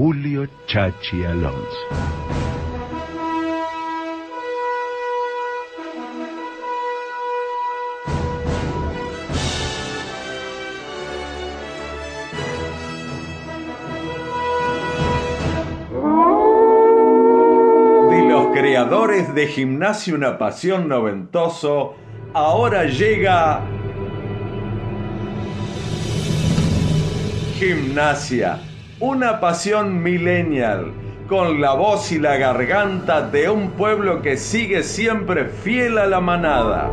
Julio Chachi Alonso. Creadores de Gimnasio Una Pasión Noventoso, ahora llega Gimnasia, una pasión millennial, con la voz y la garganta de un pueblo que sigue siempre fiel a la manada.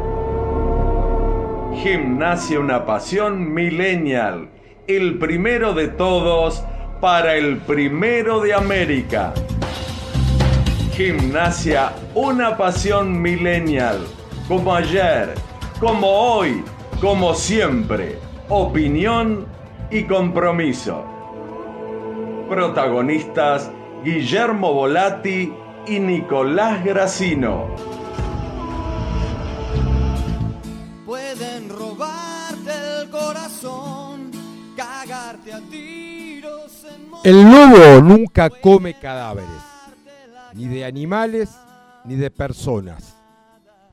Gimnasia, una pasión millennial, el primero de todos para el primero de América. Gimnasia, una pasión millennial, como ayer, como hoy, como siempre. Opinión y compromiso. Protagonistas Guillermo Volati y Nicolás Gracino. Pueden robarte el corazón, cagarte a tiros en El lobo nunca come cadáveres, ni de animales ni de personas.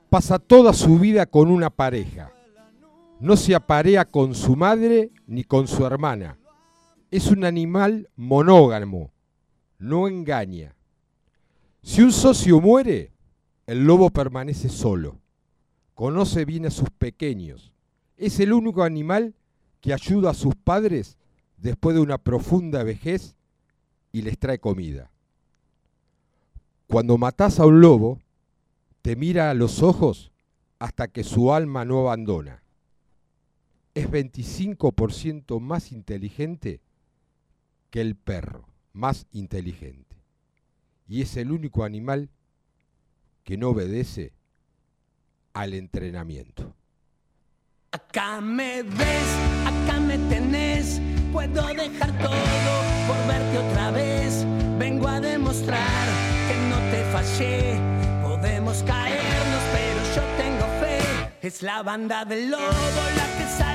Pasa toda su vida con una pareja. No se aparea con su madre ni con su hermana. Es un animal monógamo. No engaña. Si un socio muere, el lobo permanece solo. Conoce bien a sus pequeños. Es el único animal que ayuda a sus padres después de una profunda vejez y les trae comida. Cuando matas a un lobo, te mira a los ojos hasta que su alma no abandona. Es 25% más inteligente que el perro, más inteligente. Y es el único animal que no obedece al entrenamiento. Acá me ves, acá me tenés, puedo dejar todo por verte otra vez. Vengo a demostrar que no te fallé, podemos caernos, pero yo tengo fe. Es la banda del lobo la que sale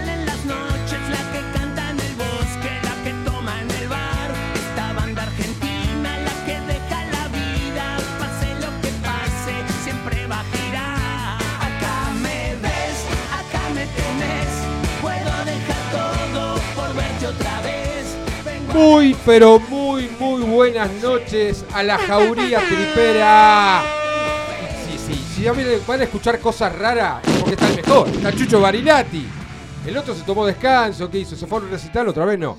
Muy, pero muy, muy buenas noches a la jauría tripera. Sí, sí, si ya van a escuchar cosas raras, porque está el mejor. Está Chucho Barilati. El otro se tomó descanso, ¿qué hizo? ¿Se fue a un recital otra vez? No.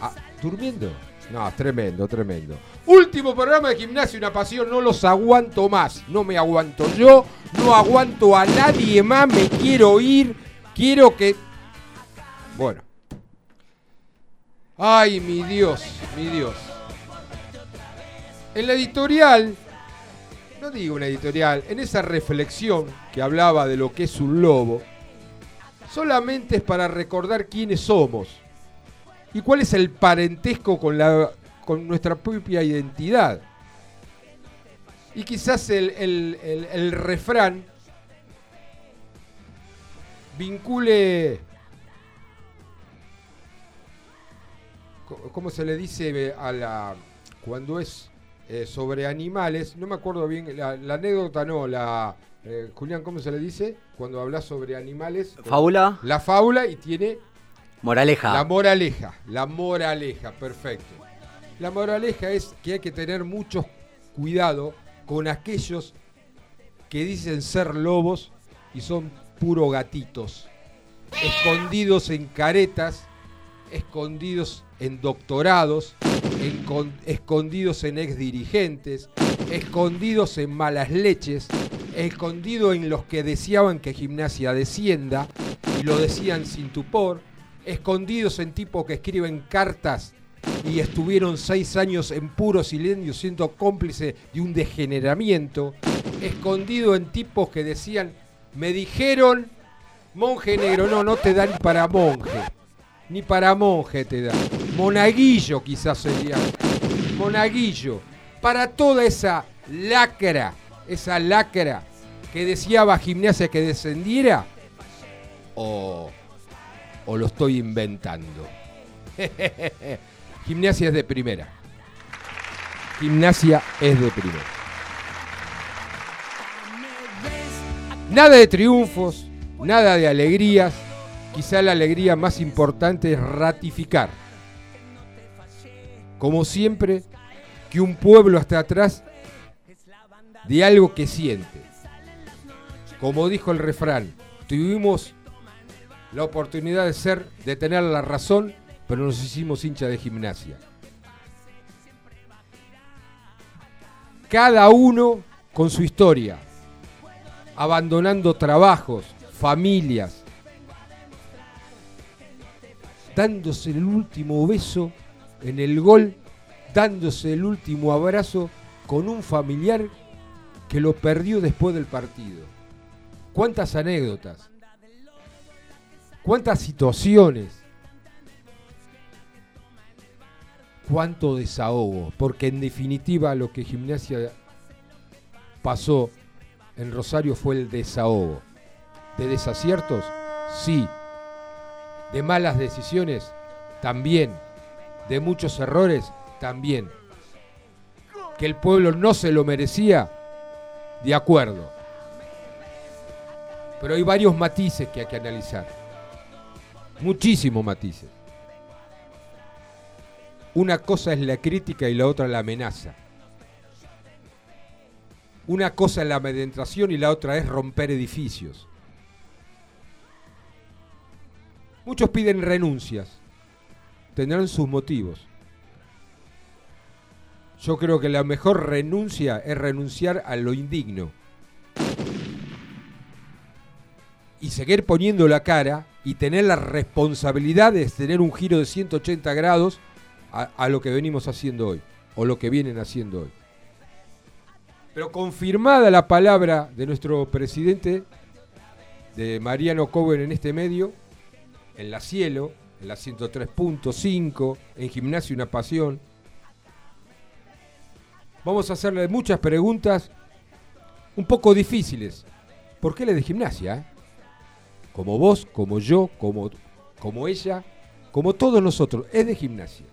Ah, ¿Durmiendo? No, tremendo, tremendo. Último programa de gimnasio, una pasión, no los aguanto más. No me aguanto yo, no aguanto a nadie más, me quiero ir, quiero que... Bueno. Ay, mi Dios, mi Dios. En la editorial, no digo una editorial, en esa reflexión que hablaba de lo que es un lobo, solamente es para recordar quiénes somos y cuál es el parentesco con, la, con nuestra propia identidad. Y quizás el, el- refrán vincule ¿cómo se le dice eh, a la cuando es eh, sobre animales? No me acuerdo bien, la, la anécdota no, la eh, Julián, ¿cómo se le dice? Cuando hablas sobre animales. Fábula, La fábula y tiene moraleja. la moraleja, la moraleja, perfecto. La moraleja es que hay que tener mucho cuidado con aquellos que dicen ser lobos y son puro gatitos, escondidos en caretas, escondidos en doctorados, escondidos en exdirigentes, escondidos en malas leches, escondidos en los que deseaban que gimnasia descienda y lo decían sin tupor, escondidos en tipos que escriben cartas y estuvieron seis años en puro silencio siendo cómplice de un degeneramiento, escondido en tipos que decían, me dijeron, monje negro, no, no te dan para monje, ni para monje te dan, monaguillo quizás sería, monaguillo, para toda esa lacra, esa lacra que deseaba gimnasia que descendiera, o, o lo estoy inventando. Gimnasia es de primera. Gimnasia es de primera. Nada de triunfos, nada de alegrías. Quizá la alegría más importante es ratificar, como siempre, que un pueblo está atrás de algo que siente. Como dijo el refrán, tuvimos la oportunidad de ser, de tener la razón, pero nos hicimos hincha de gimnasia. Cada uno con su historia, abandonando trabajos, familias, dándose el último beso en el gol, dándose el último abrazo con un familiar que lo perdió después del partido. ¿Cuántas anécdotas? ¿Cuántas situaciones? ¿Cuánto desahogo? Porque en definitiva lo que Gimnasia pasó en Rosario fue el desahogo. ¿De desaciertos? Sí. ¿De malas decisiones? También. ¿De muchos errores? También. ¿Que el pueblo no se lo merecía? De acuerdo. Pero hay varios matices que hay que analizar. Muchísimos matices. Una cosa es la crítica y la otra la amenaza. Una cosa es la amedrentación y la otra es romper edificios. Muchos piden renuncias. Tendrán sus motivos. Yo creo que la mejor renuncia es renunciar a lo indigno. Y seguir poniendo la cara y tener la responsabilidad de tener un giro de 180 grados a, lo que venimos haciendo hoy. O lo que vienen haciendo hoy. Pero confirmada la palabra de nuestro presidente, de Mariano Coben en este medio, en la Cielo, en la 103.5, en Gimnasio Una Pasión. Vamos a hacerle muchas preguntas un poco difíciles. ¿Por qué le de gimnasia? Como vos, como yo, como, como ella, como todos nosotros. Es de gimnasia.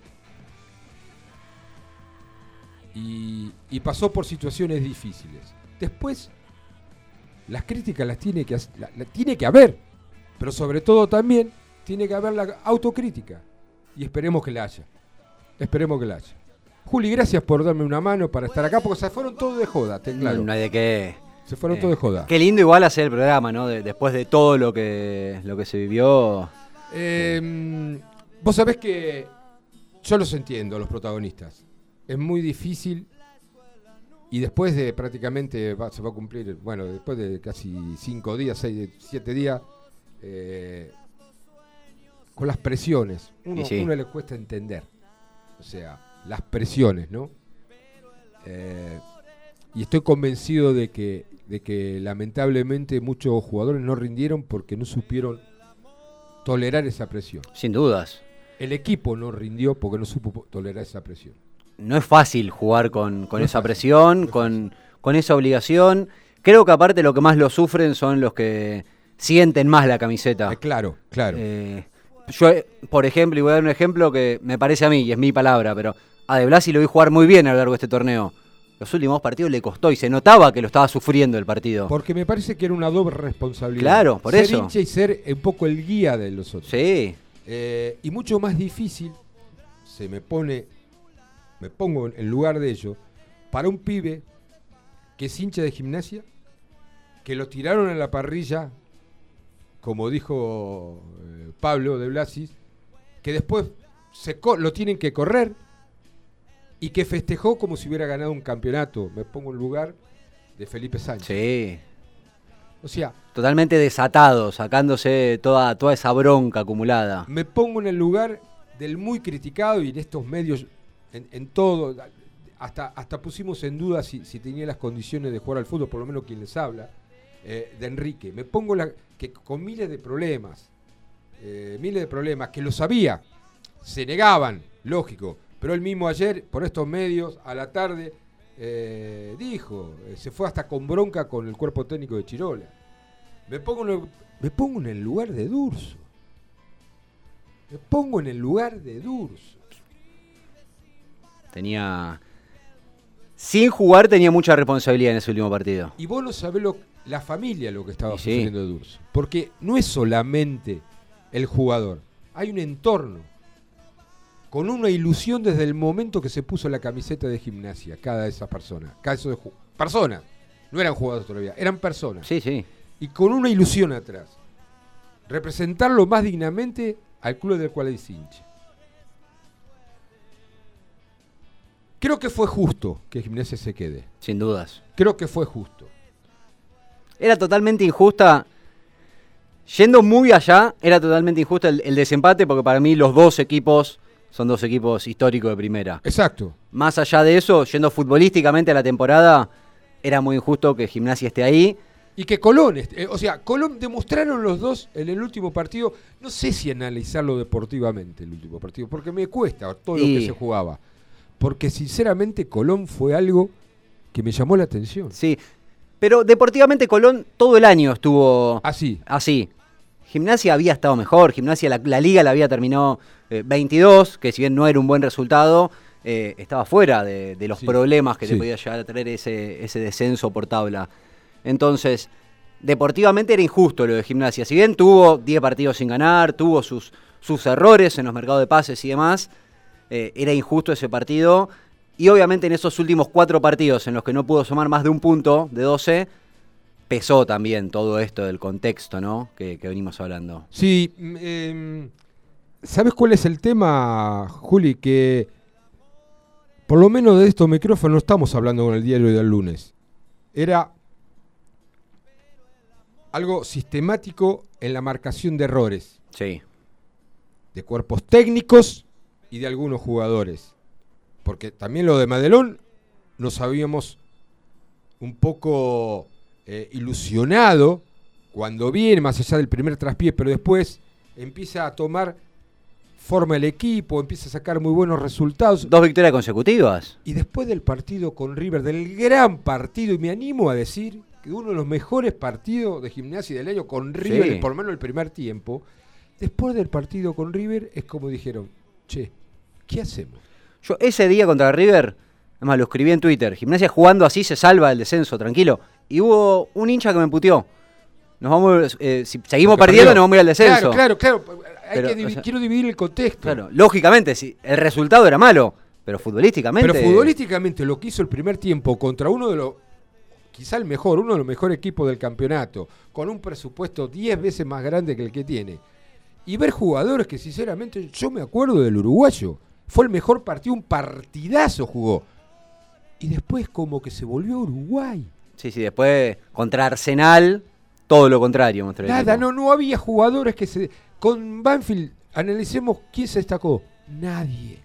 Y, y pasó por situaciones difíciles. Después, las críticas las tiene que, tiene que haber. Pero sobre todo también tiene que haber la autocrítica. Y esperemos que la haya. Esperemos que la haya. Juli, gracias por darme una mano para estar acá, porque se fueron todos de joda, te claro. No, no hay de qué. Se fueron Eh, todos de joda. Qué lindo igual hacer el programa, ¿no? De- después de todo lo que, lo que se vivió. Eh, vos sabés que yo los entiendo, los protagonistas. Es muy difícil y después de prácticamente va- se va a cumplir, bueno, después de casi cinco días, seis, siete días, eh, con las presiones, uno, sí. uno le cuesta entender. O sea, las presiones, ¿no? Eh, y estoy convencido de que, de que lamentablemente muchos jugadores no rindieron porque no supieron tolerar esa presión. Sin dudas. El equipo no rindió porque no supo po- tolerar esa presión. No es fácil jugar con, con No esa fácil, presión, no con, con esa obligación. Creo que aparte lo que más lo sufren son los que sienten más la camiseta. Eh, claro, claro. Eh, yo, por ejemplo, y voy a dar un ejemplo que me parece a mí, y es mi palabra, pero a De Blasi lo vi jugar muy bien a lo largo de este torneo. Los últimos partidos le costó y se notaba que lo estaba sufriendo el partido. porque me parece que era una doble responsabilidad. Claro, por ser eso. hincha y ser un poco el guía de los otros. Sí, Eh, y mucho más difícil, se me pone, me pongo en lugar de ello, para un pibe que es hincha de gimnasia, que lo tiraron en la parrilla, como dijo eh, Pablo de Blasis, que después se lo tienen que correr y que festejó como si hubiera ganado un campeonato. Me pongo en lugar de Felipe Sánchez. sí. O sea, Totalmente desatado, sacándose toda, toda esa bronca acumulada. me pongo en el lugar del muy criticado y en estos medios, en, en todo, hasta, hasta pusimos en duda si, si tenía las condiciones de jugar al fútbol, por lo menos quien les habla, eh, de Enrique. Me pongo la, que con miles de problemas, eh, miles de problemas, que lo sabía, se negaban, lógico, pero él mismo ayer, por estos medios, a la tarde, eh, dijo, se fue hasta con bronca con el cuerpo técnico de Chirola. Me pongo en el, me pongo en el lugar de Durso. Me pongo en el lugar de Durso. Tenía. Sin jugar tenía mucha responsabilidad en ese último partido. Y vos no sabés lo, la familia lo que estaba sí. sufriendo Durso. Porque no es solamente el jugador, hay un entorno. Con una ilusión desde el momento que se puso la camiseta de gimnasia, cada de esas personas. Cada de personas. No eran jugadores todavía, eran personas. Sí, sí. Y con una ilusión atrás. Representarlo más dignamente al club del cual es hincha. Creo que fue justo que Gimnasia se quede. Sin dudas. Creo que fue justo. Era totalmente injusta. Yendo muy allá, era totalmente injusto el, el desempate porque para mí los dos equipos son dos equipos históricos de primera. Exacto. Más allá de eso, yendo futbolísticamente a la temporada, era muy injusto que Gimnasia esté ahí. Y que Colón, eh, o sea, Colón demostraron los dos en el último partido, no sé si analizarlo deportivamente el último partido, porque me cuesta todo lo que se jugaba. Porque sinceramente Colón fue algo que me llamó la atención. Sí. Pero deportivamente Colón todo el año estuvo Así. así. Gimnasia había estado mejor, Gimnasia la, la liga la había terminado eh, 22, que si bien no era un buen resultado, eh, estaba fuera de, de los Sí, problemas que sí. te podía llegar a traer ese, ese descenso por tabla. Entonces, deportivamente era injusto lo de Gimnasia. Si bien tuvo 10 partidos sin ganar, tuvo sus, sus errores en los mercados de pases y demás, eh, era injusto ese partido. Y obviamente en esos últimos cuatro partidos en los que no pudo sumar más de un punto de 12, pesó también todo esto del contexto, ¿no? Que, que venimos hablando. Sí, em, ¿sabes cuál es el tema, Juli? Que por lo menos de estos micrófonos no estamos hablando con el diario del lunes. Era algo sistemático en la marcación de errores Sí. de cuerpos técnicos y de algunos jugadores. Porque también lo de Madelón nos habíamos un poco eh, ilusionado cuando viene, más allá del primer traspié, pero después empieza a tomar forma el equipo, empieza a sacar muy buenos resultados. Dos victorias consecutivas. Y después del partido con River, del gran partido, y me animo a decir que uno de los mejores partidos de gimnasia del año con River, Sí. por lo menos el primer tiempo, después del partido con River es como dijeron, che, ¿qué hacemos? Yo ese día contra River, además lo escribí en Twitter, Gimnasia jugando así se salva del descenso, tranquilo. Y hubo un hincha que me puteó. Nos vamos, eh, si seguimos Porque perdiendo, perdió. nos vamos a ir al descenso. Claro, claro, claro. Hay Pero, que divi- o sea, quiero dividir el contexto. Claro, lógicamente, sí, el resultado era malo, pero futbolísticamente. Pero futbolísticamente lo que hizo el primer tiempo contra uno de los, quizá el mejor, uno de los mejores equipos del campeonato, con un presupuesto 10 veces más grande que el que tiene. Y ver jugadores que sinceramente yo me acuerdo del uruguayo. Fue el mejor partido, un partidazo jugó. Y después como que se volvió Uruguay. Sí, sí, después contra Arsenal, todo lo contrario. Nada, no, no había jugadores que se... Con Banfield, analicemos quién se destacó. Nadie.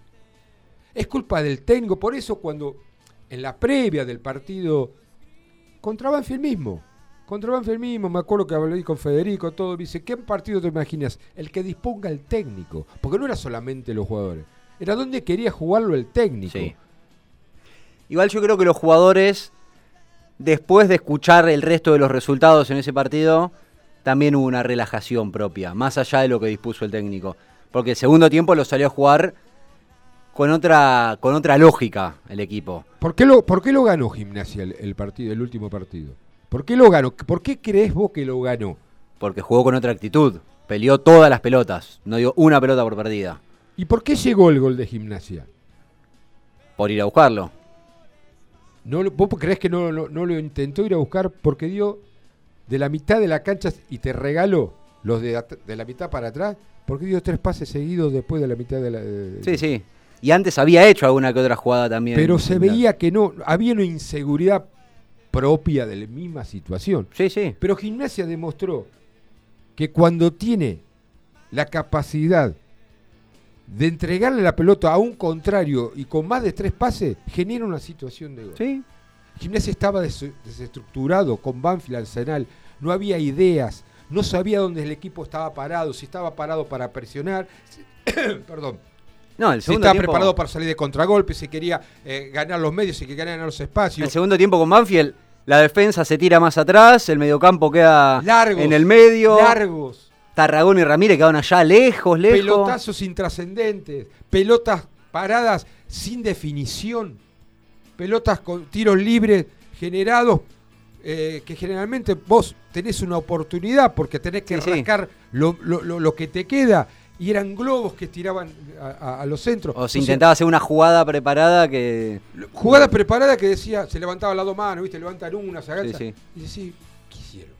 Es culpa del técnico. Por eso cuando en la previa del partido contra Banfield mismo, contra Banfield mismo, me acuerdo que hablé con Federico, todo, me dice, ¿qué partido te imaginas? El que disponga el técnico. Porque no era solamente los jugadores. Era donde quería jugarlo el técnico. Sí. Igual yo creo que los jugadores, después de escuchar el resto de los resultados en ese partido, también hubo una relajación propia, más allá de lo que dispuso el técnico. Porque el segundo tiempo lo salió a jugar con otra, con otra lógica el equipo. ¿Por qué lo, por qué lo ganó Gimnasia el, el partido, el último partido? ¿Por qué lo ganó? ¿Por qué crees vos que lo ganó? Porque jugó con otra actitud. Peleó todas las pelotas. No dio una pelota por perdida. ¿Y por qué llegó el gol de Gimnasia? Por ir a buscarlo. ¿No, ¿Vos creés que no, no- no lo intentó ir a buscar porque dio de la mitad de la cancha y te regaló los de, la mitad para atrás? ¿Por qué dio tres pases seguidos después de la mitad de la... de- Sí, sí. Y antes había hecho alguna que otra jugada también. Pero se veía que no, había una inseguridad propia de la misma situación. Sí, sí. Pero Gimnasia demostró que cuando tiene la capacidad de entregarle la pelota a un contrario y con más de tres pases, genera una situación de gol. Sí. Gimnasia estaba des- desestructurado con Banfield Arsenal, no había ideas, no sabía dónde el equipo estaba parado, si estaba parado para presionar, si- perdón, No, el si segundo estaba tiempo. preparado para salir de contragolpe, si quería eh, ganar los medios, si quería ganar los espacios. El segundo tiempo con Banfield, la defensa se tira más atrás, el mediocampo queda Largos, en el medio. largos, Tarragón y Ramírez quedaron allá lejos, lejos. pelotazos intrascendentes, pelotas paradas sin definición. Pelotas con tiros libres generados eh, que generalmente vos tenés una oportunidad porque tenés que Sí, sí. rascar lo, lo- lo- lo que te queda y eran globos que tiraban a, a- a los centros. O se intentaba hacer una jugada preparada que. Jugada preparada que decía, se levantaba las dos manos, ¿viste? Levantan una, se agacha. Sí, sí. Y decís, ¿qué hicieron?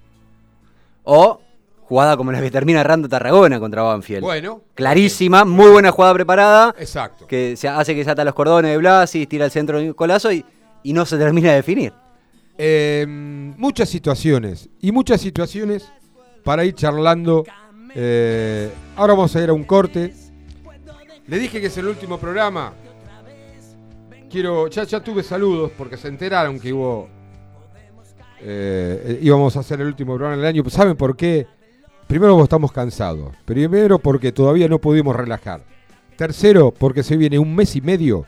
O jugada como la que termina errando Tarragona contra Banfield. Bueno, Clarísima, muy buena jugada preparada. exacto. Que se hace que se ata los cordones de Blasis, tira el centro de Colazo y, y no se termina de definir. Eh, muchas situaciones y muchas situaciones para ir charlando. Eh, ahora vamos a ir a un corte. Le dije que es el último programa. Quiero, ya, ya tuve saludos porque se enteraron que hubo. eh, íbamos a hacer el último programa del año. ¿Saben por qué? Primero, estamos cansados. Primero, porque todavía no pudimos relajar. Tercero, porque se viene un mes y medio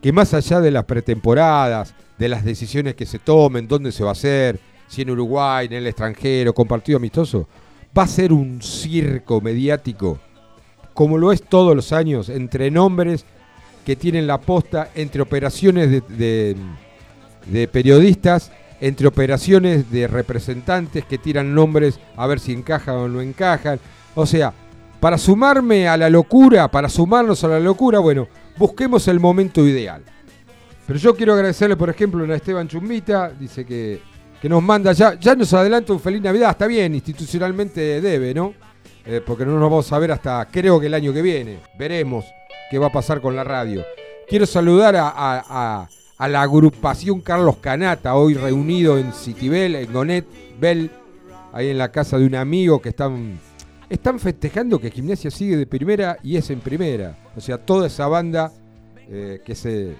que más allá de las pretemporadas, de las decisiones que se tomen, dónde se va a hacer, si en Uruguay, en el extranjero, con partido amistoso, va a ser un circo mediático, como lo es todos los años, entre nombres que tienen la posta, entre operaciones de periodistas, entre operaciones de representantes que tiran nombres a ver si encajan o no encajan. O sea, para sumarme a la locura, para sumarnos a la locura, bueno, busquemos el momento ideal. Pero yo quiero agradecerle, por ejemplo, a Esteban Chumbita, dice que, que nos manda ya, ya nos adelanta un feliz Navidad, está bien, institucionalmente debe, ¿no? Eh, porque no nos vamos a ver hasta creo que el año que viene. Veremos qué va a pasar con la radio. Quiero saludar a, a la agrupación Carlos Canata, hoy reunido en Citibel, en Gonet, Bell, ahí en la casa de un amigo que están, están festejando que Gimnasia sigue de primera y es en primera. O sea, toda esa banda eh, que, se,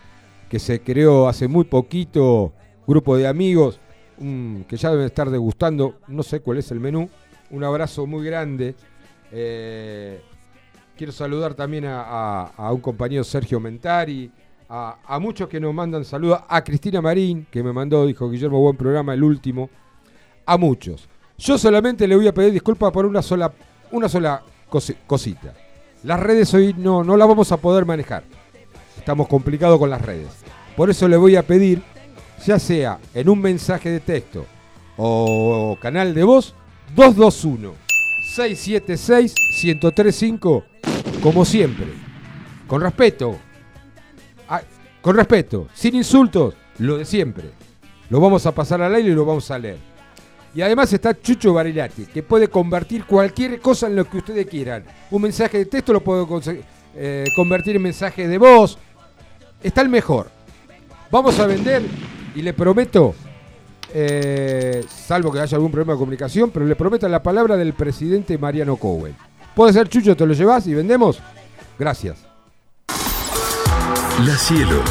que se creó hace muy poquito, grupo de amigos, que ya deben estar degustando, no sé cuál es el menú. Un abrazo muy grande. Eh, quiero saludar también a- a un compañero Sergio Mentari, a, muchos que nos mandan saludos, a Cristina Marín, que me mandó, dijo Guillermo, buen programa, el último, a muchos. Yo solamente le voy a pedir disculpas por una sola, una sola cosi- cosita. Las redes hoy no, no las vamos a poder manejar. Estamos complicados con las redes. Por eso le voy a pedir, ya sea en un mensaje de texto o canal de voz, 221 676 1035 como siempre. Con respeto. Con respeto, sin insultos, lo de siempre. Lo vamos a pasar al aire y lo vamos a leer. Y además está Chucho Barilati, que puede convertir cualquier cosa en lo que ustedes quieran. Un mensaje de texto lo puedo eh, convertir en mensaje de voz. Está el mejor. Vamos a vender y le prometo, eh, salvo que haya algún problema de comunicación, pero le prometo la palabra del presidente Mariano Cowen. ¿Puede ser Chucho? ¿Te lo llevas y vendemos? Gracias. La cielo.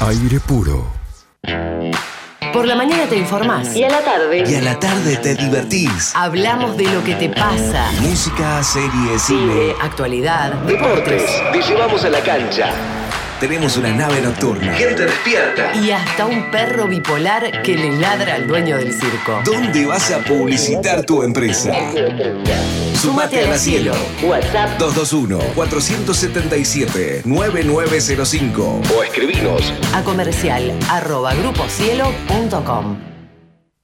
Aire puro. Por la mañana te informás. Y a la tarde Y a la tarde te divertís. Hablamos de lo que te pasa. Música, series, cine. Cine, actualidad, Deportes. deportes. Te llevamos a la cancha. Tenemos una nave nocturna. Gente despierta. Y hasta un perro bipolar que le ladra al dueño del circo. ¿Dónde vas a publicitar tu empresa? Sumate a la cielo. WhatsApp 221-477-9905 o escribinos. A comercial arroba gruposielo.com.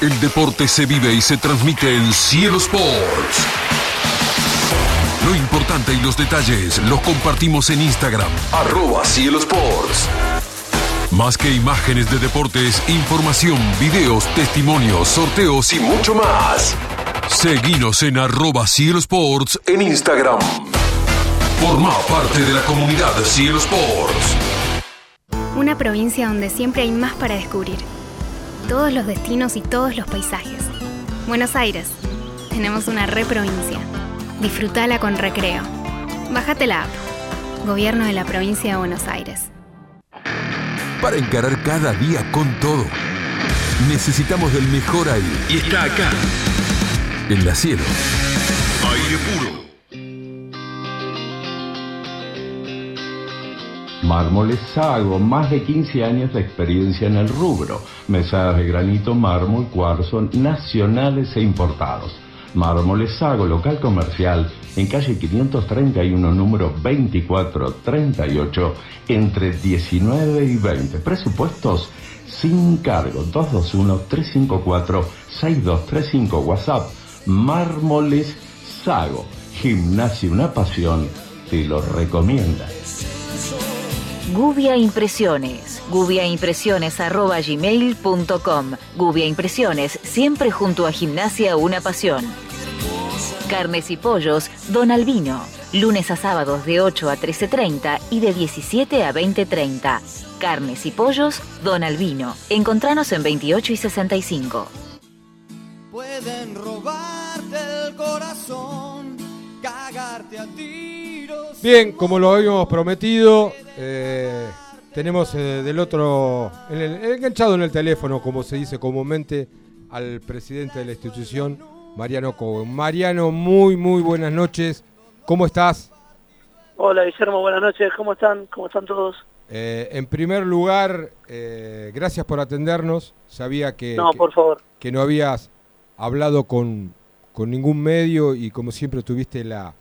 El deporte se vive y se transmite en Cielo Sports. Lo importante y los detalles los compartimos en Instagram, arroba Cielo Sports. Más que imágenes de deportes, información, videos, testimonios, sorteos y mucho más. Seguinos en arroba Cielo Sports en Instagram. Forma parte de la comunidad Cielo Sports. Una provincia donde siempre hay más para descubrir. Todos los destinos y todos los paisajes. Buenos Aires. Tenemos una re provincia. Disfrutala con recreo. Bájate la app. Gobierno de la provincia de Buenos Aires. para encarar cada día con todo. Necesitamos del mejor aire. Y está acá. En la cielo. Aire puro. Mármoles Sago, más de 15 años de experiencia en el rubro. Mesadas de granito, mármol, cuarzo, nacionales e importados. Mármoles Sago, local comercial, en calle 531, número 2438, entre 19 y 20. Presupuestos sin cargo, 221-354-6235, WhatsApp, Mármoles Sago, gimnasio, una pasión, te lo recomienda. Gubia Impresiones. gubiaimpresiones.gmail.com Gubia Impresiones, siempre junto a Gimnasia Una Pasión. Carnes y pollos, Don Albino. Lunes a sábados de 8 a 13.30 y de 17 a 20.30. Carnes y pollos, Don Albino. Encontranos en 28 y 65. Pueden robarte el corazón, cagarte a tiros. Bien, como lo habíamos prometido, eh, tenemos eh, del otro, en el- enganchado en el teléfono, como se dice comúnmente, al presidente de la institución, Mariano Cohen. Mariano, muy, muy buenas noches. ¿Cómo estás? Hola Guillermo, buenas noches, ¿cómo están? ¿Cómo están todos? Eh, en primer lugar, gracias por atendernos. Sabía que, No, que- por favor. que no habías hablado con, con ningún medio y como siempre tuviste la,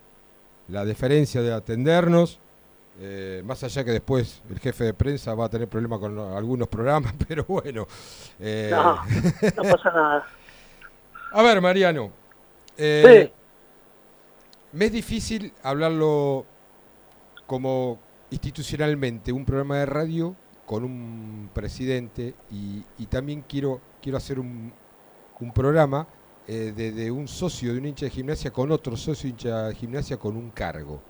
la deferencia de atendernos. Eh, más allá que después el jefe de prensa va a tener problemas con algunos programas, pero bueno. eh, No, no pasa nada. a ver, Mariano. eh, Me es difícil hablarlo como institucionalmente, un programa de radio con un presidente y, y también quiero, quiero hacer un, un programa eh, de, un socio de un hincha de gimnasia con otro socio hincha de gimnasia con un cargo.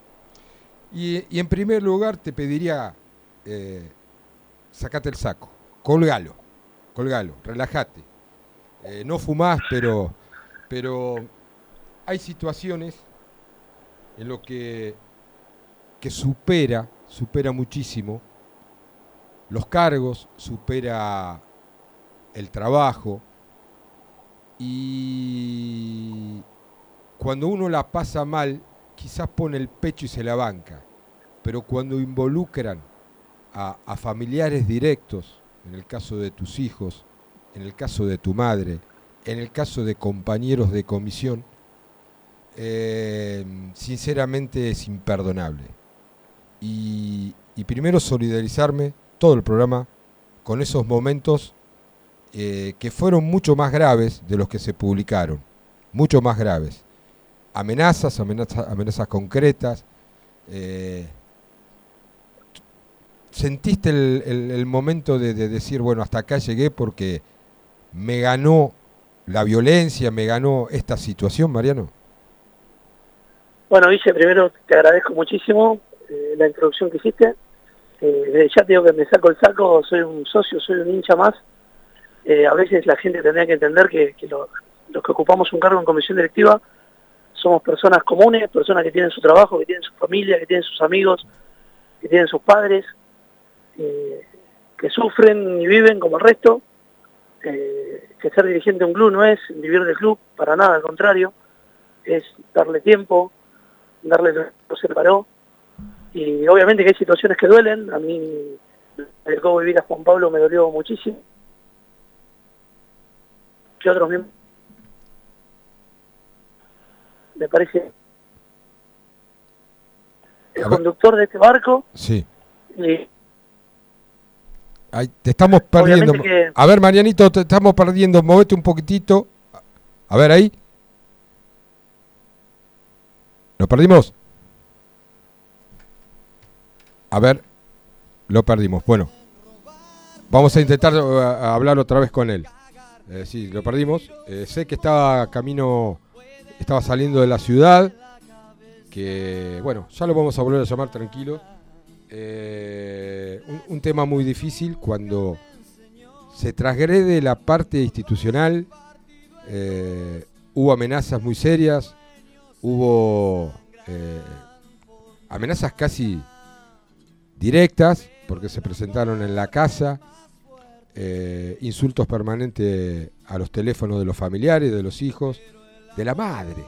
Y, y en primer lugar te pediría, eh, sacate el saco, colgalo, colgalo, relájate. Eh, no fumás, pero, pero hay situaciones en lo que, que supera, supera muchísimo los cargos, supera el trabajo y cuando uno la pasa mal, quizás pone el pecho y se la banca, pero cuando involucran a, familiares directos, en el caso de tus hijos, en el caso de tu madre, en el caso de compañeros de comisión, eh, sinceramente es imperdonable. Y primero solidarizarme, todo el programa, con esos momentos eh, que fueron mucho más graves de los que se publicaron, mucho más graves. Amenazas, amenazas, amenazas concretas. eh, ¿Sentiste el, momento de, de decir, bueno, hasta acá llegué porque me ganó la violencia, me ganó esta situación, Mariano? Bueno, Guille, primero te agradezco muchísimo eh, la introducción que hiciste. Eh, ya te digo que me saco el saco, soy un socio, soy un hincha más. Eh, a veces la gente tendría que entender que, que lo- los que ocupamos un cargo en comisión directiva somos personas comunes, personas que tienen su trabajo, que tienen su familia, que tienen sus amigos, que tienen sus padres, eh, que sufren y viven como el resto. Eh, que ser dirigente de un club no es vivir del club, para nada, al contrario, es darle tiempo, darle lo que se paró. Y obviamente que hay situaciones que duelen, a mí el cómo vivir a Juan Pablo me dolió muchísimo. Que otros miembros me parece el conductor de este barco Sí. y Ay, te estamos perdiendo. Que- A ver, Marianito, te estamos perdiendo. Movete un poquitito. A ver ahí. ¿Lo perdimos? A ver, lo perdimos. Bueno, vamos a intentar a hablar otra vez con él. Eh, sí, lo perdimos. Eh, sé que estaba camino, estaba saliendo de la ciudad. Que bueno, ya lo vamos a volver a llamar tranquilo. Eh, un, un tema muy difícil cuando se transgrede la parte institucional. eh, hubo amenazas muy serias, hubo amenazas casi directas, porque se presentaron en la casa, eh, insultos permanentes a los teléfonos de los familiares, de los hijos, de la madre.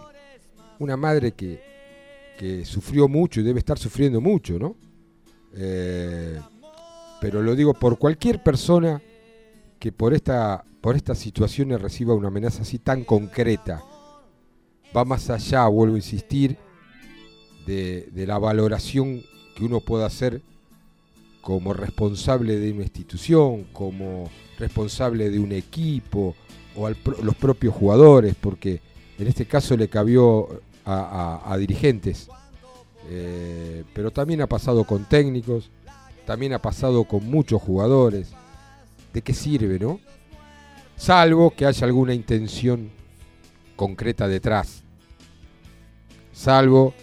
Una madre que, que sufrió mucho y debe estar sufriendo mucho, ¿no? Eh, pero lo digo por cualquier persona que por esta por estas situaciones reciba una amenaza así tan concreta, va más allá, vuelvo a insistir, de, de la valoración que uno pueda hacer como responsable de una institución, como responsable de un equipo o pro- los propios jugadores, porque en este caso le cabió a, a- a dirigentes, Eh, pero también ha pasado con técnicos, también ha pasado con muchos jugadores. ¿De qué sirve, no? Salvo que haya alguna intención concreta detrás. Salvo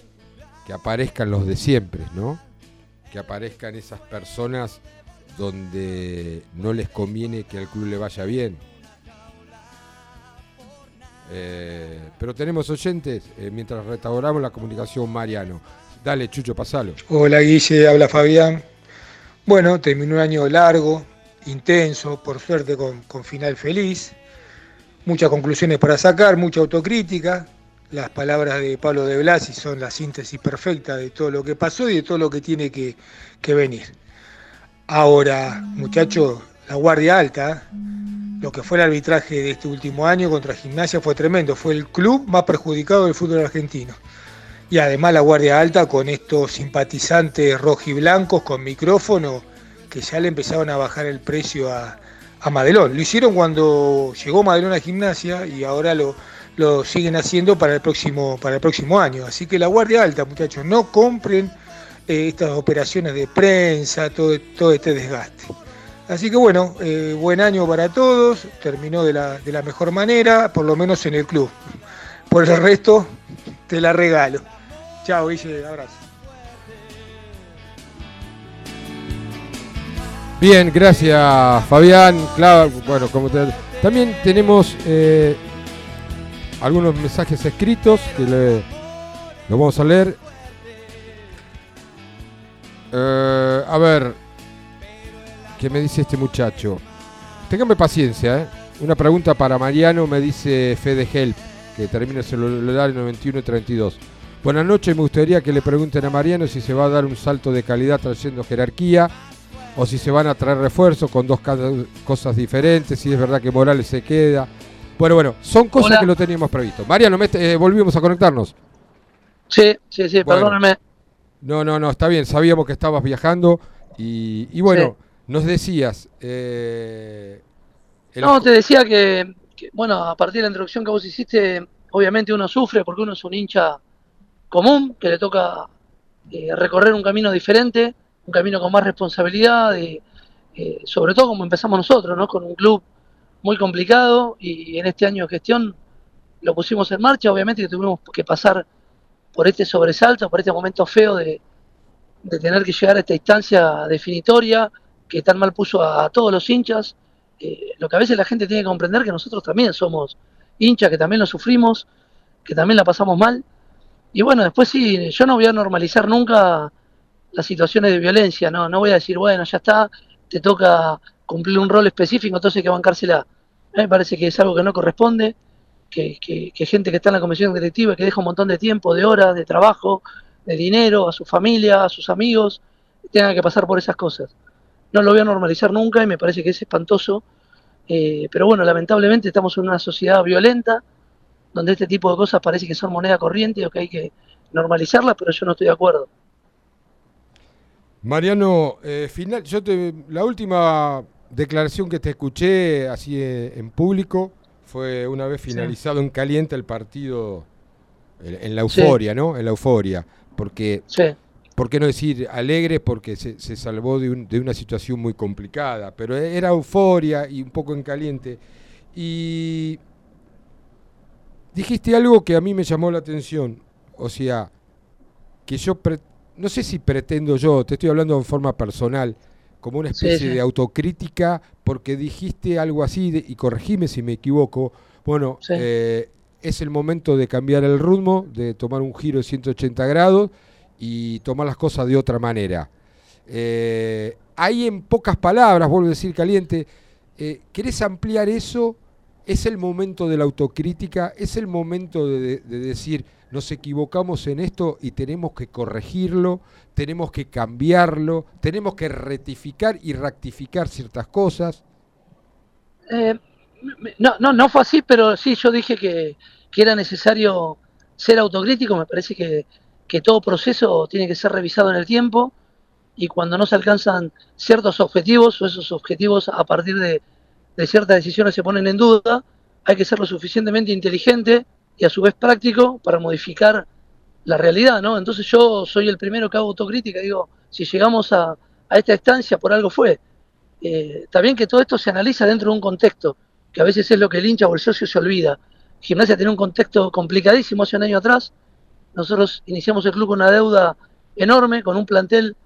que aparezcan los de siempre, ¿no? Que aparezcan esas personas donde no les conviene que al club le vaya bien. Eh, pero tenemos oyentes, eh, mientras restauramos la comunicación, Mariano. Dale, Chucho, pasalo. Hola Guille, habla Fabián. Bueno, terminó un año largo, intenso, por suerte con, con final feliz. Muchas conclusiones para sacar, mucha autocrítica. Las palabras de Pablo de Blasi son la síntesis perfecta de todo lo que pasó y de todo lo que tiene que, venir. Ahora, muchachos, la guardia alta, lo que fue el arbitraje de este último año contra Gimnasia fue tremendo. Fue el club más perjudicado del fútbol argentino. Y además la Guardia Alta con estos simpatizantes rojiblancos con micrófono que ya le empezaron a bajar el precio a, a Madelón. Lo hicieron cuando llegó Madelón a gimnasia y ahora lo, lo siguen haciendo para el próximo, para el próximo año. Así que la Guardia Alta, muchachos, no compren eh, estas operaciones de prensa, todo, todo este desgaste. Así que bueno, eh, buen año para todos, terminó de la, de la mejor manera, por lo menos en el club. Por el resto, te la regalo. Chao, Guille, abrazo. Bien, gracias Fabián. Claro, bueno, como te- también tenemos eh, algunos mensajes escritos que le, los vamos a leer. Eh, a ver, ¿qué me dice este muchacho? Téngame paciencia, ¿eh? Una pregunta para Mariano, me dice Fede Help, que termina el celular 91 y 32. Buenas noches, me gustaría que le pregunten a Mariano si se va a dar un salto de calidad trayendo jerarquía o si se van a traer refuerzos con dos cosas diferentes, si es verdad que Morales se queda. Bueno, bueno, son cosas Hola. que lo teníamos previsto. Mariano, me- eh, volvimos a conectarnos. Sí, sí, sí, Bueno. perdóname. No, no, no, está bien, sabíamos que estabas viajando y, y bueno, nos decías... eh, el- No, te decía que, que, bueno, a partir de la introducción que vos hiciste, obviamente uno sufre porque uno es un hincha común, que le toca eh, recorrer un camino diferente, un camino con más responsabilidad, de, eh, sobre todo como empezamos nosotros, ¿no? Con un club muy complicado y en este año de gestión lo pusimos en marcha, obviamente que tuvimos que pasar por este sobresalto, por este momento feo de, de tener que llegar a esta instancia definitoria que tan mal puso a, todos los hinchas. Eh, lo que a veces la gente tiene que comprender que nosotros también somos hinchas, que también lo sufrimos, que también la pasamos mal. Y bueno, después sí, yo no voy a normalizar nunca las situaciones de violencia, no, no voy a decir, bueno, ya está, te toca cumplir un rol específico, entonces hay que bancársela. Me parece que es algo que no corresponde, que, gente que está en la comisión directiva, que deja un montón de tiempo, de horas, de trabajo, de dinero, a su familia, a sus amigos, tengan que pasar por esas cosas. No lo voy a normalizar nunca y me parece que es espantoso. eh, pero bueno, lamentablemente estamos en una sociedad violenta, donde este tipo de cosas parece que son moneda corriente o que hay que normalizarlas, pero yo no estoy de acuerdo. Mariano, eh, final, yo te, la última declaración que te escuché así eh, en público fue una vez finalizado en caliente el partido, en, la Sí. euforia, ¿no? En la euforia, porque, Sí. ¿por qué no decir alegre? Porque se, se salvó de, un- de una situación muy complicada, pero era euforia y un poco en caliente. Y dijiste algo que a mí me llamó la atención, o sea, que yo pre- no sé si pretendo yo, te estoy hablando en forma personal, como una especie sí. de autocrítica, porque dijiste algo así, de- y corregime si me equivoco, bueno, Sí. eh, es el momento de cambiar el ritmo, de tomar un giro de 180 grados y tomar las cosas de otra manera. Eh, ahí en pocas palabras, vuelvo a decir caliente, eh, ¿querés ampliar eso? ¿Es el momento de la autocrítica? ¿Es el momento de, de decir, nos equivocamos en esto y tenemos que corregirlo, tenemos que cambiarlo, tenemos que rectificar y rectificar ciertas cosas? Eh, no, no, no fue así, pero sí yo dije que, que era necesario ser autocrítico. Me parece que, que, todo proceso tiene que ser revisado en el tiempo y cuando no se alcanzan ciertos objetivos o esos objetivos a partir de, de ciertas decisiones se ponen en duda, hay que ser lo suficientemente inteligente y a su vez práctico para modificar la realidad, ¿no? Entonces yo soy el primero que hago autocrítica, digo, si llegamos a, a esta instancia por algo fue. Eh, también que todo esto se analiza dentro de un contexto, que a veces es lo que el hincha o el socio se olvida. Gimnasia tiene un contexto complicadísimo hace un año atrás. Nosotros iniciamos el club con una deuda enorme, con un plantel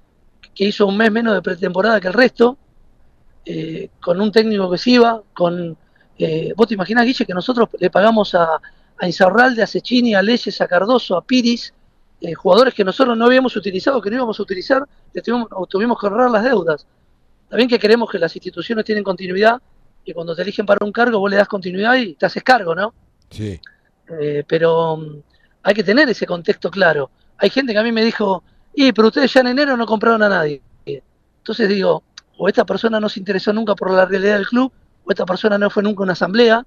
que hizo un mes menos de pretemporada que el resto, eh, con un técnico que se iba, con... Eh, vos te imaginás, Guille, que nosotros le pagamos a, a Insaurralde, a Cecchini, a Leyes, a Cardoso, a Piris, eh, jugadores que nosotros no habíamos utilizado, que no íbamos a utilizar, le tuvimos, tuvimos que ahorrar las deudas. También que queremos que las instituciones tienen continuidad, y cuando te eligen para un cargo vos le das continuidad y te haces cargo, ¿no? Sí. Eh, pero um, hay que tener ese contexto claro. Hay gente que a mí me dijo, y pero ustedes ya en enero no compraron a nadie. Entonces digo, o esta persona no se interesó nunca por la realidad del club, o esta persona no fue nunca a una asamblea,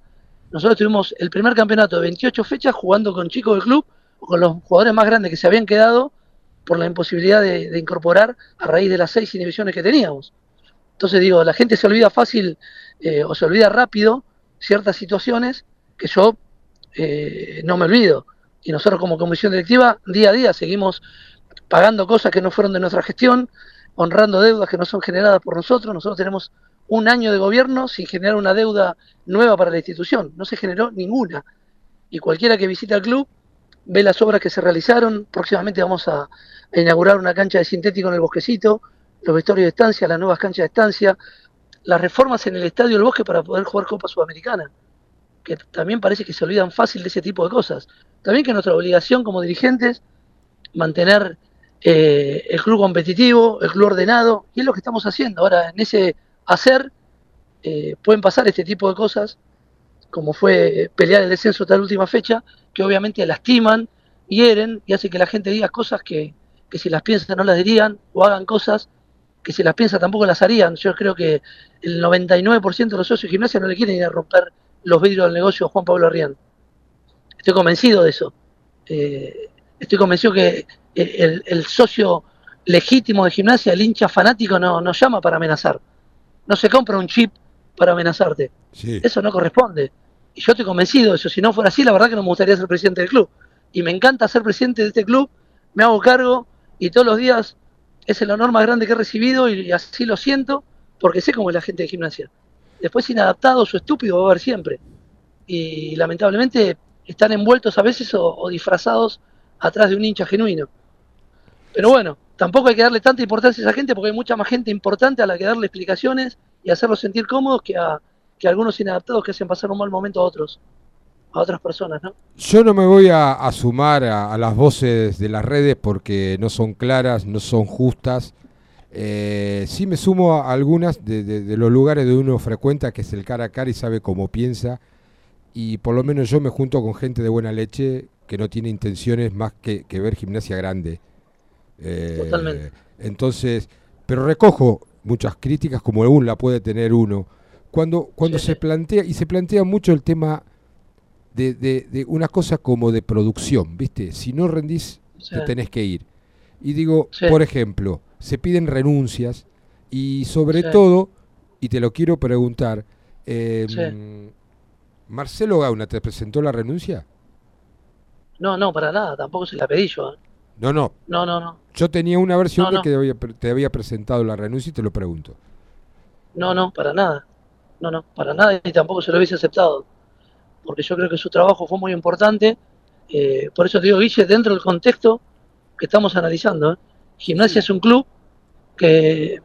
nosotros tuvimos el primer campeonato de 28 fechas jugando con chicos del club con los jugadores más grandes que se habían quedado por la imposibilidad de, de incorporar a raíz de las seis inhibiciones que teníamos. Entonces digo, la gente se olvida fácil eh, o se olvida rápido ciertas situaciones que yo eh, no me olvido. Y nosotros como comisión directiva, día a día, seguimos pagando cosas que no fueron de nuestra gestión, honrando deudas que no son generadas por nosotros. Nosotros tenemos un año de gobierno sin generar una deuda nueva para la institución. No se generó ninguna. Y cualquiera que visita el club ve las obras que se realizaron. Próximamente vamos a, inaugurar una cancha de sintético en el bosquecito, los vestuarios de estancia, las nuevas canchas de estancia, las reformas en el estadio del bosque para poder jugar Copa Sudamericana. Que también parece que se olvidan fácil de ese tipo de cosas. También que nuestra obligación como dirigentes mantener eh, el club competitivo, el club ordenado, y es lo que estamos haciendo. Ahora, en ese hacer, eh, pueden pasar este tipo de cosas, como fue pelear el descenso hasta la última fecha, que obviamente lastiman, hieren y hace que la gente diga cosas que, que si las piensa no las dirían, o hagan cosas que si las piensa tampoco las harían. Yo creo que el 99% de los socios de gimnasia no le quieren ir a romper los vidrios del negocio a Juan Pablo Arrián. Estoy convencido de eso. Eh, estoy convencido que el, el, socio legítimo de gimnasia, el hincha fanático, no, no llama para amenazar. No se compra un chip para amenazarte. Sí. Eso no corresponde. Y yo estoy convencido de eso. Si no fuera así, la verdad que no me gustaría ser presidente del club. Y me encanta ser presidente de este club, me hago cargo y todos los días es el honor más grande que he recibido y así lo siento porque sé cómo es la gente de gimnasia. Después inadaptados o estúpidos va a haber siempre. Y lamentablemente están envueltos a veces o, o disfrazados atrás de un hincha genuino. Pero bueno, tampoco hay que darle tanta importancia a esa gente porque hay mucha más gente importante a la que darle explicaciones y hacerlos sentir cómodos que a, que algunos inadaptados que hacen pasar un mal momento a otros, a otras personas, ¿no? Yo no me voy a, sumar a, a, las voces de las redes porque no son claras, no son justas. Eh, sí me sumo a algunas de, de, de, los lugares donde uno frecuenta, que es el cara a cara y sabe cómo piensa. Y por lo menos yo me junto con gente de buena leche que no tiene intenciones más que ver gimnasia grande. Eh, Totalmente. Entonces, pero recojo muchas críticas como aún la puede tener uno. Cuando, cuando sí, se plantea, y se plantea mucho el tema de, de, de, una cosa como de producción, ¿viste? Si no rendís, sí. te tenés que ir. Y digo, por ejemplo, se piden renuncias y sobre todo, y te lo quiero preguntar, eh, ¿Marcelo Gauna te presentó la renuncia? No, no, para nada, tampoco se la pedí yo. ¿eh? No, no. No, no, no. Yo tenía una versión no, no. de que te había, te había, presentado la renuncia y te lo pregunto. No, no, para nada. No, no, para nada y tampoco se lo hubiese aceptado. Porque yo creo que su trabajo fue muy importante. Eh, por eso te digo, Guille, dentro del contexto que estamos analizando. ¿eh? Gimnasia sí. es un club que,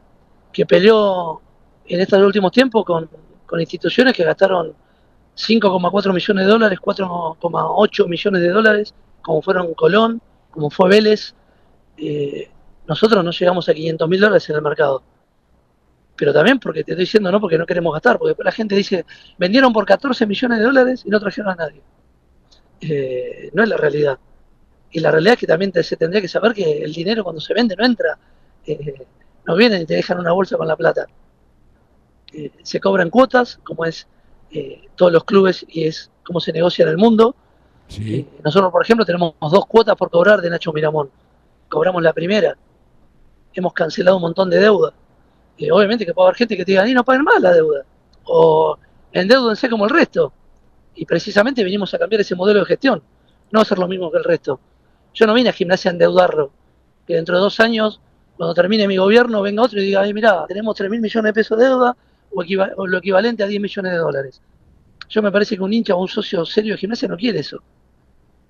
que peleó en estos últimos tiempos con, con instituciones que gastaron 5,4 millones de dólares, 4,8 millones de dólares, como fueron Colón, como fue Vélez, eh, nosotros no llegamos a 500 mil dólares en el mercado. Pero también porque te estoy diciendo no porque no queremos gastar, porque después la gente dice, vendieron por 14 millones de dólares y no trajeron a nadie. Eh, no es la realidad. Y la realidad es que también te- se tendría que saber que el dinero cuando se vende no entra, eh, no vienen y te dejan una bolsa con la plata. Eh, se cobran cuotas, como es eh, todos los clubes y es como se negocia en el mundo. Nosotros, por ejemplo, tenemos dos cuotas por cobrar de Nacho Miramón. Cobramos la primera. Hemos cancelado un montón de deuda. Eh, obviamente que puede haber gente que te diga, y no paguen más la deuda. O endeudense como el resto. Y precisamente vinimos a cambiar ese modelo de gestión. No hacer lo mismo que el resto. Yo no vine a gimnasia a endeudarlo. Que dentro de dos años, cuando termine mi gobierno, venga otro y diga, ay, mira, tenemos 3 mil millones de pesos de deuda o, o lo equivalente a 10 millones de dólares. Yo me parece que un hincha o un socio serio de gimnasia no quiere eso.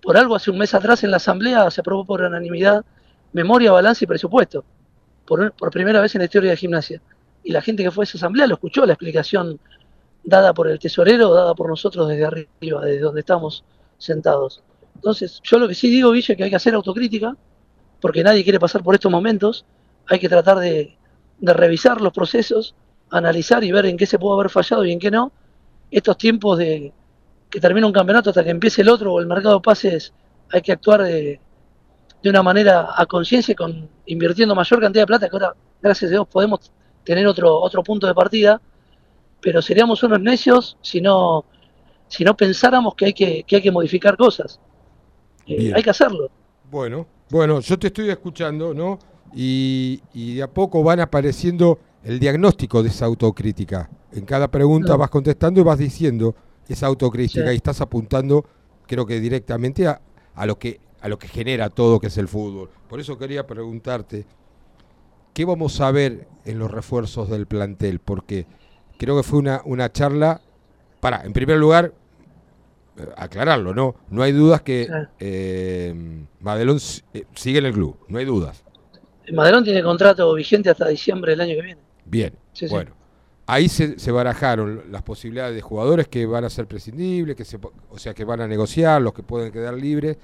Por algo, hace un mes atrás en la asamblea se aprobó por unanimidad memoria, balance y presupuesto. Por, primera vez en la historia de gimnasia. Y la gente que fue a esa asamblea lo escuchó, la explicación dada por el tesorero, dada por nosotros desde arriba, desde donde estamos sentados. Entonces, yo lo que sí digo, Guille, que hay que hacer autocrítica, porque nadie quiere pasar por estos momentos. Hay que tratar de, de revisar los procesos, analizar y ver en qué se pudo haber fallado y en qué no. Estos tiempos de que termina un campeonato hasta que empiece el otro o el mercado de pases, hay que actuar de, de una manera a conciencia, con invirtiendo mayor cantidad de plata, que ahora, gracias a Dios, podemos tener otro, otro punto de partida, pero seríamos unos necios si no, si no pensáramos que hay que, que hay que modificar cosas. Eh, hay que hacerlo. Bueno, bueno, yo te estoy escuchando, ¿no? Y, y de a poco van apareciendo el diagnóstico de esa autocrítica. En cada pregunta vas contestando y vas diciendo esa autocrítica Sí. y estás apuntando, creo que directamente a, a lo que a lo que genera todo, que es el fútbol. Por eso quería preguntarte, ¿qué vamos a ver en los refuerzos del plantel? Porque creo que fue una, una charla, para, en primer lugar, eh, aclararlo, ¿no? No hay dudas que eh, Madelón eh, sigue en el club, no hay dudas. Madelón tiene contrato vigente hasta diciembre del año que viene. Bien, Sí, sí. bueno. Ahí se, se barajaron las posibilidades de jugadores que van a ser prescindibles, que se, o sea, que van a negociar, los que pueden quedar libres,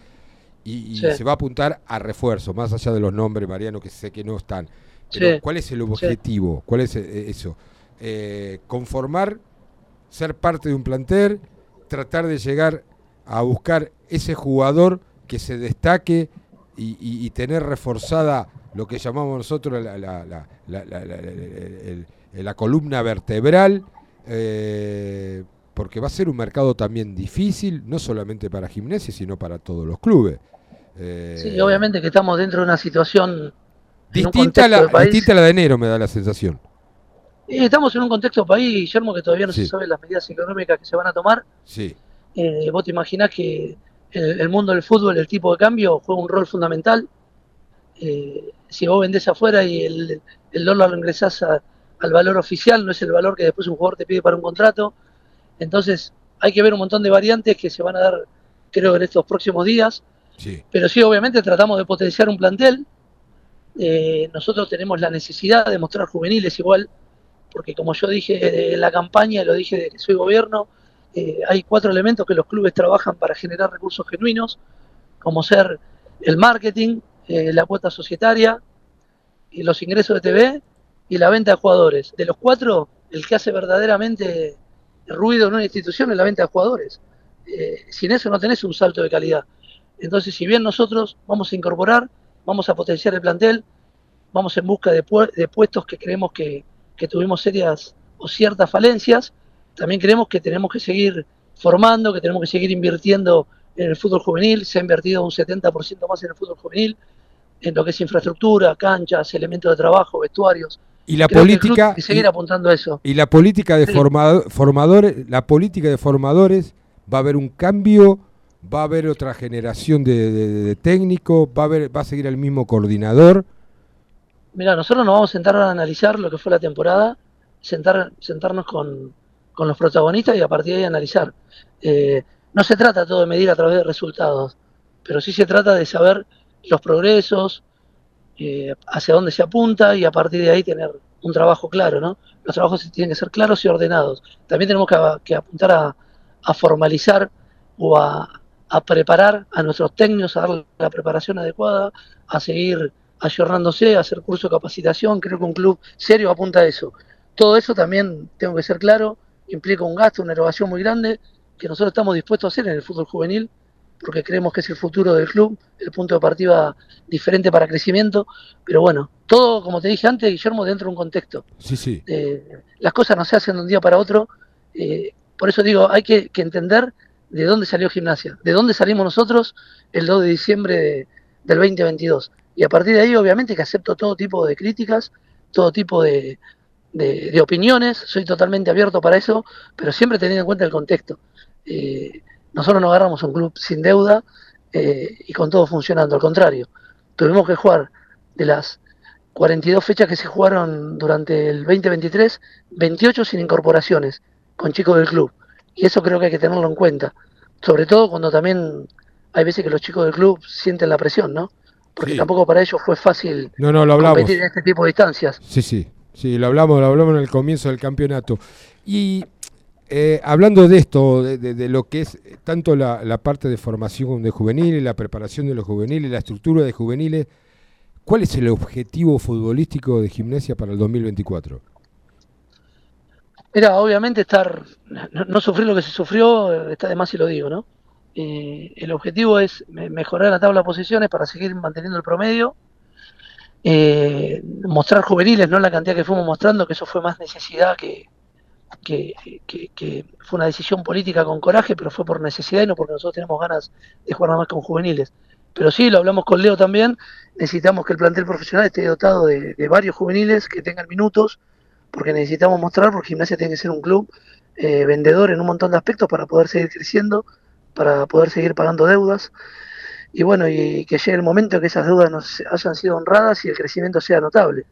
y, y Sí. se va a apuntar a refuerzo, más allá de los nombres, Mariano, que sé que no están. Pero, Sí. ¿cuál es el Sí. objetivo? ¿Cuál es eh, eso? Eh, conformar, ser parte de un plantel, tratar de llegar a buscar ese jugador que se destaque y, y- y tener reforzada lo que llamamos nosotros la, columna vertebral, eh, porque va a ser un mercado también difícil, no solamente para gimnasia, sino para todos los clubes. Eh, Sí, obviamente que estamos dentro de una situación un distinta, a la, país. distinta a la de enero, me da la sensación. Estamos en un contexto país, Guillermo, que todavía no Sí. se saben las medidas económicas que se van a tomar. Sí, Eh, vos te imaginás que el, el mundo del fútbol, el tipo de cambio, juega un rol fundamental. Eh, si vos vendés afuera y el, el dólar lo ingresás a- al valor oficial, no es el valor que después un jugador te pide para un contrato. Entonces, hay que ver un montón de variantes que se van a dar, creo, en estos próximos días. sí. Pero sí, obviamente tratamos de potenciar un plantel. Eh, nosotros tenemos la necesidad de mostrar juveniles igual, porque como yo dije en la campaña, lo dije de que soy gobierno, eh, hay cuatro elementos que los clubes trabajan para generar recursos genuinos, como ser el marketing, eh, la cuota societaria, y los ingresos de TV y la venta de jugadores. De los cuatro, el que hace verdaderamente ruido en una institución es la venta de jugadores. Eh, sin eso no tenés un salto de calidad. Entonces, si bien nosotros vamos a incorporar, vamos a potenciar el plantel, vamos en busca de, pu- de puestos que creemos que, que tuvimos serias o ciertas falencias, también creemos que tenemos que seguir formando, que tenemos que seguir invirtiendo en el fútbol juvenil, se ha invertido un 70% más en el fútbol juvenil, en lo que es infraestructura, canchas, elementos de trabajo, vestuarios. Y la Creo política- que seguir y- apuntando a eso. Y la política de Sí. formado- formadores, la política de formadores, va a haber un cambio, va a haber otra generación de, de- de técnicos, va a haber, va a seguir el mismo coordinador. Mira, nosotros nos vamos a sentar a analizar lo que fue la temporada, sentar, sentarnos con, con los protagonistas y a partir de ahí analizar. Eh, no se trata todo de medir a través de resultados, pero sí se trata de saber los progresos, eh, hacia dónde se apunta y a partir de ahí tener un trabajo claro, ¿no? Los trabajos tienen que ser claros y ordenados. También tenemos que, que apuntar a, a formalizar o a, a preparar a nuestros técnicos, a darle la preparación adecuada, a seguir ayornándose, hacer curso de capacitación, creo que un club serio apunta a eso. Todo eso también, tengo que ser claro, implica un gasto, una erogación muy grande que nosotros estamos dispuestos a hacer en el fútbol juvenil, porque creemos que es el futuro del club, el punto de partida diferente para crecimiento, pero bueno, todo, como te dije antes, Guillermo, dentro de un contexto. Sí, sí. Eh, las cosas no se hacen de un día para otro, eh, por eso digo, hay que, que entender de dónde salió gimnasia, de dónde salimos nosotros el 2 de diciembre de- del 2022. Y a partir de ahí, obviamente, que acepto todo tipo de críticas, todo tipo de, de- de opiniones, soy totalmente abierto para eso, pero siempre teniendo en cuenta el contexto. Eh, nosotros no agarramos un club sin deuda eh, y con todo funcionando, al contrario, tuvimos que jugar de las 42 fechas que se jugaron durante el 2023, 28 sin incorporaciones, con chicos del club. Y eso creo que hay que tenerlo en cuenta. Sobre todo cuando también hay veces que los chicos del club sienten la presión, ¿no? Porque tampoco para ellos fue fácil No, no, lo hablamos. competir en este tipo de distancias. Sí, sí, sí, lo hablamos, lo hablamos en el comienzo del campeonato. Y eh, hablando de esto, de, lo que es eh, tanto la, parte de formación de juveniles, la preparación de los juveniles, la estructura de juveniles, ¿cuál es el objetivo futbolístico de gimnasia para el 2024? Mira, obviamente estar, no, sufrir lo que se sufrió, eh, está de más si lo digo, ¿no? Eh, el objetivo es me- mejorar la tabla de posiciones para seguir manteniendo el promedio, eh, mostrar juveniles, no la cantidad que fuimos mostrando, que eso fue más necesidad que, que, fue una decisión política con coraje, pero fue por necesidad y no porque nosotros tenemos ganas de jugar nada más con juveniles. Pero sí, lo hablamos con Leo también, necesitamos que el plantel profesional esté dotado de, de varios juveniles que tengan minutos, porque necesitamos mostrar, porque Gimnasia tiene que ser un club eh, vendedor en un montón de aspectos para poder seguir creciendo, para poder seguir pagando deudas. Y bueno, y que llegue el momento que esas deudas nos hayan sido honradas y el crecimiento sea notable.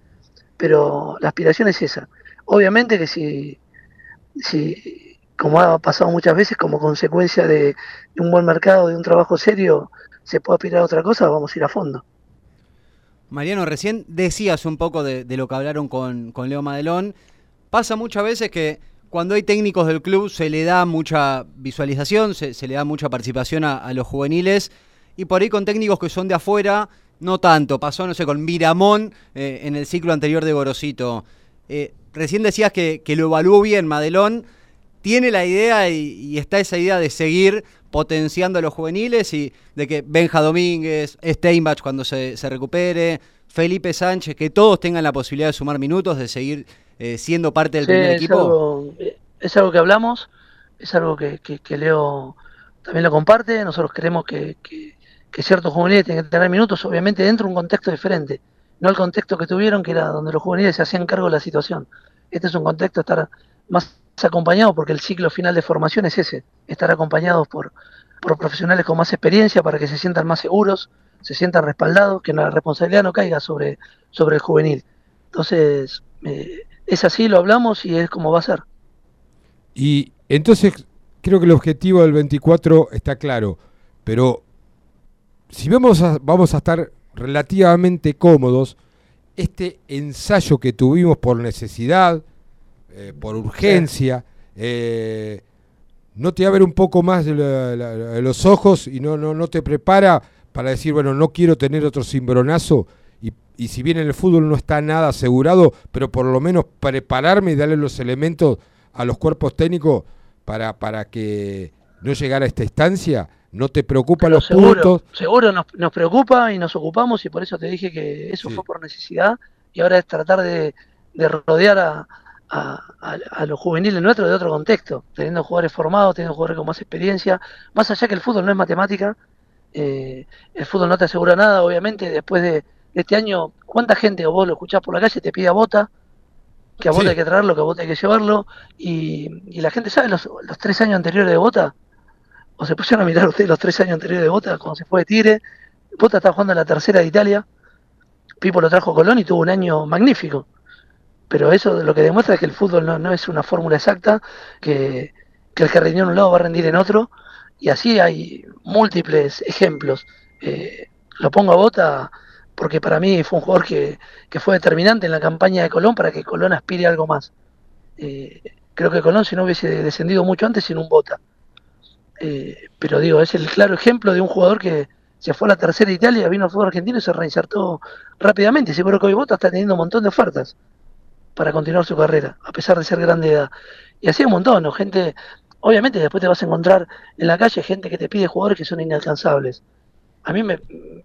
Pero la aspiración es esa. Obviamente que si, si como ha pasado muchas veces, como consecuencia de, un buen mercado, de un trabajo serio, se puede aspirar a otra cosa, vamos a ir a fondo. Mariano, recién decías un poco de, lo que hablaron con, con Leo Madelón. Pasa muchas veces que cuando hay técnicos del club se le da mucha visualización, se, se le da mucha participación a, a los juveniles y por ahí con técnicos que son de afuera, no tanto. Pasó, no sé, con Miramón eh, en el ciclo anterior de Gorosito. Eh, recién decías que, que lo evaluó bien Madelón. Tiene la idea y, y está esa idea de seguir potenciando a los juveniles y de que Benja Domínguez, Steinbach cuando se, se recupere, Felipe Sánchez, que todos tengan la posibilidad de sumar minutos, de seguir eh, siendo parte del Sí, primer es equipo. algo, eh, es algo que hablamos, es algo que, que- que Leo también lo comparte. Nosotros creemos que, que- que ciertos juveniles tienen que tener minutos, obviamente dentro de un contexto diferente, no el contexto que tuvieron, que era donde los juveniles se hacían cargo de la situación. Este es un contexto estar más acompañados, porque el ciclo final de formación es ese, estar acompañados por, por profesionales con más experiencia para que se sientan más seguros, se sientan respaldados, que la responsabilidad no caiga sobre, sobre el juvenil. Entonces, eh, es así, lo hablamos y es como va a ser. Y entonces creo que el objetivo del 24 está claro, pero si vamos a, vamos a estar relativamente cómodos, este ensayo que tuvimos por necesidad, eh, por urgencia, eh, no te abre un poco más los ojos y no, no, no te prepara para decir, bueno, no quiero tener otro cimbronazo. Y, y si bien en el fútbol no está nada asegurado, pero por lo menos prepararme y darle los elementos a los cuerpos técnicos para, para que no llegara a esta instancia, no te preocupan los seguro, puntos. seguro nos, nos preocupa y nos ocupamos y por eso te dije que eso fue por necesidad y ahora es tratar de, de rodear a, a- a- a los juveniles nuestros de otro contexto, teniendo jugadores formados, teniendo jugadores con más experiencia, más allá que el fútbol no es matemática, eh, el fútbol no te asegura nada, obviamente después de, de este año, ¿cuánta gente o vos lo escuchás por la calle te pide a bota? Que a vos Sí. hay que traerlo, que a vos hay que llevarlo, y, y la gente sabe los, los tres años anteriores de bota, o se pusieron a mirar ustedes los tres años anteriores de Bota, cuando se fue de Tigre. Bota está jugando en la tercera de Italia. Pipo lo trajo a Colón y tuvo un año magnífico. Pero eso lo que demuestra es que el fútbol no, no es una fórmula exacta, que, que el que rindió en un lado va a rendir en otro. Y así hay múltiples ejemplos. Eh, lo pongo a Bota porque para mí fue un jugador que, que fue determinante en la campaña de Colón para que Colón aspire a algo más. Eh, creo que Colón si no hubiese descendido mucho antes sin un Bota. Eh, pero digo, es el claro ejemplo de un jugador que, se fue a la tercera Italia, vino al fútbol argentino y se reinsertó rápidamente. Seguro que hoy Bota está teniendo un montón de ofertas para continuar su carrera, a pesar de ser grande edad. Y así un montón, ¿no? Gente, obviamente después te vas a encontrar en la calle gente que te pide jugadores que son inalcanzables. A mí me,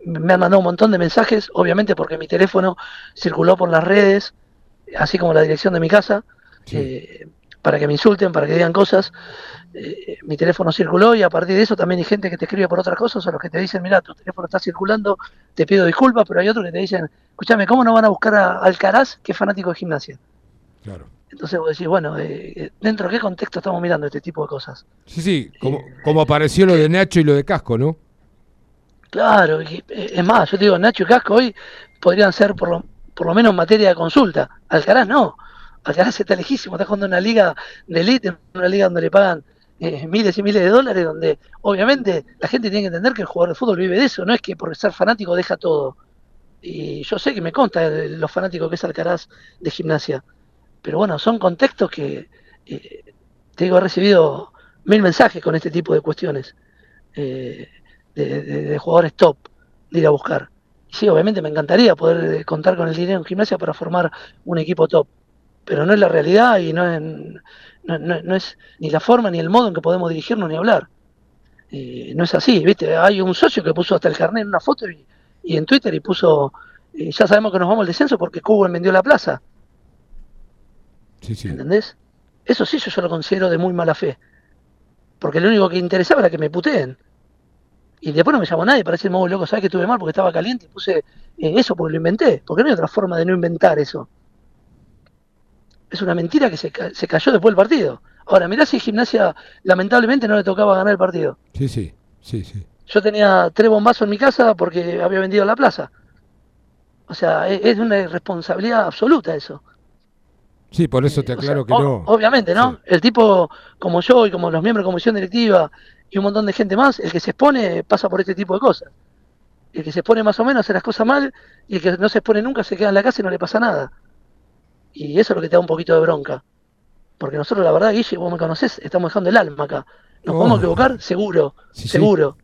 me han mandado un montón de mensajes, obviamente porque mi teléfono circuló por las redes, así como la dirección de mi casa, eh, para que me insulten, para que digan cosas. Eh, mi teléfono circuló y a partir de eso también hay gente que te escribe por otras cosas, o los que te dicen, mira, tu teléfono está circulando, te pido disculpas, pero hay otros que te dicen, escúchame, ¿cómo no van a buscar a Alcaraz, que es fanático de gimnasia? Claro. Entonces vos decís, bueno, eh, ¿dentro de qué contexto estamos mirando este tipo de cosas? Sí, sí, como, como apareció lo de Nacho y lo de Casco, ¿no? Claro, y, eh, es más, yo te digo, Nacho y Casco hoy podrían ser por lo, por lo menos en materia de consulta. Alcaraz no. Alcaraz está lejísimo, está jugando en una liga de élite, en una liga donde le pagan eh, miles y miles de dólares, donde obviamente la gente tiene que entender que el jugador de fútbol vive de eso, no es que por ser fanático deja todo. Y yo sé que me consta los fanáticos que es Alcaraz de gimnasia. Pero bueno, son contextos que, eh, te digo, he recibido mil mensajes con este tipo de cuestiones eh, de, de- de jugadores top de ir a buscar. Y sí, obviamente me encantaría poder eh, contar con el dinero en gimnasia para formar un equipo top, pero no es la realidad y no es, no, no- no es ni la forma ni el modo en que podemos dirigirnos ni hablar. Eh, no es así, ¿viste? Hay un socio que puso hasta el carnet en una foto y, y en Twitter y puso, eh, ya sabemos que nos vamos al descenso porque Cuba vendió la plaza. Sí, sí. ¿Entendés? Eso sí yo, yo lo considero de muy mala fe. Porque lo único que interesaba era que me puteen. Y después no me llamó nadie para decirme, "Oh, loco, ¿sabes que estuve mal porque estaba caliente y puse eh, eso porque lo inventé? Porque no hay otra forma de no inventar eso. Es una mentira que se, se cayó después del partido. Ahora, mirá si Gimnasia lamentablemente no le tocaba ganar el partido. Sí, sí, sí, sí. Yo tenía tres bombazos en mi casa porque había vendido la plaza. O sea, e- es una irresponsabilidad absoluta eso. Sí, por eso te aclaro que no. Obviamente, ¿no? El tipo como yo y como los miembros de comisión directiva y un montón de gente más, el que se expone pasa por este tipo de cosas. El que se expone más o menos hace las cosas mal y el que no se expone nunca se queda en la casa y no le pasa nada. Y eso es lo que te da un poquito de bronca. Porque nosotros, la verdad, Guille, vos me conocés, estamos dejando el alma acá. ¿Nos Oh. podemos equivocar? Seguro, Sí, sí. seguro.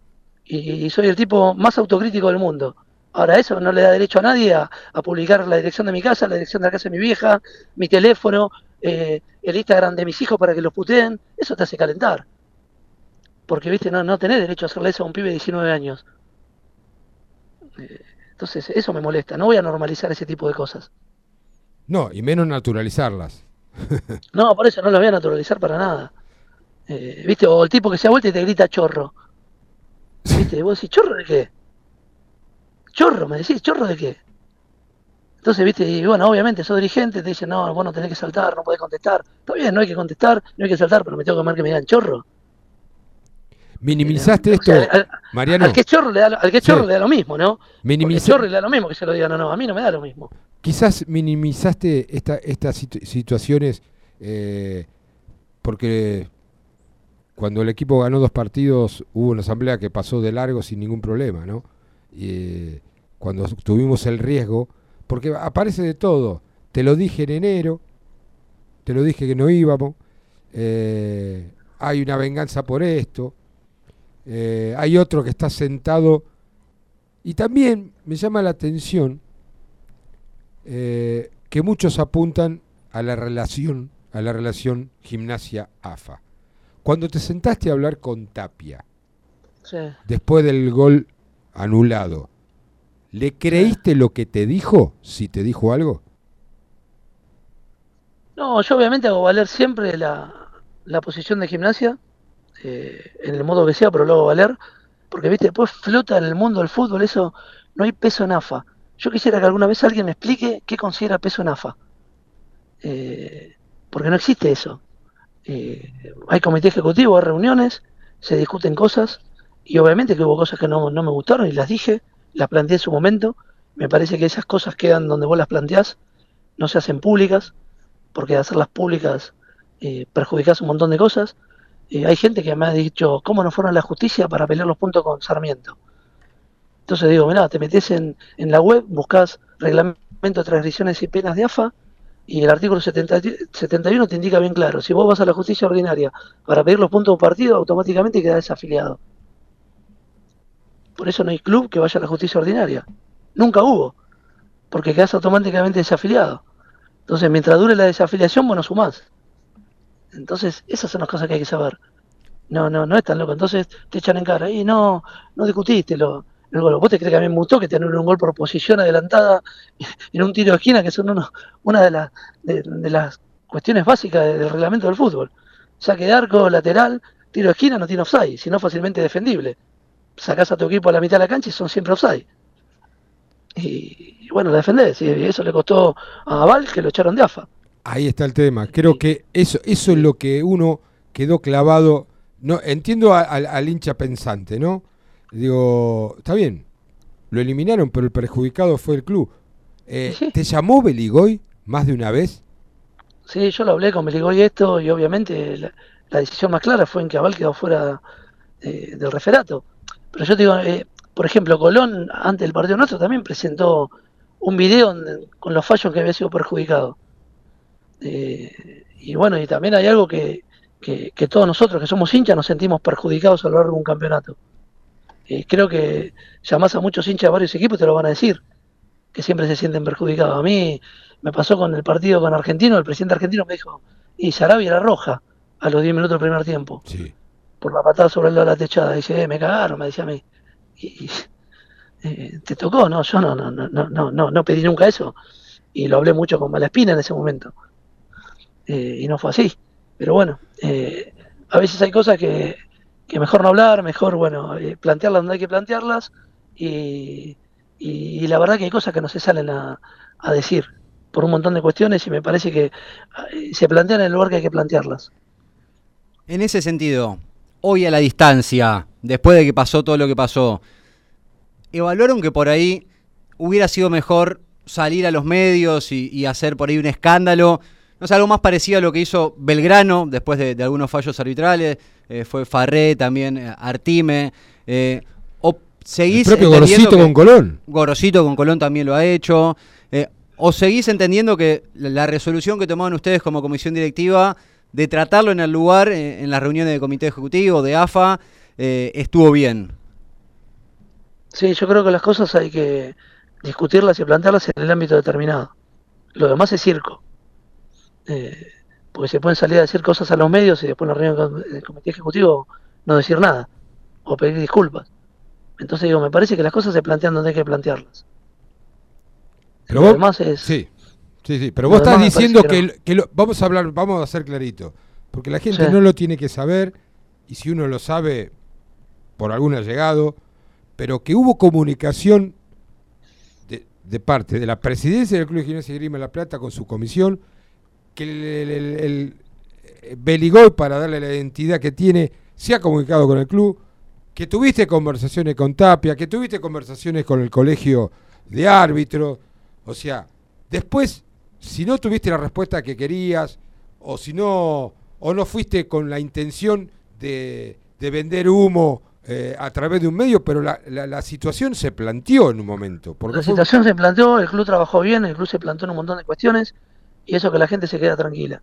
Y, y soy el tipo más autocrítico del mundo. Ahora, eso no le da derecho a nadie a, a publicar la dirección de mi casa, la dirección de la casa de mi vieja, mi teléfono, eh, el Instagram de mis hijos para que los puteen. Eso te hace calentar. Porque, viste, no, no tenés derecho a hacerle eso a un pibe de 19 años. Eh, entonces, eso me molesta. No voy a normalizar ese tipo de cosas. No, y menos naturalizarlas. No, por eso no lo voy a naturalizar para nada. Eh, ¿Viste? O el tipo que se ha vuelto y te grita chorro. ¿Viste? Y vos decís, ¿chorro de qué? Chorro, me decís, ¿chorro de qué? Entonces, ¿viste? Y bueno, obviamente, sos dirigente, te dicen, no, vos no tenés que saltar, no podés contestar. Está bien, no hay que contestar, no hay que saltar, pero me tengo que comer que me digan chorro. Minimizaste esto, sea, al- Mariano. Al que chorro le da, lo- al que Sí. le da lo mismo, ¿no? Porque Minimiza- chorro le da lo mismo que se lo digan o no. A mí no me da lo mismo. Quizás minimizaste esta, estas situ- situaciones eh, porque cuando el equipo ganó dos partidos hubo una asamblea que pasó de largo sin ningún problema, ¿no? Y, eh, cuando tuvimos el riesgo, porque aparece de todo. Te lo dije en enero, te lo dije que no íbamos, eh, hay una venganza por esto, eh, hay otro que está sentado y también me llama la atención eh, que muchos apuntan a la relación, a la relación gimnasia-AFA. Cuando te sentaste a hablar con Tapia, Sí. después del gol anulado, ¿le creíste lo que te dijo? Si te dijo algo. No, yo obviamente hago valer siempre la, la posición de gimnasia, eh, en el modo que sea, pero lo hago valer, porque viste, después flota en el mundo del fútbol, eso no hay peso en AFA. Yo quisiera que alguna vez alguien me explique qué considera peso en AFA. Eh, porque no existe eso. Eh, hay comité ejecutivo, hay reuniones, se discuten cosas, y obviamente que hubo cosas que no, no me gustaron y las dije, las planteé en su momento. Me parece que esas cosas quedan donde vos las planteás, no se hacen públicas, porque hacerlas públicas eh, perjudicás un montón de cosas. Hay gente que me ha dicho, ¿cómo no fueron a la justicia para pelear los puntos con Sarmiento? Entonces digo, mirá, te metes en, en la web, buscas reglamento transgresiones y penas de AFA, y el artículo 70 71 te indica bien claro, si vos vas a la justicia ordinaria para pedir los puntos de un partido, automáticamente quedás desafiliado. Por eso no hay club que vaya a la justicia ordinaria. Nunca hubo. Porque quedas automáticamente desafiliado. Entonces, mientras dure la desafiliación, vos no sumás. Entonces, esas son las cosas que hay que saber. No, no, no es tan loco. Entonces te echan en cara. Y no, no discutiste lo, el gol. ¿Vos te crees que a mí me gustó que tener un gol por posición adelantada en un tiro de esquina, que son uno, una de, las de, las cuestiones básicas del reglamento del fútbol? Saque de arco, lateral, tiro de esquina no tiene offside, sino fácilmente defendible. Sacás a tu equipo a la mitad de la cancha y son siempre offside. Y, bueno, la defendés. Y eso le costó a Val que lo echaron de AFA. Ahí está el tema. Creo que eso, eso es lo que uno quedó clavado. No, entiendo al hincha pensante, ¿no? Digo, está bien, lo eliminaron, pero el perjudicado fue el club. Eh, ¿Te llamó Beligoy más de una vez? Sí, yo lo hablé con Beligoy esto y obviamente la, decisión más clara fue en que Aval quedó fuera eh, del referato. Pero yo te digo, eh, por ejemplo, Colón, antes del partido nuestro, también presentó un video con los fallos que había sido perjudicado. Y bueno, y también hay algo que, que, que, todos nosotros que somos hinchas nos sentimos perjudicados a lo largo de un campeonato. Eh, creo que llamás a muchos hinchas de varios equipos y te lo van a decir, que siempre se sienten perjudicados. A mí me pasó con el partido con Argentino, el presidente argentino me dijo, y Sarabia era roja a los 10 minutos del primer tiempo. Por la patada sobre el de la techada. Dice, eh, me cagaron, me decía a mí. Y, eh, te tocó, no, yo no, no, no, no, no, no pedí nunca eso. Y lo hablé mucho con Malaspina en ese momento. Y no fue así. Pero bueno, a veces hay cosas que, que mejor no hablar, mejor, bueno, eh, plantearlas donde hay que plantearlas y, y, la verdad que hay cosas que no se salen a, decir por un montón de cuestiones y me parece que eh, se plantean en el lugar que hay que plantearlas. En ese sentido, hoy a la distancia, después de que pasó todo lo que pasó, ¿evaluaron que por ahí hubiera sido mejor salir a los medios y, hacer por ahí un escándalo? No sé, algo más parecido a lo que hizo Belgrano después de algunos fallos arbitrales, eh, fue Farré, también eh, Artime. Eh, o seguís el propio Gorosito con Colón. Gorosito con Colón también lo ha hecho. o seguís entendiendo que la resolución que tomaron ustedes como comisión directiva de tratarlo en el lugar, en las reuniones de comité ejecutivo, de AFA, estuvo bien. Sí, yo creo que las cosas hay que discutirlas y plantearlas en el ámbito determinado. Lo demás es circo. Eh, porque se pueden salir a decir cosas a los medios y después en la reunión del comité ejecutivo no decir nada o pedir disculpas. Entonces digo, me parece que las cosas se plantean donde hay que plantearlas. Pero vos, es, sí, sí, sí, pero vos estás diciendo que, vamos a hablar, vamos a hacer clarito, porque la gente no lo tiene que saber y si uno lo sabe por algún llegado, pero que hubo comunicación de, de parte de la presidencia del Club de Gimnasia y Grima de La Plata con su comisión que el, el, Beligoy, para darle la identidad que tiene, se ha comunicado con el club, que tuviste conversaciones con Tapia, que tuviste conversaciones con el colegio de árbitros, o sea, después, si no tuviste la respuesta que querías, o si no, o no fuiste con la intención de, de vender humo eh, a través de un medio, pero la, la, situación se planteó en un momento. la situación se planteó, el club trabajó bien, el club se planteó en un montón de cuestiones, y eso que la gente se queda tranquila.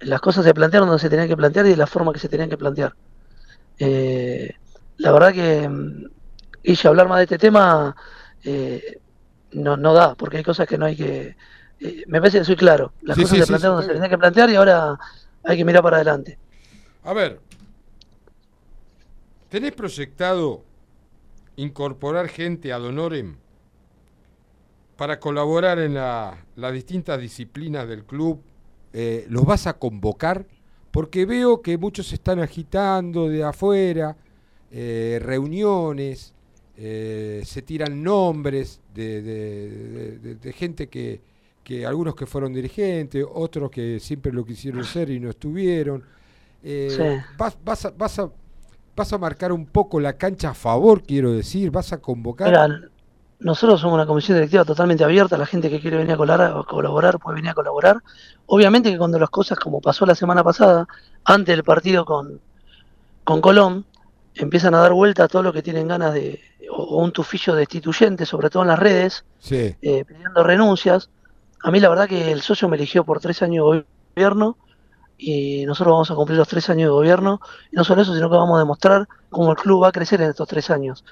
Las cosas se plantearon donde se tenían que plantear y de la forma que se tenían que plantear. Eh, la verdad que, mm, y hablar más de este tema eh, no, no da, porque hay cosas que no hay que... Eh, me parece que soy claro. Las cosas se plantearon donde se tenían que plantear y ahora hay que mirar para adelante. A ver, ¿tenés proyectado incorporar gente ad honorem para colaborar en las distintas disciplinas del club, eh, ¿los vas a convocar? Porque veo que muchos se están agitando de afuera, eh, reuniones, eh, se tiran nombres de, gente que, que, algunos que fueron dirigentes, otros que siempre lo quisieron ser y no estuvieron. Vas, vas, a, vas, a, vas a marcar un poco la cancha a favor, quiero decir, vas a convocar nosotros somos una comisión directiva totalmente abierta, la gente que quiere venir a colaborar, puede venir a colaborar. Obviamente que cuando las cosas, como pasó la semana pasada, antes del partido con, con Colón, empiezan a dar vuelta a todo lo que tienen ganas de, o, un tufillo destituyente, sobre todo en las redes, eh, pidiendo renuncias. A mí la verdad que el socio me eligió por tres años de gobierno y nosotros vamos a cumplir los tres años de gobierno. Y no solo eso, sino que vamos a demostrar cómo el club va a crecer en estos tres años.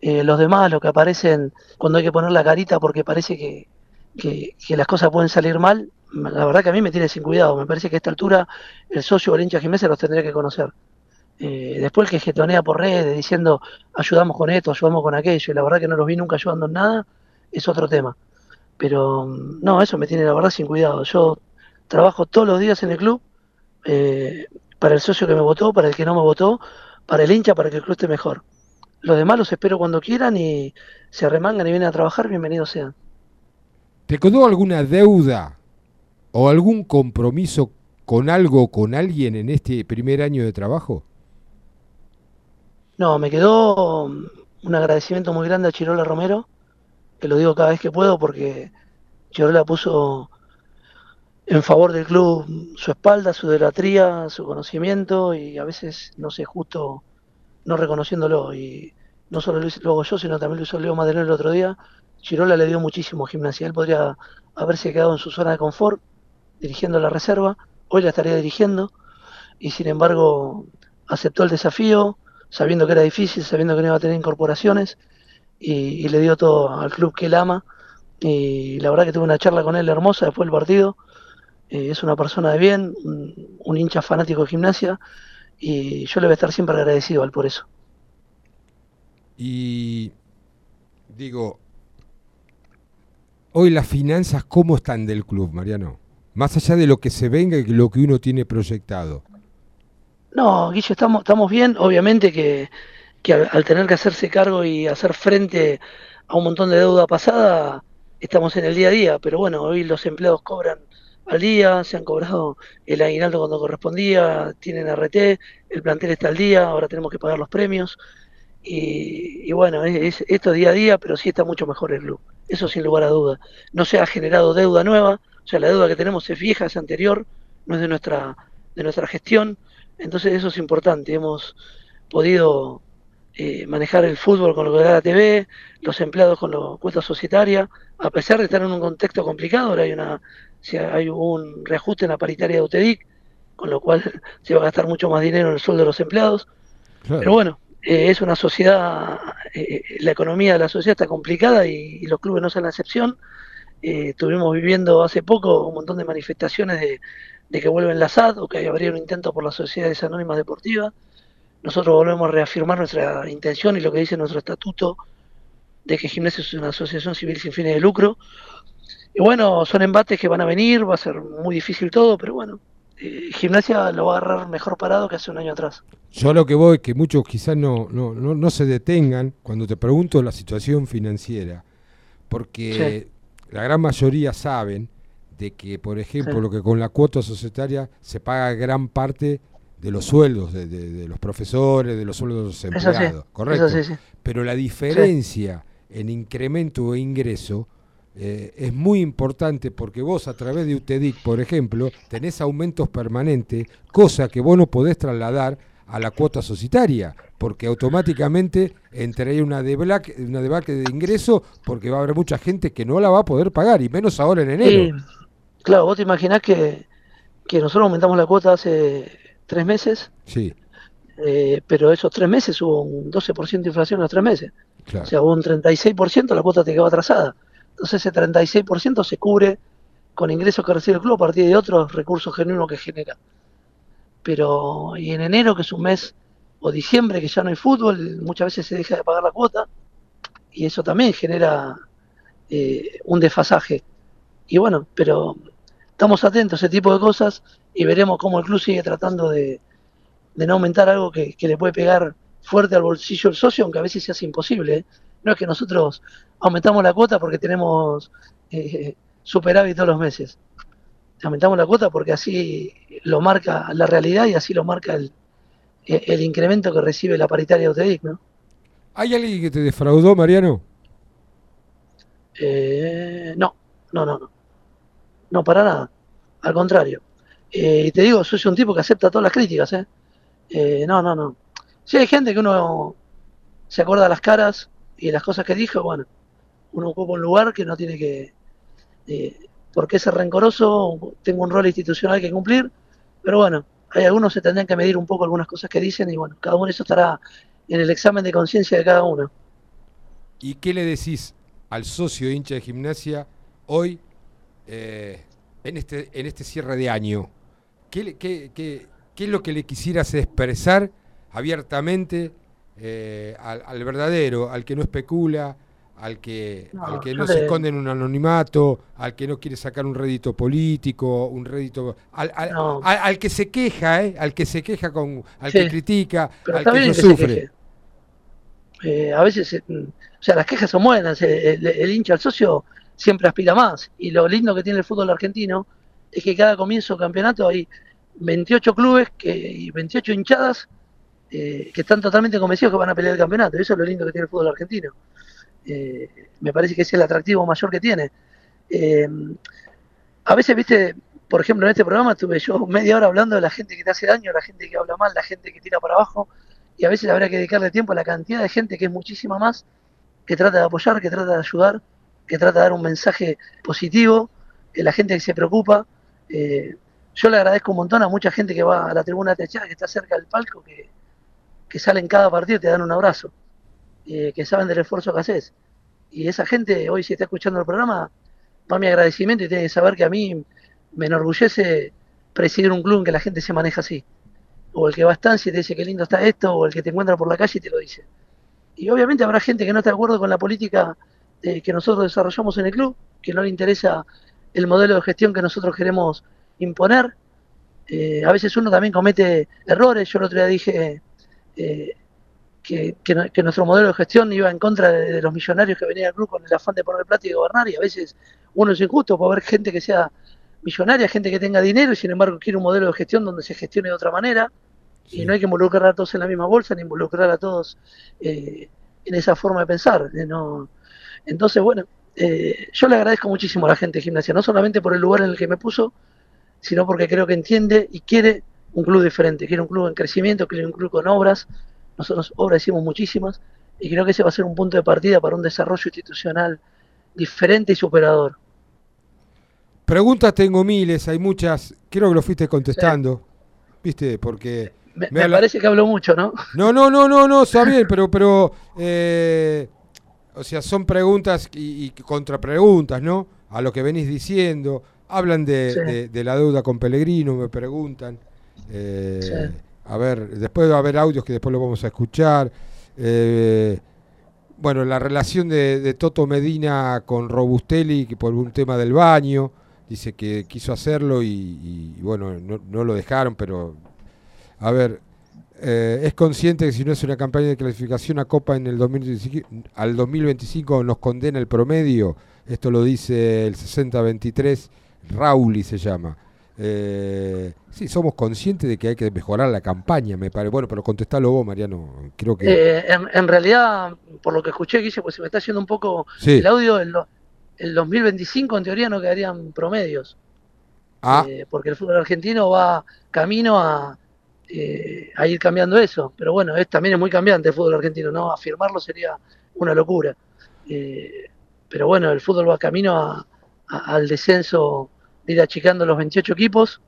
Eh, los demás, los que aparecen cuando hay que poner la carita porque parece que, que, las cosas pueden salir mal, la verdad que a mí me tiene sin cuidado. Me parece que a esta altura el socio o el hincha gimnasia los tendría que conocer. Eh, después el que getonea por redes diciendo ayudamos con esto, ayudamos con aquello, y la verdad que no los vi nunca ayudando en nada, es otro tema. Pero mm, no, eso me tiene la verdad sin cuidado. Yo trabajo todos los días en el club eh, para el socio que me votó, para el que no me votó, para el hincha, para que el club esté mejor. Los demás los espero cuando quieran y se arremangan y vienen a trabajar, bienvenidos sean. ¿Te quedó alguna deuda o algún compromiso con algo o con alguien en este primer año de trabajo? No, me quedó un agradecimiento muy grande a Chirola Romero, que lo digo cada vez que puedo porque Chirola puso en favor del club su espalda, su delatría, su conocimiento y a veces no sé, justo no reconociéndolo. Y no solo lo, lo hago yo, sino también lo hizo Leo el otro día. Chirola le dio muchísimo gimnasia. Él podría haberse quedado en su zona de confort dirigiendo la reserva, hoy la estaría dirigiendo y sin embargo aceptó el desafío, sabiendo que era difícil, sabiendo que no iba a tener incorporaciones y, le dio todo al club que él ama. Y la verdad que tuve una charla con él hermosa después del partido. Eh, es una persona de bien, un, hincha fanático de gimnasia y yo le voy a estar siempre agradecido al por eso. Y digo, hoy las finanzas, ¿cómo están del club, Mariano? Más allá de lo que se venga y lo que uno tiene proyectado. No, Guillo, estamos, estamos bien. Obviamente que, que al, al, tener que hacerse cargo y hacer frente a un montón de deuda pasada, estamos en el día a día. Pero bueno, hoy los empleados cobran al día, se han cobrado el aguinaldo cuando correspondía, tienen RT, el plantel está al día, ahora tenemos que pagar los premios. Y, y bueno, es, es, esto día a día, pero sí está mucho mejor el club. Eso sin lugar a duda. No se ha generado deuda nueva, o sea, la deuda que tenemos es vieja, es anterior, no es de nuestra, de nuestra gestión. Entonces eso es importante. Hemos podido eh, manejar el fútbol con lo que da la TV, los empleados con la cuota societaria, a pesar de estar en un contexto complicado, ahora hay una si hay un reajuste en la paritaria de UTEDIC, con lo cual se va a gastar mucho más dinero en el sueldo de los empleados. Claro. Pero bueno, eh, es una sociedad, eh, la economía de la sociedad está complicada y, y los clubes no son la excepción. Eh, estuvimos viviendo hace poco un montón de manifestaciones de, de que vuelven la SAD o que habría un intento por las sociedades anónimas deportivas. Nosotros volvemos a reafirmar nuestra intención y lo que dice nuestro estatuto de que Gimnasia es una asociación civil sin fines de lucro. Y bueno, son embates que van a venir, va a ser muy difícil todo, pero bueno, eh, Gimnasia lo va a agarrar mejor parado que hace un año atrás. Yo lo que voy, que muchos quizás no, no, no, no se detengan cuando te pregunto la situación financiera, porque sí. la gran mayoría saben de que, por ejemplo, sí. lo que con la cuota societaria se paga gran parte de los sueldos de, de, de los profesores, de los sueldos de los empleados, sí, ¿correcto? Pero la diferencia en incremento e ingreso eh, es muy importante porque vos a través de UTEDIC, por ejemplo, tenés aumentos permanentes, cosa que vos no podés trasladar a la cuota societaria, porque automáticamente entraría una debacle, una debacle de ingreso porque va a haber mucha gente que no la va a poder pagar, y menos ahora en enero. Claro, vos te imaginás que, que nosotros aumentamos la cuota hace tres meses, sí. Eh, pero esos tres meses hubo un 12% de inflación en los tres meses. Claro. O sea, hubo un 36%, la cuota te quedó atrasada. Entonces ese 36% se cubre con ingresos que recibe el club a partir de otros recursos genuinos que genera. Pero, y en enero, que es un mes, o diciembre, que ya no hay fútbol, muchas veces se deja de pagar la cuota, y eso también genera eh, un desfasaje. Y bueno, pero estamos atentos a ese tipo de cosas y veremos cómo el club sigue tratando de, de no aumentar algo que, le puede pegar fuerte al bolsillo del socio, aunque a veces se hace imposible. ¿eh? No es que nosotros aumentamos la cuota porque tenemos eh, superávit todos los meses. Aumentamos la cuota porque así lo marca la realidad y así lo marca el, el incremento que recibe la paritaria de UTEDIC, ¿no? ¿Hay alguien que te defraudó, Mariano? Eh, no, no, no, no. No, para nada. Al contrario. Eh, y te digo, soy un tipo que acepta todas las críticas, ¿eh? Eh, no, no, no. Si hay gente que uno se acuerda de las caras y las cosas que dijo, bueno, uno ocupa un lugar que no tiene que... Eh, ¿Por qué ser rencoroso? Tengo un rol institucional que cumplir, pero bueno, hay algunos que tendrían que medir un poco algunas cosas que dicen y bueno, cada uno eso estará en el examen de conciencia de cada uno. ¿Y qué le decís al socio hincha de gimnasia hoy eh, en, este, en este cierre de año? ¿Qué, qué, qué, qué es lo que le quisieras expresar abiertamente eh, al, al, verdadero, al que no especula, al que no, al que no se esconde en un anonimato, al que no quiere sacar un rédito político, un rédito al, al, no. al, al que se queja, ¿eh? al que se queja con, al sí. que critica, Pero al que no que sufre. Eh, a veces, eh, o sea, las quejas son buenas, eh, el, el, hincha, el socio siempre aspira más. Y lo lindo que tiene el fútbol argentino es que cada comienzo de campeonato hay 28 clubes que, y 28 hinchadas eh, que están totalmente convencidos que van a pelear el campeonato. Eso es lo lindo que tiene el fútbol argentino. Eh, me parece que es el atractivo mayor que tiene. Eh, a veces, viste, por ejemplo, en este programa estuve yo media hora hablando de la gente que te hace daño, la gente que habla mal, la gente que tira para abajo, y a veces habría que dedicarle tiempo a la cantidad de gente que es muchísima más, que trata de apoyar, que trata de ayudar, que trata de dar un mensaje positivo, que la gente que se preocupa. Eh, yo le agradezco un montón a mucha gente que va a la tribuna techada, que está cerca del palco, que, que sale en cada partido y te dan un abrazo eh, que saben del esfuerzo que haces. Y esa gente, hoy si está escuchando el programa, va mi agradecimiento y tiene que saber que a mí me enorgullece presidir un club en que la gente se maneja así. O el que va a estancia y te dice qué lindo está esto, o el que te encuentra por la calle y te lo dice. Y obviamente habrá gente que no está de acuerdo con la política eh, que nosotros desarrollamos en el club, que no le interesa el modelo de gestión que nosotros queremos imponer. Eh, a veces uno también comete errores. Yo el otro día dije, eh, que, que, que, nuestro modelo de gestión iba en contra de, de, los millonarios que venían al club con el afán de poner plata y gobernar, y a veces uno es injusto por ver gente que sea millonaria, gente que tenga dinero, y sin embargo quiere un modelo de gestión donde se gestione de otra manera, sí. y no hay que involucrar a todos en la misma bolsa, ni involucrar a todos eh, en esa forma de pensar. Eh, no. Entonces, bueno, eh, yo le agradezco muchísimo a la gente de gimnasia, no solamente por el lugar en el que me puso, sino porque creo que entiende y quiere un club diferente, quiere un club en crecimiento, quiere un club con obras, nosotros obras hicimos muchísimas y creo que ese va a ser un punto de partida para un desarrollo institucional diferente y superador. Preguntas tengo miles, hay muchas, creo que lo fuiste contestando, sí. ¿viste? Porque... Me, me, me parece que hablo mucho, ¿no? No, no, no, no, no, está bien, pero, pero eh, o sea, son preguntas y, y contrapreguntas, ¿no? A lo que venís diciendo, hablan de, sí. de, de la deuda con Pellegrino, me preguntan. Eh, a ver, después va a haber audios que después lo vamos a escuchar. Eh, bueno, la relación de, Toto Medina con Robustelli, que por un tema del baño, dice que quiso hacerlo y, bueno, no, no, lo dejaron, pero a ver, eh, es consciente que si no es una campaña de clasificación a Copa en el 2025, al 2025 nos condena el promedio, esto lo dice el 60-23, Rauli se llama. Eh, sí, somos conscientes de que hay que mejorar la campaña, me parece. Bueno, pero contestalo vos, Mariano. Creo que. Eh, en, en, realidad, por lo que escuché, Guille, pues se me está haciendo un poco sí. el audio. El, el 2025, en teoría, no quedarían promedios. Ah. Eh, porque el fútbol argentino va camino a, a ir cambiando eso. Pero bueno, es, también es muy cambiante el fútbol argentino, ¿no? Afirmarlo sería una locura. Pero bueno, el fútbol va camino a, a, al descenso ir achicando los 28 equipos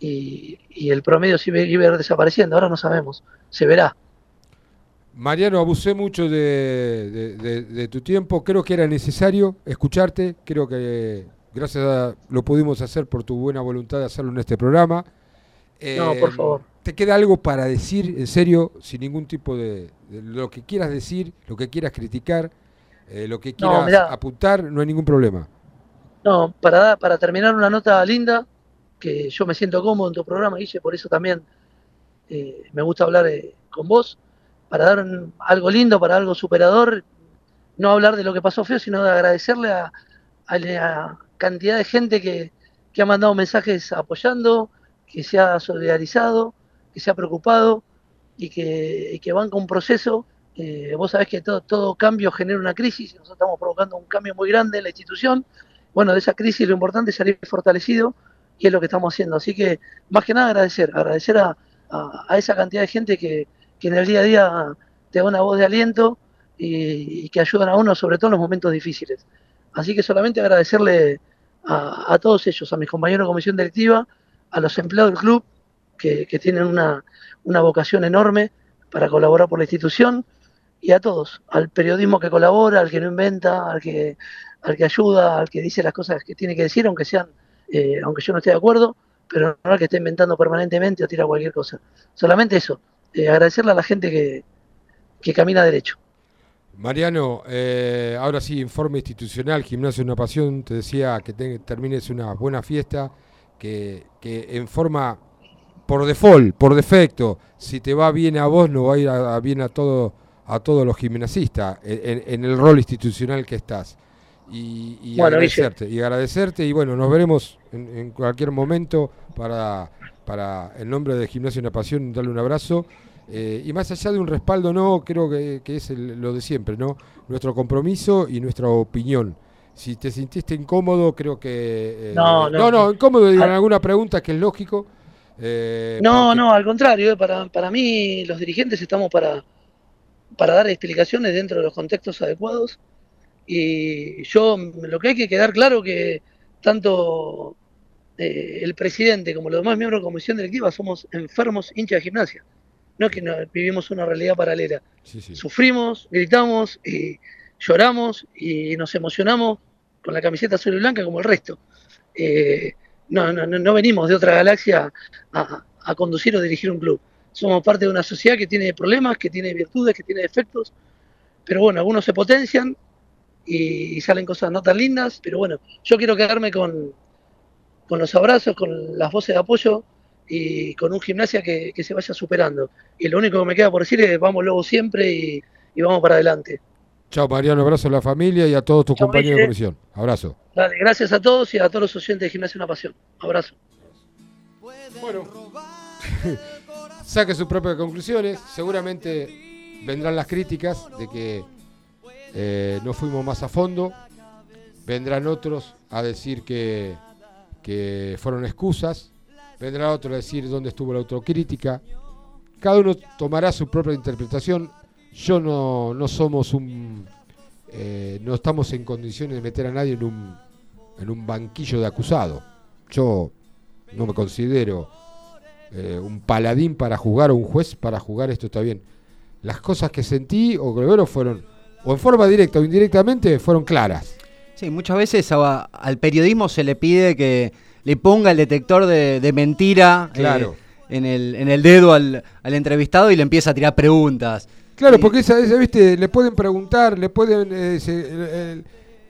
y, y el promedio sí iba a ir desapareciendo. Ahora no sabemos, se verá. Mariano, abusé mucho de, de, de, de, tu tiempo. Creo que era necesario escucharte. Creo que gracias a lo pudimos hacer por tu buena voluntad de hacerlo en este programa. Eh, no, por favor. ¿Te queda algo para decir, en serio, sin ningún tipo de, lo que quieras decir, lo que quieras criticar, eh, lo que quieras no, apuntar? No hay ningún problema. No, para, para terminar una nota linda, que yo me siento cómodo en tu programa, Guille, por eso también eh, me gusta hablar eh, con vos, para dar un, algo lindo, para algo superador, no hablar de lo que pasó feo, sino de agradecerle a, la cantidad de gente que, que ha mandado mensajes apoyando, que se ha solidarizado, que se ha preocupado y que, que banca un proceso. Eh, vos sabés que todo, todo cambio genera una crisis, nosotros estamos provocando un cambio muy grande en la institución, bueno, de esa crisis lo importante es salir fortalecido y es lo que estamos haciendo. Así que, más que nada, agradecer, agradecer a, a, esa cantidad de gente que, que, en el día a día te da una voz de aliento y, y, que ayudan a uno, sobre todo en los momentos difíciles. Así que solamente agradecerle a, a todos ellos, a mis compañeros de comisión directiva, a los empleados del club, que, que tienen una, una vocación enorme para colaborar por la institución, y a todos, al periodismo que colabora, al que no inventa, al que, al que ayuda, al que dice las cosas que tiene que decir, aunque sean, eh, aunque yo no esté de acuerdo, pero no al que esté inventando permanentemente o tira cualquier cosa. Solamente eso, eh, agradecerle a la gente que, que camina derecho. Mariano, eh, ahora sí, informe institucional, Gimnasio Una Pasión, te decía que te- termines una buena fiesta, que, que en forma, por default, por defecto, si te va bien a vos, no va a ir a- bien a, todo, a todos los gimnasistas, en- en el rol institucional que estás. Y, y Bueno, agradecerte, y agradecerte, y bueno, nos veremos en, en cualquier momento para, para, en nombre de Gimnasio Una Pasión, darle un abrazo. Eh, y más allá de un respaldo, no, creo que, que es el- lo de siempre, ¿no? Nuestro compromiso y nuestra opinión. Si te sintiste incómodo, creo que... eh, No, no, no. no, incómodo digo, en Al- alguna pregunta que es lógico. eh, No, porque- no, al contrario, eh, para, para mí los dirigentes estamos para, para dar explicaciones dentro de los contextos adecuados y yo lo que hay que quedar claro que tanto eh, el presidente como los demás miembros de la comisión directiva somos enfermos hinchas de gimnasia, no es que no- vivimos una realidad paralela, Sí, sí. sufrimos, gritamos y lloramos y nos emocionamos con la camiseta azul y blanca como el resto. Eh, no, no, no, venimos de otra galaxia a, a conducir o dirigir un club. Somos parte de una sociedad que tiene problemas, que tiene virtudes, que tiene defectos, pero bueno, algunos se potencian y, y salen cosas no tan lindas, pero bueno, yo quiero quedarme con, con los abrazos, con las voces de apoyo y con un gimnasia que, que se vaya superando. Y lo único que me queda por decir es vamos luego siempre y, y vamos para adelante. Chao Mariano, abrazo a la familia y a todos tus compañeros de comisión. Abrazo. Dale, gracias a todos y a todos los oyentes de Gimnasia Una Pasión. Abrazo. Saque sus propias conclusiones. Seguramente vendrán las críticas de que eh, no fuimos más a fondo. Vendrán otros a decir que, que fueron excusas. Vendrá otro a decir dónde estuvo la autocrítica. Cada uno tomará su propia interpretación. Yo no, no somos un. eh, no estamos en condiciones de meter a nadie en un, en un banquillo de acusado. Yo no me considero eh, un paladín para jugar o un juez para jugar esto está bien. Las cosas que sentí o que fueron, o en forma directa o indirectamente, fueron claras. Sí, muchas veces a- al periodismo se le pide que le ponga el detector de, de mentira eh, Claro. en, el, en el dedo al, al entrevistado y le empieza a tirar preguntas. Claro, porque esa, esa, viste, le pueden preguntar, le pueden, eh, se-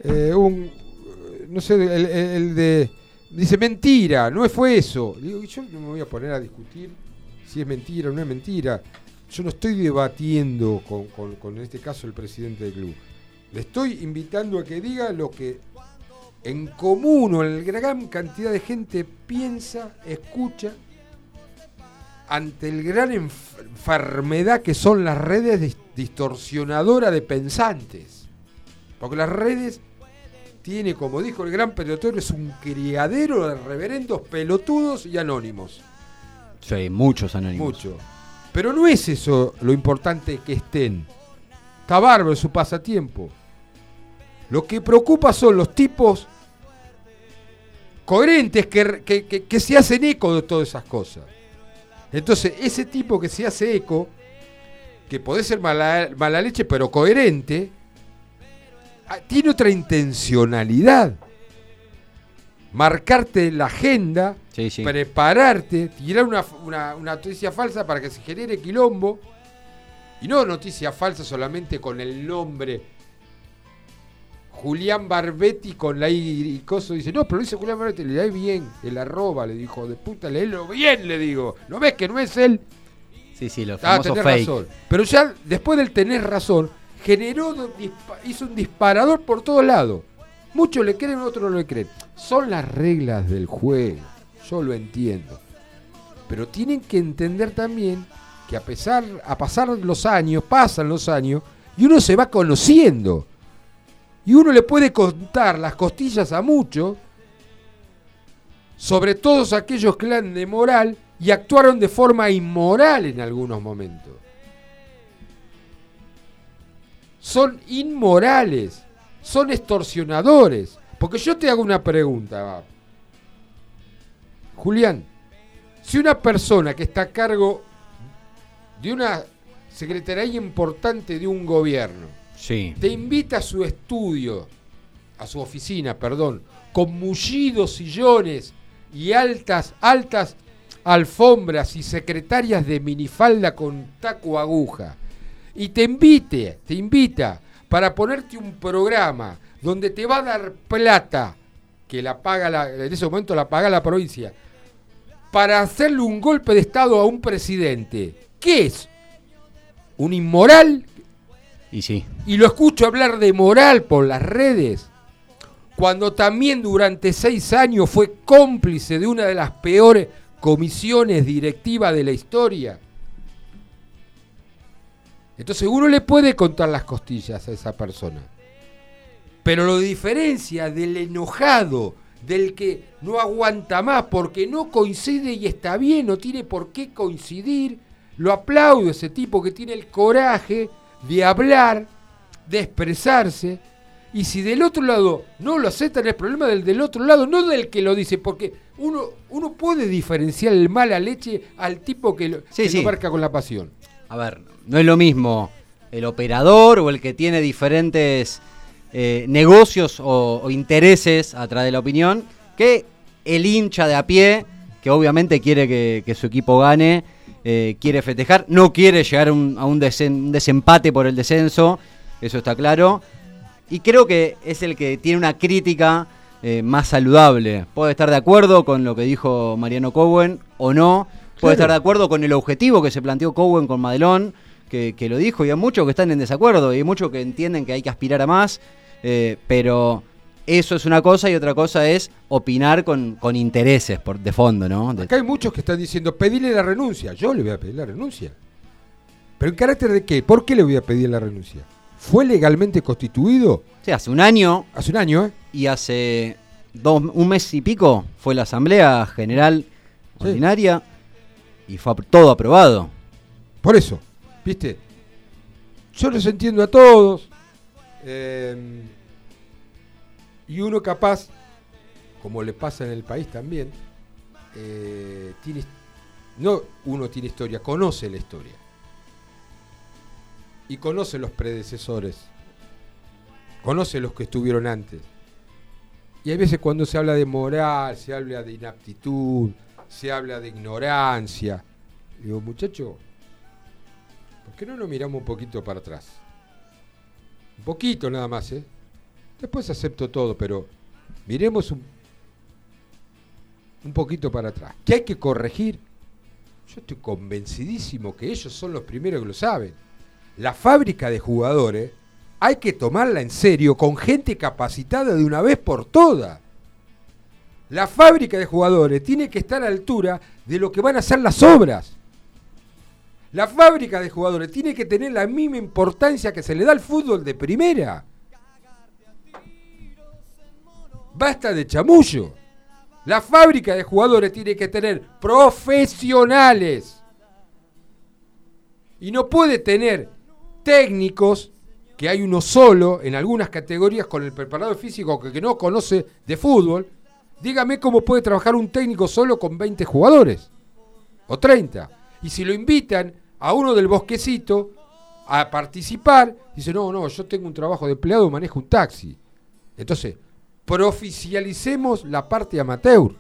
eh, un, no sé, el, el- el de, dice mentira, no fue eso. Digo, yo no me voy a poner a discutir si es mentira o no es mentira. Yo no estoy debatiendo con, con- con, en este caso el presidente del club. Le estoy invitando a que diga lo que en común o en gran cantidad de gente piensa, escucha ante el gran enf- enfermedad que son las redes dis- distorsionadoras de pensantes. Porque las redes tiene, como dijo el gran pelotudo, es un criadero de reverendos pelotudos y anónimos. Sí, muchos anónimos. Mucho. Pero no es eso lo importante que estén. Está bárbaro su pasatiempo. Lo que preocupa son los tipos coherentes que, que- que- que se hacen eco de todas esas cosas. Entonces, ese tipo que se hace eco, que puede ser mala, mala leche, pero coherente, ah, tiene otra intencionalidad. Marcarte la agenda, Sí, sí. prepararte, tirar una, una- una noticia falsa para que se genere quilombo. Y no noticia falsa solamente con el nombre Julián Barbetti con la I y coso. Dice, no, pero lo dice Julián Barbetti, le da bien, el arroba, le dijo, de puta, léelo bien, le digo. ¿No ves que no es él? Sí, sí, los Ah, tenés fake. razón. Pero ya después del tener razón, generó, hizo un disparador por todos lados. Muchos le creen, otros no le creen. Son las reglas del juego. Yo lo entiendo. Pero tienen que entender también que a pesar, a pasar los años, pasan los años, y uno se va conociendo. Y uno le puede contar las costillas a muchos sobre todos aquellos que eran de moral y actuaron de forma inmoral en algunos momentos. Son inmorales, son extorsionadores. Porque yo te hago una pregunta. Julián, si una persona que está a cargo de una secretaría importante de un gobierno, Sí. te invita a su estudio, a su oficina, perdón, con mullidos sillones y altas, altas alfombras y secretarias de minifalda con taco aguja. Y te invite, te invita para ponerte un programa donde te va a dar plata, que la paga la, en ese momento la paga la provincia, para hacerle un golpe de estado a un presidente. ¿Qué es? ¿Un inmoral? Y sí. Y lo escucho hablar de moral por las redes, cuando también durante seis años fue cómplice de una de las peores comisiones directivas de la historia. Entonces uno le puede contar las costillas a esa persona. Pero lo diferencia del enojado, del que no aguanta más porque no coincide y está bien, no tiene por qué coincidir, lo aplaudo a ese tipo que tiene el coraje de hablar, de expresarse. Y si del otro lado no lo aceptan, el problema del del otro lado, no del que lo dice, porque uno, uno puede diferenciar el mala leche al tipo que lo, Sí, que sí. lo marca con la pasión. A ver, no es lo mismo el operador o el que tiene diferentes eh, negocios o, intereses atrás de la opinión que el hincha de a pie que obviamente quiere que, su equipo gane, eh, quiere festejar, no quiere llegar a a un desempate por el descenso, eso está claro. Y creo que es el que tiene una crítica eh, más saludable. Puede estar de acuerdo con lo que dijo Mariano Cowen o no. Puede Claro. estar de acuerdo con el objetivo que se planteó Cowen con Madelón, que, que lo dijo, y hay muchos que están en desacuerdo, y hay muchos que entienden que hay que aspirar a más, eh, pero eso es una cosa y otra cosa es opinar con, con intereses por, de fondo, ¿no? De- Acá hay muchos que están diciendo, pedirle la renuncia. Yo le voy a pedir la renuncia. ¿Pero en carácter de qué? ¿Por qué le voy a pedir la renuncia? ¿Fue legalmente constituido? Sí, hace un año. Hace un año, ¿eh? Y hace dos, un mes y pico fue la Asamblea General Ordinaria y fue todo aprobado. Por eso, ¿viste? Yo los entiendo a todos. eh, y uno capaz, como le pasa en el país también, eh, tiene, no uno tiene historia, conoce la historia. Y conoce los predecesores. Conoce los que estuvieron antes. Y hay veces cuando se habla de moral, se habla de inaptitud, se habla de ignorancia. Digo, muchacho, ¿por qué no nos miramos un poquito para atrás? Un poquito nada más, ¿eh? Después acepto todo, pero miremos un, un poquito para atrás. ¿Qué hay que corregir? Yo estoy convencidísimo que ellos son los primeros que lo saben. La fábrica de jugadores hay que tomarla en serio con gente capacitada de una vez por todas. La fábrica de jugadores tiene que estar a la altura de lo que van a ser las obras. La fábrica de jugadores tiene que tener la misma importancia que se le da al fútbol de primera. Basta de chamullo. La fábrica de jugadores tiene que tener profesionales. Y no puede tener técnicos, que hay uno solo en algunas categorías con el preparador físico que no conoce de fútbol. Dígame cómo puede trabajar un técnico solo con 20 jugadores. O 30. Y si lo invitan a uno del bosquecito a participar, dice, no, no, yo tengo un trabajo de empleado, manejo un taxi. Entonces, proficialicemos la parte amateur.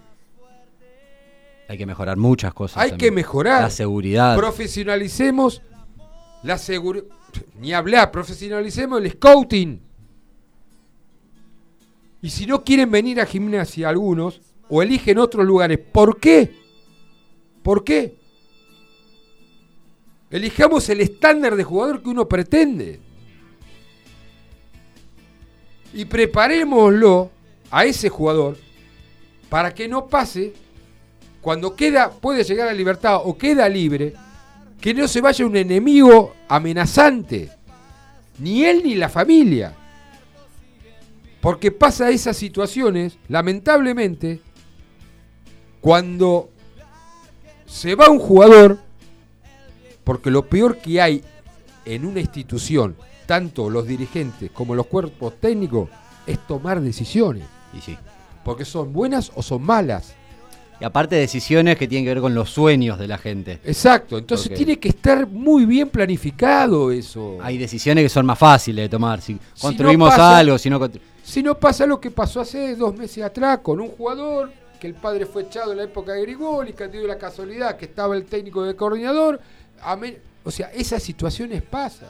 Hay que mejorar muchas cosas. Hay también. que mejorar. La seguridad. Profesionalicemos la seguridad. Ni hablar, profesionalicemos el scouting. Y si no quieren venir a gimnasia algunos, o eligen otros lugares, ¿por qué? ¿Por qué? Elijamos el estándar de jugador que uno pretende. Y preparémoslo a ese jugador para que no pase cuando queda, puede llegar a libertad o queda libre, que no se vaya un enemigo amenazante. Ni él ni la familia. Porque pasa esas situaciones, lamentablemente, cuando se va un jugador, porque lo peor que hay en una institución, tanto los dirigentes como los cuerpos técnicos, es tomar decisiones. Y sí. Porque son buenas o son malas. Y aparte decisiones que tienen que ver con los sueños de la gente. Exacto, entonces tiene que estar muy bien planificado eso. Hay decisiones que son más fáciles de tomar. Si construimos pasa- algo, si no... Si no pasa lo que pasó hace dos meses atrás con un jugador que el padre fue echado en la época de Grigoli, que ha tenido la casualidad que estaba el técnico de coordinador. O sea, esas situaciones pasan.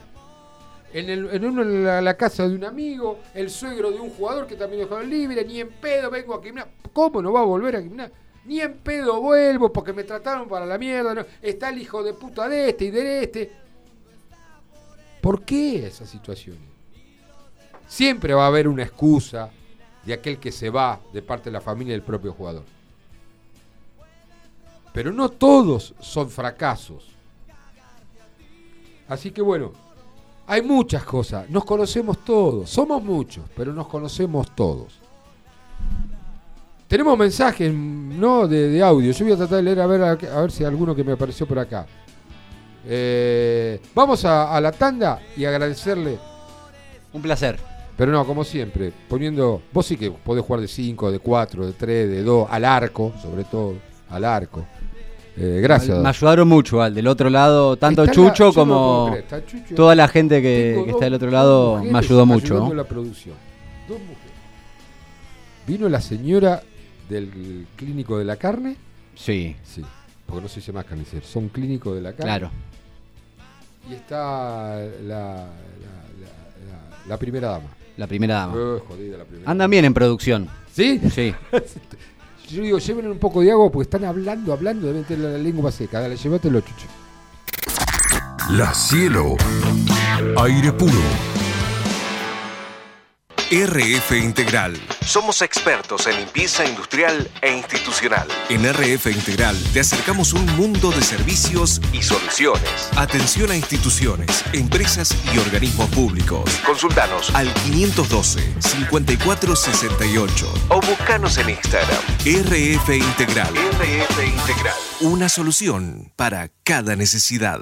En, la, casa de un amigo, el suegro de un jugador que también dejó libre, ni en pedo vengo a gimnasia. ¿Cómo no va a volver a gimnasia? Ni en pedo vuelvo porque me trataron para la mierda. Está el hijo de puta de este y de este. ¿Por qué esas situaciones? Siempre va a haber una excusa de aquel que se va de parte de la familia del propio jugador. Pero no todos son fracasos. Así que bueno, hay muchas cosas. Nos conocemos todos. Somos muchos, pero nos conocemos todos. Tenemos mensajes, ¿no? De, audio. Yo voy a tratar de leer a ver, a, a ver si hay alguno que me apareció por acá. Eh, vamos a, a la tanda y agradecerle. Un placer. Pero no, como siempre, poniendo. Vos sí que podés jugar de 5, de 4, de 3, de 2, al arco, sobre todo, al arco. Eh, gracias. Me ayudaron mucho, Al. Del otro lado, tanto Está la- Chucho no como creer, está Chucho. toda la gente que, está del otro lado me ayudó mucho. ¿no? la producción. Dos mujeres. Vino la señora del clínico de la carne. Sí. Sí, porque no se dice más carnicero, son clínicos de la carne. Claro. Y está la, la, la- la primera dama. La primera dama. Eh, jodida la primera Andan bien en producción. ¿Sí? Sí. Yo digo, llévenle un poco de agua porque están hablando, hablando, deben tener la lengua seca. Dale, llévatelo, chucho. La Cielo. Aire puro. RF Integral. Somos expertos en limpieza industrial e institucional. En RF Integral te acercamos un mundo de servicios y soluciones. Atención a instituciones, empresas y organismos públicos. Consultanos al 512-5468 o buscanos en Instagram. RF Integral. RF Integral. Una solución para cada necesidad.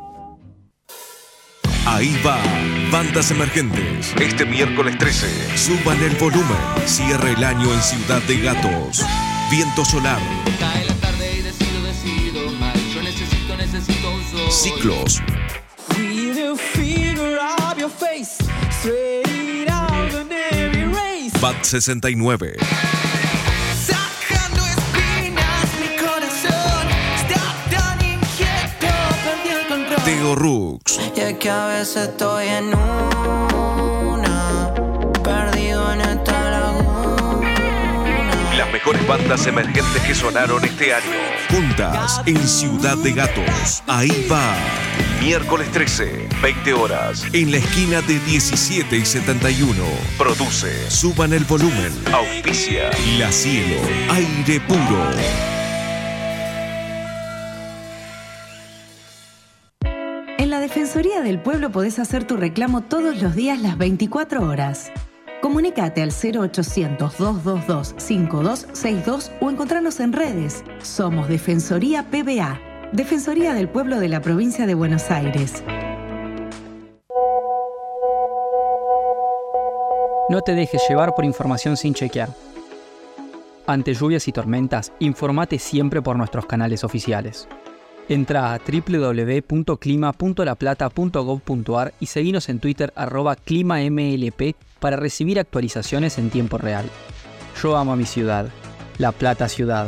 Ahí va, Bandas Emergentes. Este miércoles 13. Suban el volumen. Cierra el año en Ciudad de Gatos. Viento solar. Ciclos. Bat 69. Teo Rux, Y es que a veces estoy en una, perdido en esta laguna. las mejores bandas emergentes que sonaron este año. Juntas en Ciudad de Gatos. Ahí va. Miércoles 13, 20 horas. En la esquina de 17 y 71. Produce. Suban el volumen. Auspicia. La Cielo. Aire puro. Defensoría del Pueblo podés hacer tu reclamo todos los días las 24 horas. Comunicate al 0800-222-5262 o encontrarnos en redes. Somos Defensoría PBA, Defensoría del Pueblo de la Provincia de Buenos Aires. No te dejes llevar por información sin chequear. Ante lluvias y tormentas, informate siempre por nuestros canales oficiales. Entra a www.clima.laplata.gov.ar y seguinos en Twitter arroba climamlp para recibir actualizaciones en tiempo real. Yo amo a mi ciudad, La Plata Ciudad.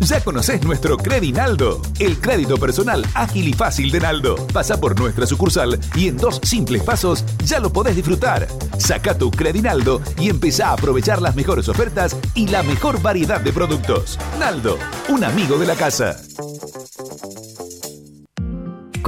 Ya conocés nuestro Credinaldo, el crédito personal ágil y fácil de Naldo. Pasa por nuestra sucursal y en dos simples pasos ya lo podés disfrutar. Saca tu Credinaldo y empezá a aprovechar las mejores ofertas y la mejor variedad de productos. Naldo, un amigo de la casa.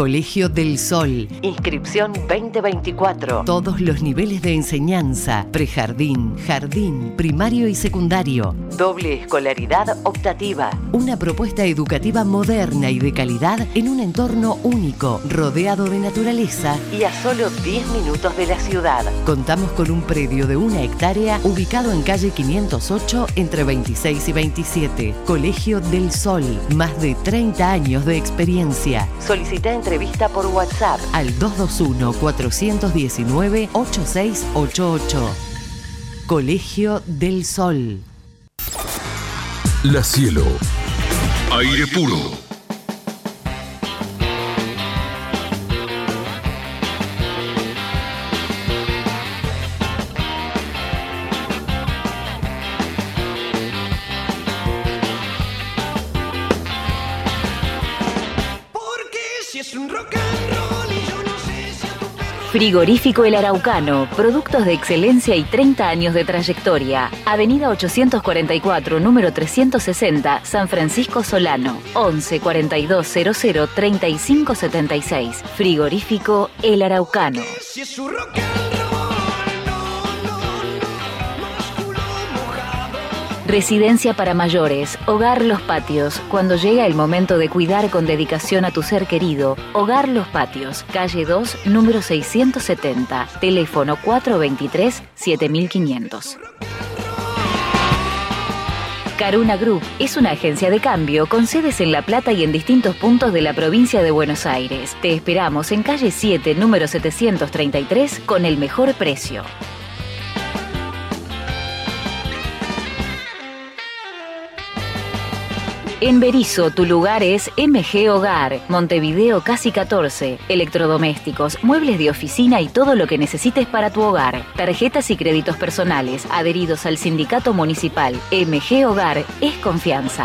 Colegio del Sol. Inscripción 2024. Todos los niveles de enseñanza. Prejardín, jardín, primario y secundario. Doble escolaridad optativa. Una propuesta educativa moderna y de calidad en un entorno único, rodeado de naturaleza y a solo 10 minutos de la ciudad. Contamos con un predio de una hectárea ubicado en calle 508 entre 26 y 27. Colegio del Sol. Más de 30 años de experiencia. Solicita entrevista por WhatsApp al 221-419-8688. Colegio del Sol. La Cielo. Aire puro. Frigorífico El Araucano, productos de excelencia y 30 años de trayectoria. Avenida 844, número 360, San Francisco Solano. 11 42 00 35 76. Frigorífico El Araucano. Residencia para mayores, Hogar Los Patios. Cuando llega el momento de cuidar con dedicación a tu ser querido, Hogar Los Patios, calle 2, número 670, teléfono 423-7500. Caruna Group es una agencia de cambio con sedes en La Plata y en distintos puntos de la provincia de Buenos Aires. Te esperamos en calle 7, número 733, con el mejor precio. En Berizo, tu lugar es MG Hogar, Montevideo Casi 14, electrodomésticos, muebles de oficina y todo lo que necesites para tu hogar. Tarjetas y créditos personales, adheridos al sindicato municipal. MG Hogar es confianza.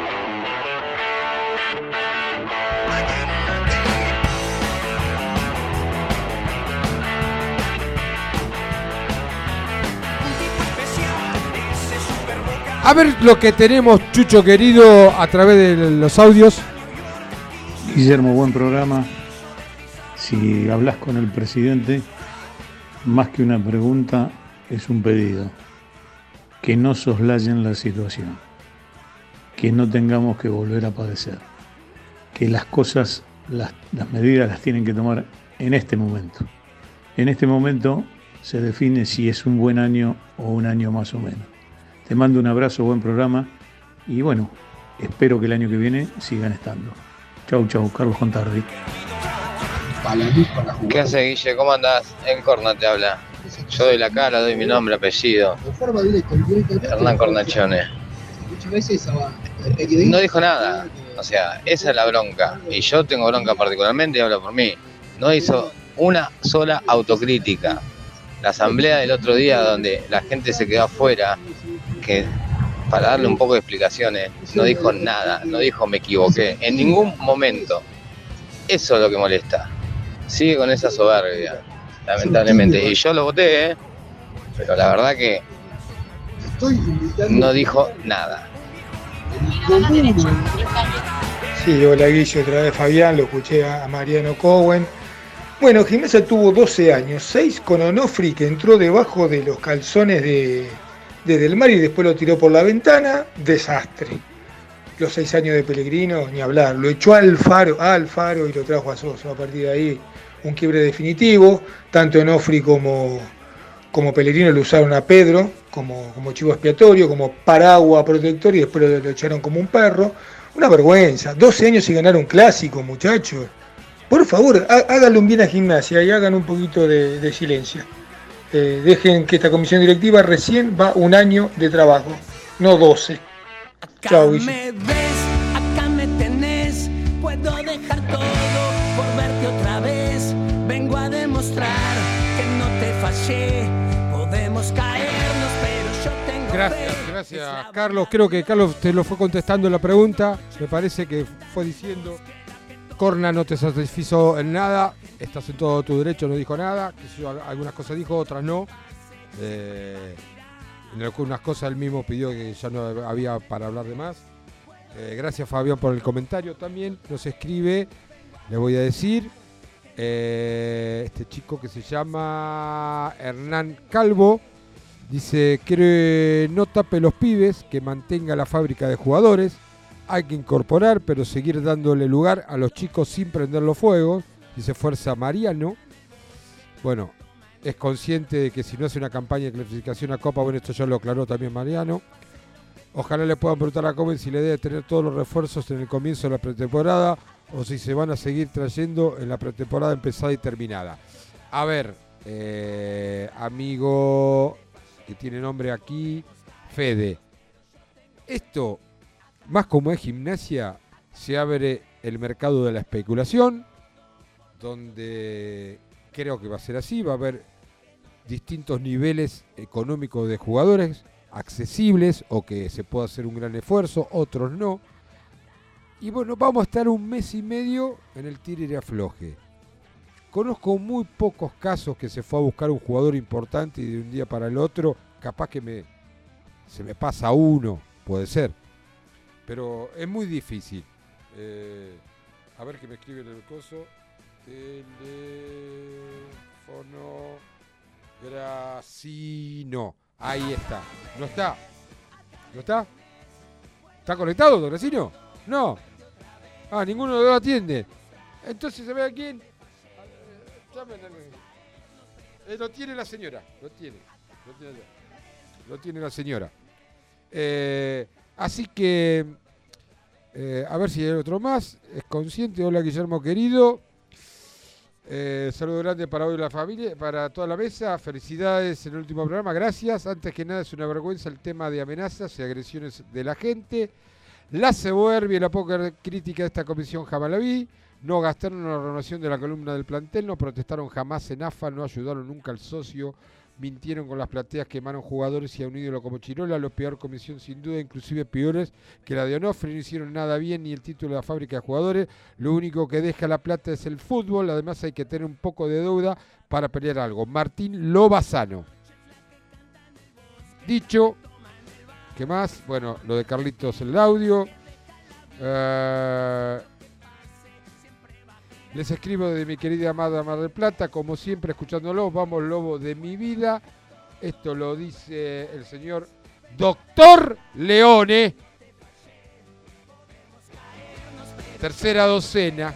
A ver lo que tenemos, Chucho querido, a través de los audios. Guillermo, buen programa. Si hablas con el presidente, más que una pregunta, es un pedido. Que no soslayen la situación. Que no tengamos que volver a padecer. Que las cosas, las, medidas las tienen que tomar en este momento. En este momento se define si es un buen año o un año más o menos. Te mando un abrazo, buen programa y bueno, espero que el año que viene sigan estando. Chau, chau, Carlos Contardi. ¿Qué hace Guille? ¿Cómo andás? En Corna te habla. Yo doy la cara, doy mi nombre, apellido. Hernán Cornachone. No dijo nada. O sea, esa es la bronca. Y yo tengo bronca particularmente y hablo por mí. No hizo una sola autocrítica. La asamblea del otro día donde la gente se quedó afuera, que para darle un poco de explicaciones, no dijo nada, no dijo me equivoqué, en ningún momento. Eso es lo que molesta. Sigue con esa soberbia, lamentablemente. Y yo lo voté, ¿eh? pero la verdad que no dijo nada. Sí, hola Guillo, otra vez Fabián, lo escuché a Mariano Cowen. Bueno, Gimnasia tuvo 12 años, 6 con Onofri que entró debajo de los calzones de, de Del Mar y después lo tiró por la ventana, desastre. Los 6 años de Pellegrino, ni hablar, lo echó al Faro, al Faro y lo trajo a Soso. A partir de ahí, un quiebre definitivo, tanto Onofri como, como Pellegrino lo usaron a Pedro como, como chivo expiatorio, como paraguas protector y después lo, echaron como un perro. Una vergüenza. 12 años y ganar un clásico, muchachos. Por favor, há- háganle un bien a gimnasia y hagan un poquito de silencio. Eh, dejen que esta comisión directiva recién va un año de trabajo, no 12. Chao, Guille. Gracias, gracias Carlos. Creo que Carlos te lo fue contestando la pregunta. Me parece que fue diciendo, Corna no te satisfizo en nada, estás en todo tu derecho, no dijo nada. yo, algunas cosas dijo, otras no. Eh, en algunas cosas él mismo pidió que ya no había para hablar de más. Eh, gracias Fabián por el comentario también. Nos escribe, le voy a decir, eh, este chico que se llama Hernán Calvo. Dice, que no tape los pibes, que mantenga la fábrica de jugadores. Hay que incorporar, pero seguir dándole lugar a los chicos sin prender los fuegos. Dice Fuerza Mariano. Bueno, es consciente de que si no hace una campaña de clasificación a Copa, bueno, esto ya lo aclaró también Mariano. Ojalá le puedan preguntar a Comen si le debe tener todos los refuerzos en el comienzo de la pretemporada o si se van a seguir trayendo en la pretemporada empezada y terminada. A ver, eh, amigo que tiene nombre aquí, Fede. Esto, más como es gimnasia, se abre el mercado de la especulación, donde creo que va a ser así, va a haber distintos niveles económicos de jugadores accesibles o que se pueda hacer un gran esfuerzo, otros no. Y bueno, vamos a estar un mes y medio en el tire y afloje. Conozco muy pocos casos que se fue a buscar un jugador importante y de un día para el otro, capaz que me, se me pasa uno, puede ser. Pero es muy difícil. Eh, a ver que me escriben en el coso. Teléfono. Gracino. Ahí está. ¿No está? ¿No está? ¿Está conectado, don Gracino? No. Ah, ninguno de los atiende. Entonces, ¿se ve a quién? Al- Eh, lo tiene la señora. Lo tiene. Lo tiene, allá. Lo tiene la señora. Eh, así que. Eh, a ver si hay otro más. Es consciente. Hola, Guillermo querido. Eh, saludo grande para hoy la familia, para toda la mesa. Felicidades en el último programa. Gracias. Antes que nada, es una vergüenza el tema de amenazas y agresiones de la gente. La soberbia y la poca crítica de esta comisión jamás. No gastaron en la renovación de la columna del plantel, no protestaron jamás en AFA, no ayudaron nunca al socio, mintieron con las plateas, quemaron jugadores y a un ídolo como Chirola, lo peor comisión sin duda, inclusive peores que la de Onofre, no hicieron nada bien ni el título de la fábrica de jugadores, lo único que deja la plata es el fútbol, además hay que tener un poco de deuda para pelear algo. Martín Lobazano. Dicho, ¿qué más? Bueno, lo de Carlitos el audio. Eh, les escribo de mi querida amada Mar del Plata, como siempre escuchándolo, vamos lobo de mi vida. Esto lo dice el señor Doctor Leone. Tercera docena.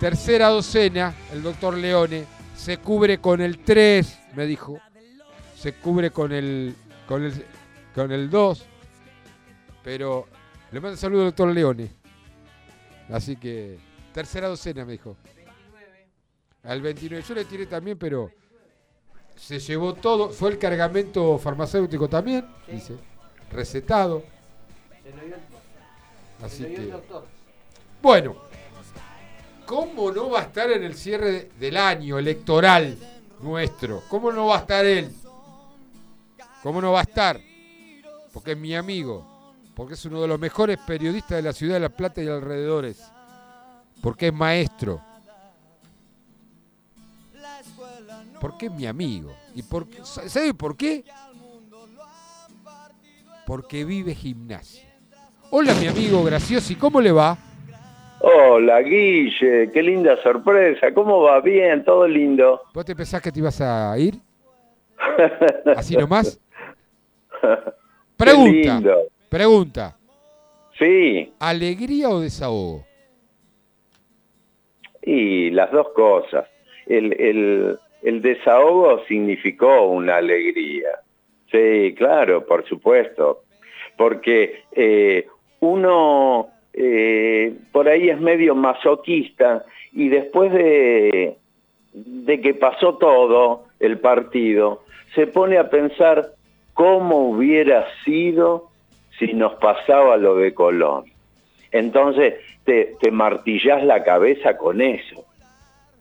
Tercera docena, el doctor Leone. Se cubre con el 3, me dijo. Se cubre con el con el con el 2. Pero le mando saludo al doctor Leone. Así que, tercera docena, me dijo. Al 29. Yo le tiré también, pero se llevó todo. Fue el cargamento farmacéutico también, dice. Recetado. Así que. Bueno, ¿cómo no va a estar en el cierre del año electoral nuestro? ¿Cómo no va a estar él? ¿Cómo no va a estar? Porque es mi amigo porque es uno de los mejores periodistas de la ciudad de La Plata y alrededores, porque es maestro, porque es mi amigo. ¿Y por qué? ¿Sabe por qué? Porque vive gimnasia. Hola mi amigo Graciosi, ¿cómo le va? Hola Guille, qué linda sorpresa, ¿cómo va? Bien, todo lindo. ¿Vos te pensás que te ibas a ir? ¿Así nomás? Pregunta. Qué lindo. Pregunta. Sí, ¿Alegría o desahogo? y las dos cosas. El, el, el desahogo significó una alegría. Sí, claro, por supuesto. Porque eh, uno eh, por ahí es medio masoquista y después de, de que pasó todo el partido, se pone a pensar cómo hubiera sido si nos pasaba lo de Colón. Entonces te, te martillás la cabeza con eso,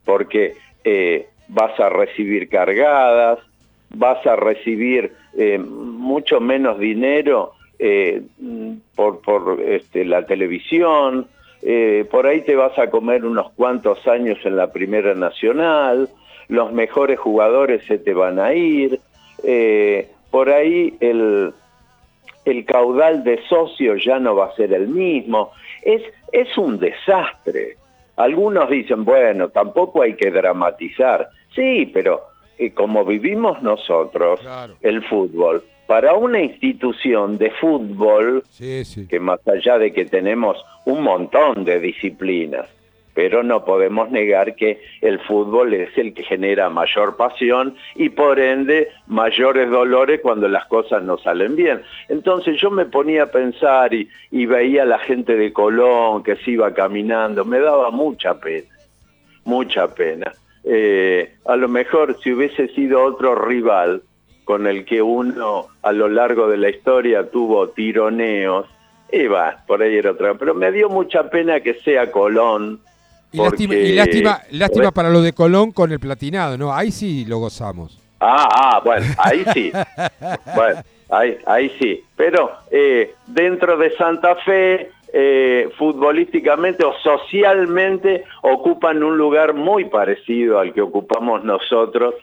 porque eh, vas a recibir cargadas, vas a recibir eh, mucho menos dinero eh, por, por este, la televisión, por ahí te vas a comer unos cuantos años en la Primera Nacional, los mejores jugadores se te van a ir, por ahí el, el caudal de socios ya no va a ser el mismo. Es, es un desastre. Algunos dicen, bueno, tampoco hay que dramatizar. Sí, pero eh, como vivimos nosotros, el fútbol, para una institución de fútbol, que más allá de que tenemos un montón de disciplinas, pero no podemos negar que el fútbol es el que genera mayor pasión y por ende mayores dolores cuando las cosas no salen bien. Entonces yo me ponía a pensar y, veía a la gente de Colón que se iba caminando, me daba mucha pena, mucha pena. Eh, a lo mejor si hubiese sido otro rival con el que uno a lo largo de la historia tuvo tironeos, y va, por ahí era otra. Pero me dio mucha pena que sea Colón. Y lástima, y lástima, lástima para lo de Colón con el platinado, ¿no? Ahí sí lo gozamos. Ah, ah, bueno, ahí sí. bueno, ahí, ahí sí. Pero eh, dentro de Santa Fe, eh, futbolísticamente o socialmente, ocupan un lugar muy parecido al que ocupamos nosotros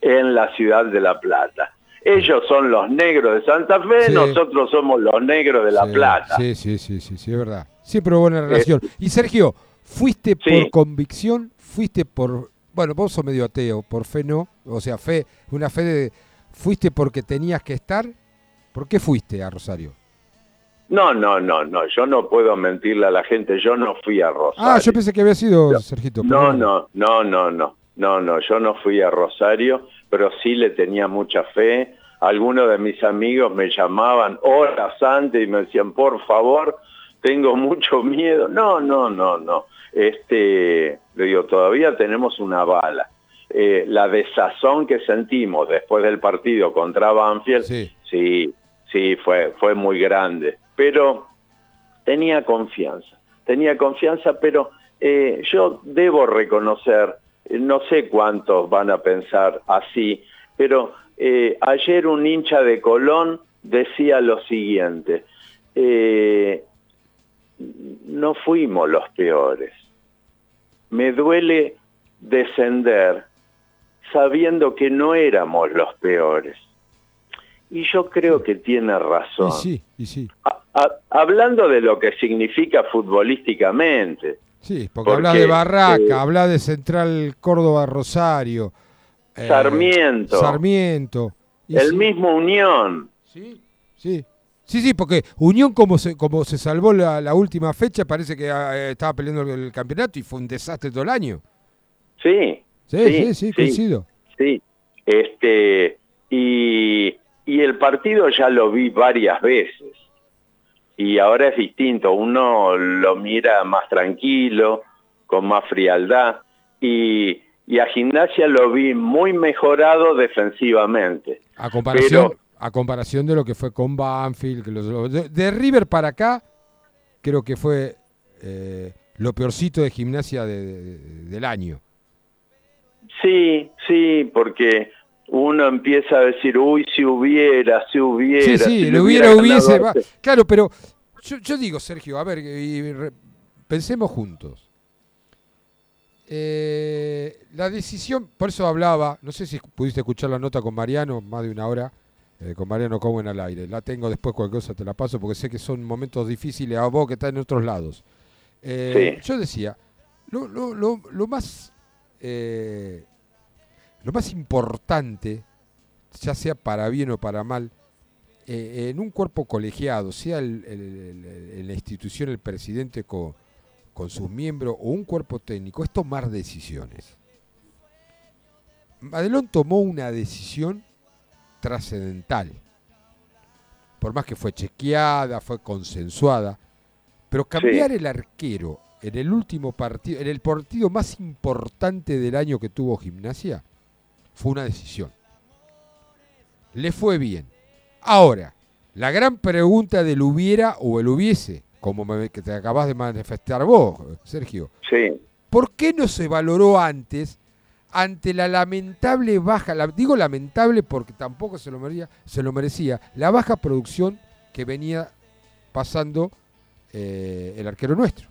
en la ciudad de La Plata. Ellos son los negros de Santa Fe, Sí. nosotros somos los negros de La Sí, Plata. Sí, sí, sí, sí, sí, es verdad. Siempre buena relación. Y Sergio, ¿fuiste por convicción? ¿Fuiste por, bueno, vos sos medio ateo, por fe no? O sea, fe, una fe de, ¿fuiste porque tenías que estar? ¿Por qué fuiste a Rosario? No, no, no, no, yo no puedo mentirle a la gente, yo no fui a Rosario. Ah, yo pensé que había sido Sergito. No, no, no, no, no, no, no, yo no fui a Rosario, pero sí le tenía mucha fe. Algunos de mis amigos me llamaban horas antes y me decían, por favor, tengo mucho miedo. No, no, no, no. Este, le digo, todavía tenemos una bala. Eh, la desazón que sentimos después del partido contra Banfield, sí, sí, fue, fue muy grande. Pero tenía confianza, tenía confianza, pero eh, yo debo reconocer, eh, no sé cuántos van a pensar así, pero eh, ayer un hincha de Colón decía lo siguiente, no fuimos los peores, me duele descender sabiendo que no éramos los peores. Y yo creo que tiene razón. Y sí, y sí. A- hablando de lo que significa futbolísticamente. Sí, porque, habla de eh, Barraca, habla de Central Córdoba Rosario. eh, Sarmiento. Sarmiento. Y el sí, mismo Unión. Sí. Sí, sí, porque Unión como se, como se salvó la, la última fecha, parece que ah, estaba peleando el, el campeonato y fue un desastre todo el año. Sí. Sí, sí, sí, coincido. Sí. Este, y, y el partido ya lo vi varias veces. Y ahora es distinto. Uno lo mira más tranquilo, con más frialdad. Y, y a Gimnasia lo vi muy mejorado defensivamente. A comparación, Pero- a comparación de lo que fue con Banfield, que los- de, de River para acá, creo que fue eh, lo peorcito de gimnasia de- de- del año. Sí, sí, porque uno empieza a decir, uy, si hubiera, si hubiera. Sí, sí, si le hubiera, hubiese. va- este". Claro, pero yo, yo digo, Sergio, a ver, y re- pensemos juntos. Eh, la decisión, por eso hablaba, no sé si pudiste escuchar la nota con Mariano, más de una hora, eh, con Mariano Cohen al aire. La tengo después, cualquier cosa te la paso, porque sé que son momentos difíciles a vos que estás en otros lados. Eh, Yo decía, lo, lo- lo- lo más eh, lo más importante, ya sea para bien o para mal, eh, en un cuerpo colegiado, sea el- el- el- el- la institución, el presidente co- con sus miembros o un cuerpo técnico, es tomar decisiones. Madelón tomó una decisión trascendental. Por más que fue chequeada, fue consensuada, pero cambiar el arquero en el último partido, en el partido más importante del año que tuvo Gimnasia, fue una decisión. Le fue bien. Ahora, la gran pregunta del hubiera o el hubiese, como me- que te acabas de manifestar vos, Sergio. Sí. ¿Por qué no se valoró antes ante la lamentable baja, digo lamentable porque tampoco se lo, merecía, se lo merecía, la baja producción que venía pasando eh, el arquero nuestro?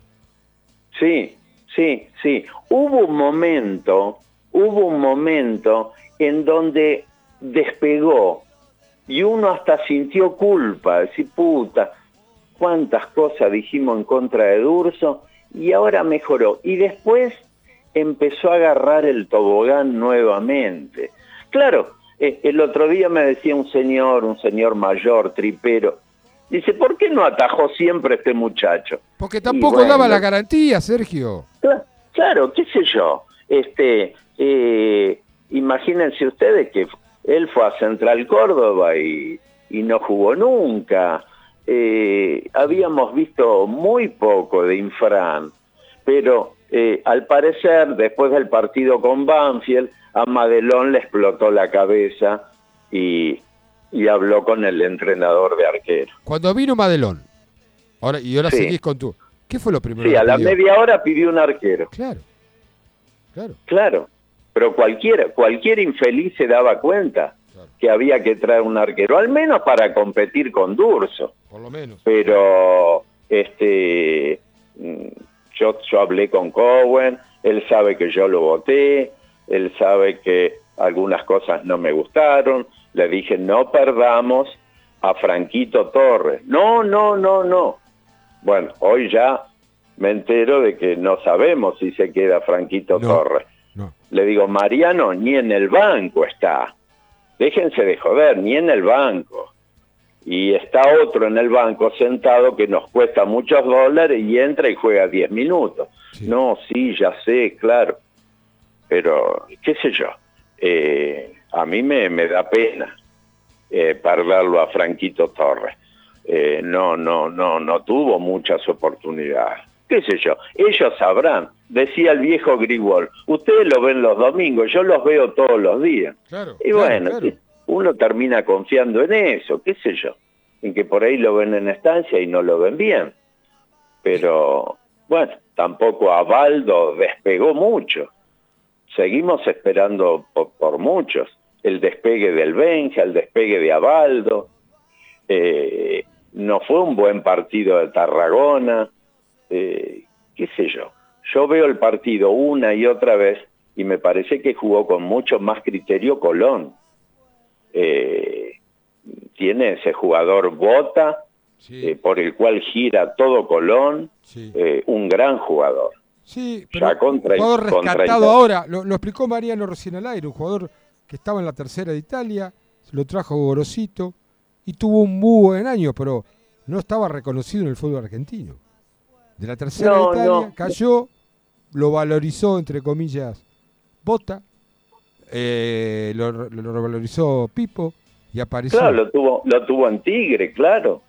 Sí, sí, sí. Hubo un momento, hubo un momento en donde despegó y uno hasta sintió culpa, decir, puta, cuántas cosas dijimos en contra de Durso y ahora mejoró. Y después empezó a agarrar el tobogán nuevamente. Claro, eh, el otro día me decía un señor, un señor mayor, tripero, dice, ¿por qué no atajó siempre este muchacho? Porque tampoco bueno, daba la garantía, Sergio. Cla- Claro, qué sé yo. Este, eh, imagínense ustedes que él fue a Central Córdoba y, y no jugó nunca. Eh, habíamos visto muy poco de Infran, pero eh, al parecer, después del partido con Banfield, a Madelón le explotó la cabeza y, y habló con el entrenador de arquero. Cuando vino Madelón, ahora, y ahora Sí. seguís con tu... ¿Qué fue lo primero Sí, que a la pidió? media hora pidió un arquero. Claro, claro. Claro, pero cualquiera, cualquier infeliz se daba cuenta que había que traer un arquero, al menos para competir con Durso. Por lo menos. Pero este mm, yo, yo hablé con Cowen, él sabe que yo lo voté, él sabe que algunas cosas no me gustaron, le dije no perdamos a Franquito Torres. No, no, no, no. Bueno, hoy ya me entero de que no sabemos si se queda Franquito Torres. Le digo, Mariano ni en el banco está. Déjense de joder, ni en el banco. Y está otro en el banco sentado que nos cuesta muchos dólares y entra y juega 10 minutos. No, sí, ya sé, claro. Pero, qué sé yo, eh, a mí me, me da pena eh, perderlo a Franquito Torres. Eh, no, no, no, no tuvo muchas oportunidades. ¿Qué sé yo? Ellos sabrán. Decía el viejo Grigol, ustedes lo ven los domingos, yo los veo todos los días. Claro, Y claro, bueno, claro. Uno termina confiando en eso, qué sé yo, en que por ahí lo ven en estancia y no lo ven bien. Pero bueno, tampoco a Baldo despegó mucho. Seguimos esperando por, por muchos. El despegue del Benja, el despegue de Abaldo. Eh, no fue un buen partido de Tarragona. Eh, qué sé yo. Yo veo el partido una y otra vez y me parece que jugó con mucho más criterio Colón. Eh, tiene ese jugador Bota, eh, por el cual gira todo Colón, eh, un gran jugador. Sí, Ya pero contra- un jugador rescatado ahora, lo, lo explicó Mariano recién al aire, un jugador que estaba en la tercera de Italia, se lo trajo Gorosito y tuvo un muy buen año, pero no estaba reconocido en el fútbol argentino. De la tercera No, de Italia no. cayó, lo valorizó, entre comillas, Bota, eh, lo, lo- lo valorizó Pipo y apareció. Claro, lo tuvo, lo tuvo en Tigre, claro.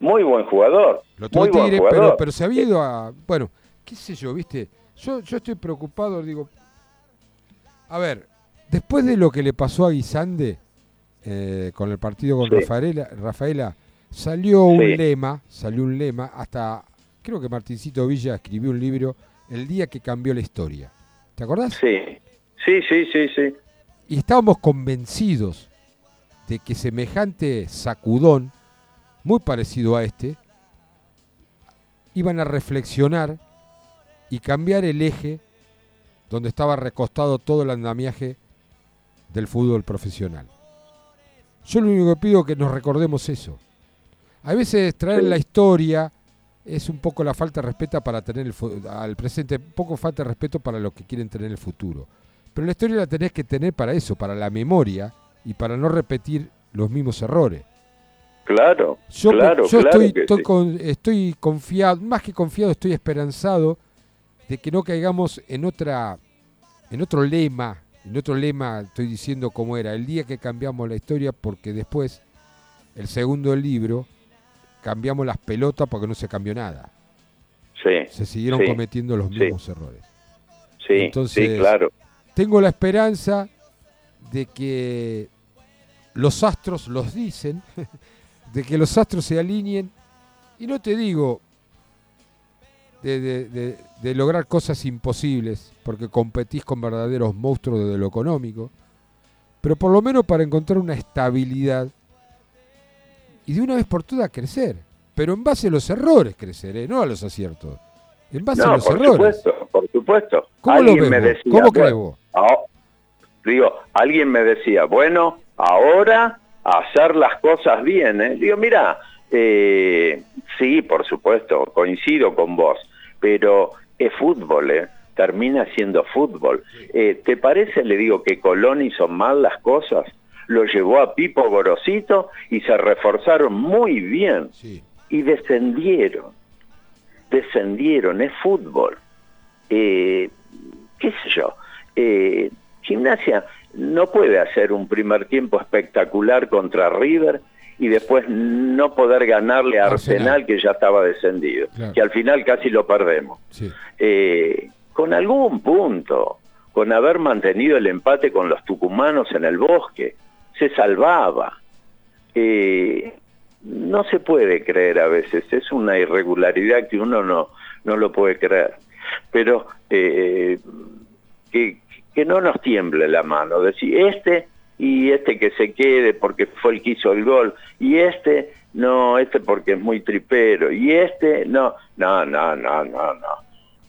Muy buen jugador. Lo tuvo muy buen Tigre, jugador. pero, pero se había ido a. Bueno, qué sé yo, viste. Yo, yo estoy preocupado, digo. A ver, después de lo que le pasó a Guisande eh, con el partido con Sí. Rafaela, Rafaela, salió un lema, salió un lema, hasta creo que Martincito Villa escribió un libro, El día que cambió la historia. ¿Te acordás? Sí, sí, sí, sí, sí. Y estábamos convencidos de que semejante sacudón, muy parecido a este, iban a reflexionar y cambiar el eje donde estaba recostado todo el andamiaje del fútbol profesional. Yo lo único que pido es que nos recordemos eso. A veces traer la historia es un poco la falta de respeto para tener el al presente, poco falta de respeto para lo que quieren tener en el futuro. Pero la historia la tenés que tener para eso, para la memoria y para no repetir los mismos errores. Claro, Yo, me- claro, yo claro estoy, que estoy sí. con- estoy confiado, más que confiado, estoy esperanzado de que no caigamos en otra, en otro lema en otro lema estoy diciendo cómo era, el día que cambiamos la historia porque después, el segundo libro, cambiamos las pelotas porque no se cambió nada. Sí. Se siguieron sí, cometiendo los mismos errores. Sí, Entonces, sí, claro. Tengo la esperanza de que los astros los dicen, de que los astros se alineen, y no te digo de, de- de- de lograr cosas imposibles, porque competís con verdaderos monstruos de lo económico, pero por lo menos para encontrar una estabilidad y de una vez por todas crecer, pero en base a los errores crecer, ¿eh? no a los aciertos, en base a los por errores. supuesto, por supuesto. ¿Cómo lo alguien me decía, ¿Cómo crees bueno, vos? ah, digo, alguien me decía, bueno, ahora hacer las cosas bien. ¿eh? Digo, mira, eh, sí, por supuesto, coincido con vos, pero es fútbol, ¿eh? termina siendo fútbol. Eh, ¿Te parece, le digo, que Colón hizo mal las cosas? Lo llevó a Pipo Gorosito y se reforzaron muy bien. Y descendieron. Descendieron, es fútbol. Eh, qué sé yo, eh, gimnasia no puede hacer un primer tiempo espectacular contra River y después no poder ganarle a Arsenal, que ya estaba descendido, Claro. que al final casi lo perdemos. Sí. Eh, con algún punto, con haber mantenido el empate con los tucumanos en el bosque, se salvaba. Eh, no se puede creer a veces, es una irregularidad que uno no, no lo puede creer. Pero eh, que, que no nos tiemble la mano, decir, este y este que se quede porque fue el que hizo el gol, y este, no, este porque es muy tripero, y este, no, no, no, no, no, no.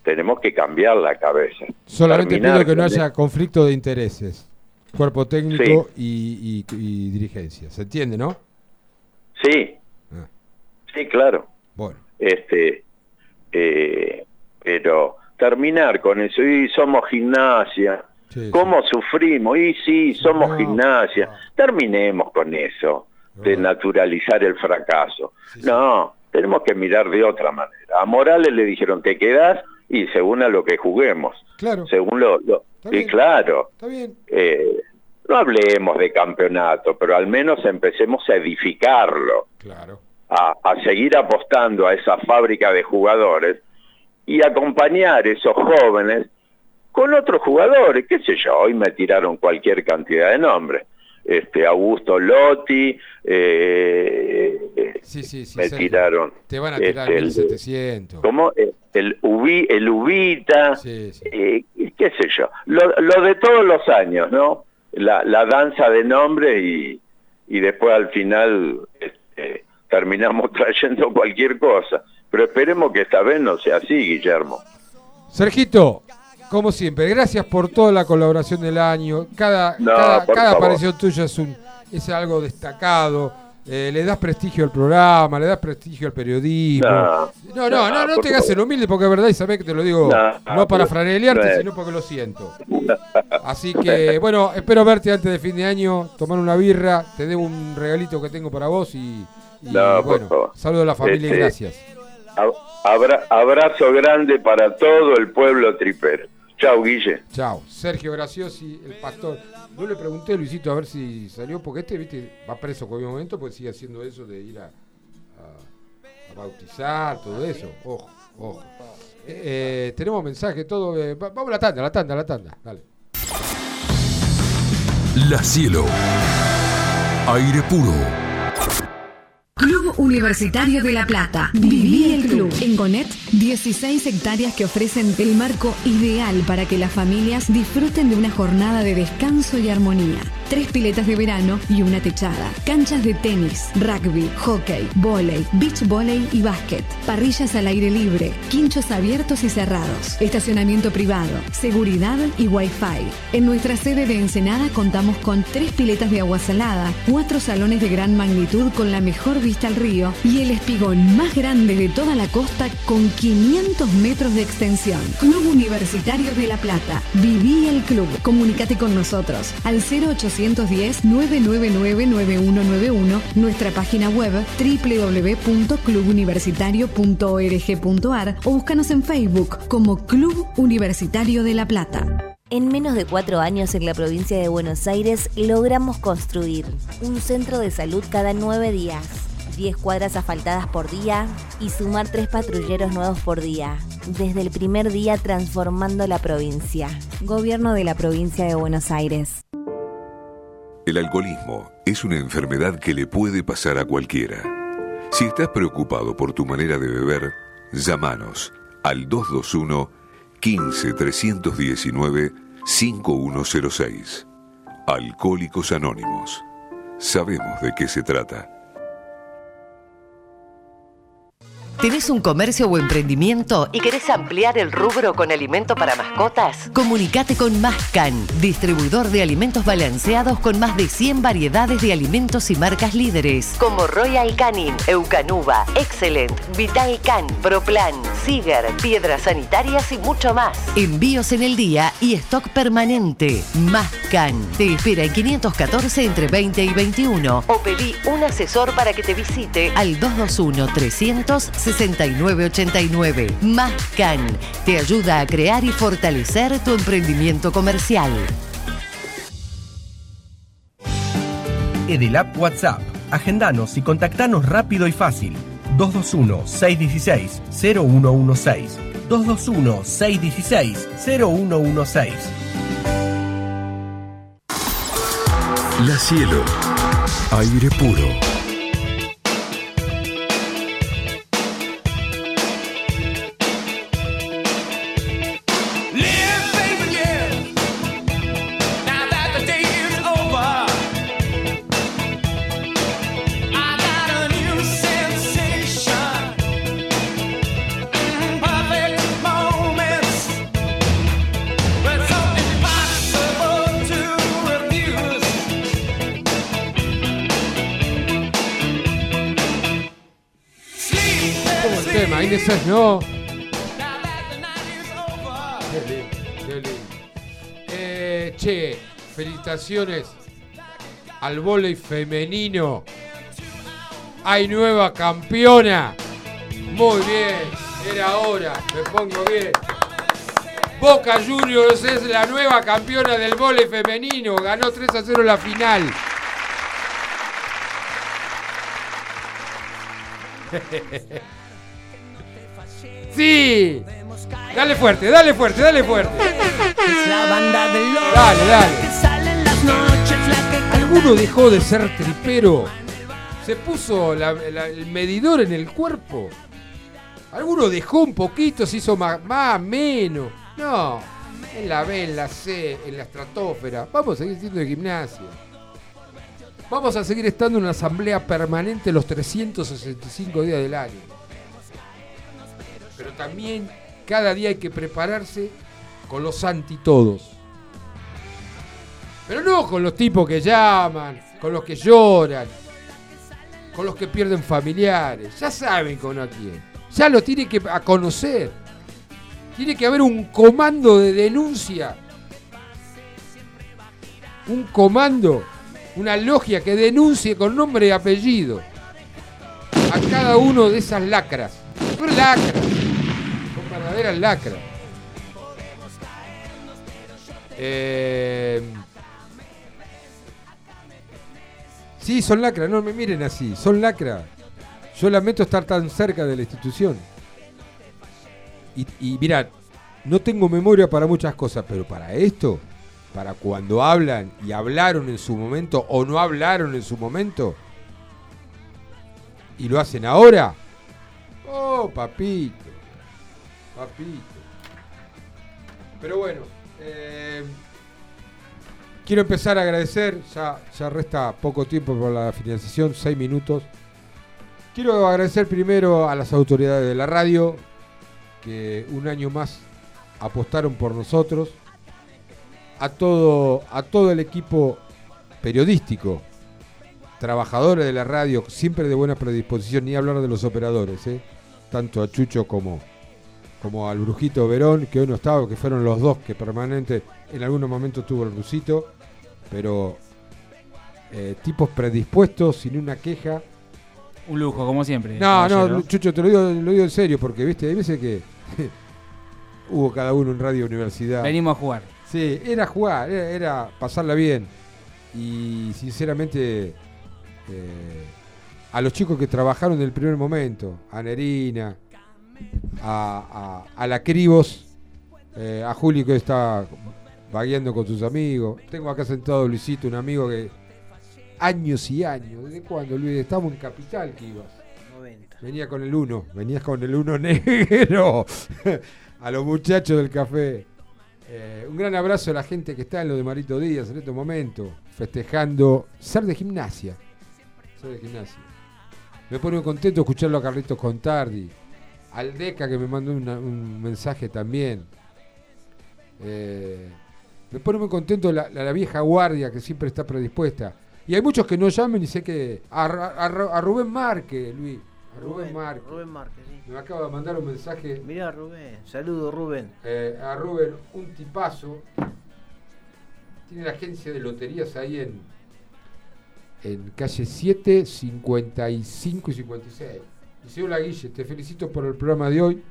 Tenemos que cambiar la cabeza. Solamente Terminar pido que no haya conflicto de intereses, cuerpo técnico Sí. y, y- y dirigencia. ¿Se entiende, no? Sí, sí, claro. Bueno. Este, eh, pero terminar con eso, y somos gimnasia, ¿cómo sufrimos? Y sí, somos gimnasia. Terminemos con eso, de naturalizar el fracaso. no, tenemos que mirar de otra manera. A Morales le dijeron, te quedás y según a lo que juguemos. Claro. Según lo... lo- y bien. claro. Está bien. Eh, no hablemos de campeonato, pero al menos empecemos a edificarlo, Claro. a, a seguir apostando a esa fábrica de jugadores y acompañar esos jóvenes con otros jugadores, qué sé yo, hoy me tiraron cualquier cantidad de nombres. Este, Augusto Lotti, eh, eh, Sí, sí, sí. me Sergio. tiraron. Te van a tirar este, el- 1700. ¿Cómo? El, el, Ubi, el Ubita, eh, qué sé yo. Lo, lo de todos los años, ¿no? La, la danza de nombres y, y después al final este, terminamos trayendo cualquier cosa. Pero esperemos que esta vez no sea así, Guillermo. Sergito, como siempre, gracias por toda la colaboración del año. Cada, No, cada, cada aparición tuya es, un, es algo destacado. Eh, le das prestigio al programa, le das prestigio al periodismo. No, No, no, no, no, te hagas el humilde porque es verdad y sabés que te lo digo No, no, para franelearte, no. sino porque lo siento. Así que, bueno, espero verte antes de fin de año, tomar una birra, te debo un regalito que tengo para vos y, y, bueno, saludo a la familia y Este, gracias. Ab- abra- abrazo grande para todo el pueblo tripero. Chau, Guille. Chao. Sergio Graciosi, el pastor. No le pregunté a Luisito a ver si salió, porque este, viste, va preso en cualquier momento, pues sigue haciendo eso de ir a, a- a bautizar, todo eso. Ojo, ojo. Eh, eh, tenemos mensaje, todo. eh, va- vamos a la tanda, la tanda, la tanda. Dale. La Cielo. Aire puro. Club Universitario de La Plata. Viví el club. En Gonet, 16 hectáreas que ofrecen el marco ideal para que las familias disfruten de una jornada de descanso y armonía. Tres piletas de verano y una techada. Canchas de tenis, rugby, hockey, volei, beach volley y básquet. Parrillas al aire libre. Quinchos abiertos y cerrados. Estacionamiento privado. Seguridad y wifi. En nuestra sede de Ensenada contamos con tres piletas de agua salada, cuatro salones de gran magnitud con la mejor vista al río y el espigón más grande de toda la costa con 500 metros de extensión. Club Universitario de La Plata. Viví el club. Comunícate con nosotros al 0810-999-9191, nuestra página web www.clubuniversitario.org.ar o búscanos en Facebook como Club Universitario de La Plata. En menos de cuatro años en la provincia de Buenos Aires logramos construir un centro de salud cada nueve días, 10 cuadras asfaltadas por día y sumar tres patrulleros nuevos por día. Desde el primer día transformando la provincia. Gobierno de la provincia de Buenos Aires. El alcoholismo es una enfermedad que le puede pasar a cualquiera. Si estás preocupado por tu manera de beber, llámanos al 221 15 319 5106. Alcohólicos Anónimos. Sabemos de qué se trata. ¿Tenés un comercio o emprendimiento y querés ampliar el rubro con alimento para mascotas? Comunicate con Mascan, distribuidor de alimentos balanceados con más de 100 variedades de alimentos y marcas líderes, como Royal Canin, Eucanuba, Excellent, Vital Can, Proplan, Siger, Piedras Sanitarias y mucho más. Envíos en el día y stock permanente. Mascan te espera en 514 entre 20 y 21 o pedí un asesor para que te visite al 221 300 6989. Mascan te ayuda a crear y fortalecer tu emprendimiento comercial. Edelap WhatsApp. Agendanos y contactanos rápido y fácil. 221-616-0116. 221-616-0116. La Cielo. Aire puro. Eh, che, felicitaciones al vóley femenino. Hay nueva campeona. Muy bien, era hora, me pongo bien. Boca Juniors es la nueva campeona del vóley femenino. Ganó 3 a 0 la final. Sí. Dale fuerte, dale fuerte, dale fuerte. Es la banda de los Dale, dale. ¿Alguno dejó de ser tripero? ¿Se puso la- la- el medidor en el cuerpo? ¿Alguno dejó un poquito, se hizo más, más menos? No, en la B, en la C, en la estratosfera. Vamos a seguir siendo de gimnasia. Vamos a seguir estando en una asamblea permanente los 365 días del año. Pero también cada día hay que prepararse con los anti todos. Pero no con los tipos que llaman, con los que lloran, con los que pierden familiares. Ya saben con a quién. Ya lo tiene que a conocer. Tiene que haber un comando de denuncia. Un comando, una logia que denuncie con nombre y apellido a cada uno de esas lacras. Lacras. Son verdaderas lacras. Eh, Sí, son lacra, no me miren así, son lacra. Yo lamento estar tan cerca de la institución. Y, y mirad, no tengo memoria para muchas cosas, pero para esto, para cuando hablan y hablaron en su momento o no hablaron en su momento, y lo hacen ahora, oh, papito, papito. Pero bueno, eh, Quiero empezar a agradecer, ya, resta poco tiempo por la financiación, seis minutos. Quiero agradecer primero a las autoridades de la radio, que un año más apostaron por nosotros, a todo, a todo el equipo periodístico, trabajadores de la radio, siempre de buena predisposición, ni hablar de los operadores, ¿eh? tanto a Chucho como, como al Brujito Verón, que hoy no estaba, que fueron los dos que permanente en algunos momentos tuvo el Rusito, pero eh, tipos predispuestos, sin una queja. Un lujo, como siempre. No, no. Chucho, te lo digo, lo digo en serio, porque viste, hay veces que hubo cada uno en Radio Universidad. Venimos a jugar. Sí, era jugar, era, era pasarla bien. Y sinceramente, eh, a los chicos que trabajaron del primer momento, a Nerina, a, a, a la Cribos, eh, a Juli que está vagueando con sus amigos. Tengo acá sentado a Luisito, un amigo que años y años, ¿desde cuándo Luis? Estamos en Capital que ibas. 90. Venía con el uno, venías con el uno negro. a los muchachos del café. Eh, un gran abrazo a la gente que está en lo de Marito Díaz en este momento, festejando ser de gimnasia. Ser de gimnasia. Me pone contento escucharlo a Carlitos Contardi, al Deca que me mandó una- un mensaje también. Eh, me pone muy contento la, la- la vieja guardia que siempre está predispuesta. Y hay muchos que no llamen y sé que. A Rubén Márquez, Luis. A Rubén, Rubén, Márquez. Rubén Márquez, sí. Me acaba de mandar un mensaje. Mirá, Rubén. Saludo, Rubén. Eh, a Rubén, un tipazo. Tiene la agencia de loterías ahí en, en calle 7, 55 y 56. Dice, hola Guille, te felicito por el programa de hoy.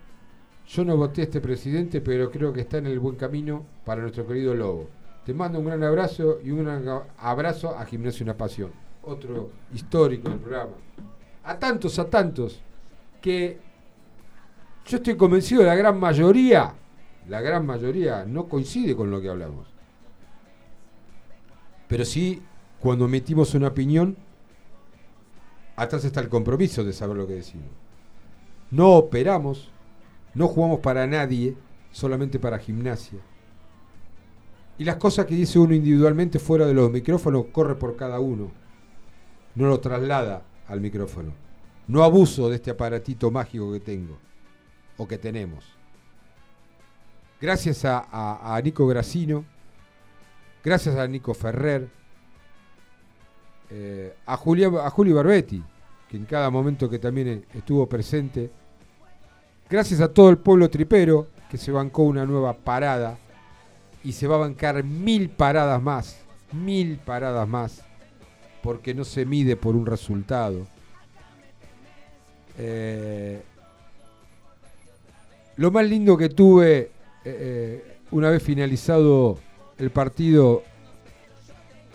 Yo no voté a este presidente, pero creo que está en el buen camino para nuestro querido Lobo. Te mando un gran abrazo y un gran abrazo a Gimnasio Una Pasión, otro histórico del programa. A tantos, a tantos, que yo estoy convencido de la gran mayoría, la gran mayoría no coincide con lo que hablamos. Pero sí, cuando emitimos una opinión, atrás está el compromiso de saber lo que decimos. No operamos, no jugamos para nadie, solamente para gimnasia. Y las cosas que dice uno individualmente fuera de los micrófonos corre por cada uno. No lo traslada al micrófono. No abuso de este aparatito mágico que tengo o que tenemos. Gracias a, a- Nico Gracino, gracias a Nico Ferrer, eh, a, Julia, a Juli Barbetti, que en cada momento que también estuvo presente, gracias a todo el pueblo tripero que se bancó una nueva parada y se va a bancar mil paradas más, mil paradas más, porque no se mide por un resultado. Eh, lo más lindo que tuve eh, una vez finalizado el partido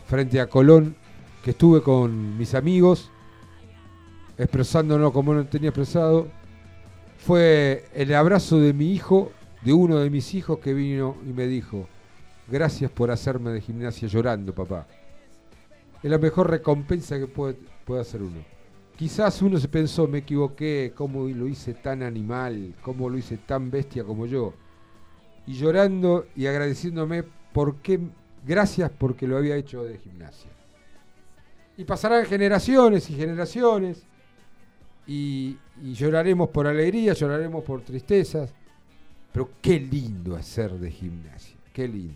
frente a Colón, que estuve con mis amigos, expresándonos como no tenía expresado, fue el abrazo de mi hijo, de uno de mis hijos que vino y me dijo, gracias por hacerme de gimnasia llorando, papá. Es la mejor recompensa que puede, puede hacer uno. Quizás uno se pensó, me equivoqué, cómo lo hice tan animal, cómo lo hice tan bestia como yo. Y llorando y agradeciéndome por qué, gracias porque lo había hecho de gimnasia. Y pasarán generaciones y generaciones y, lloraremos por alegría, lloraremos por tristezas, pero qué lindo hacer de gimnasia, qué lindo.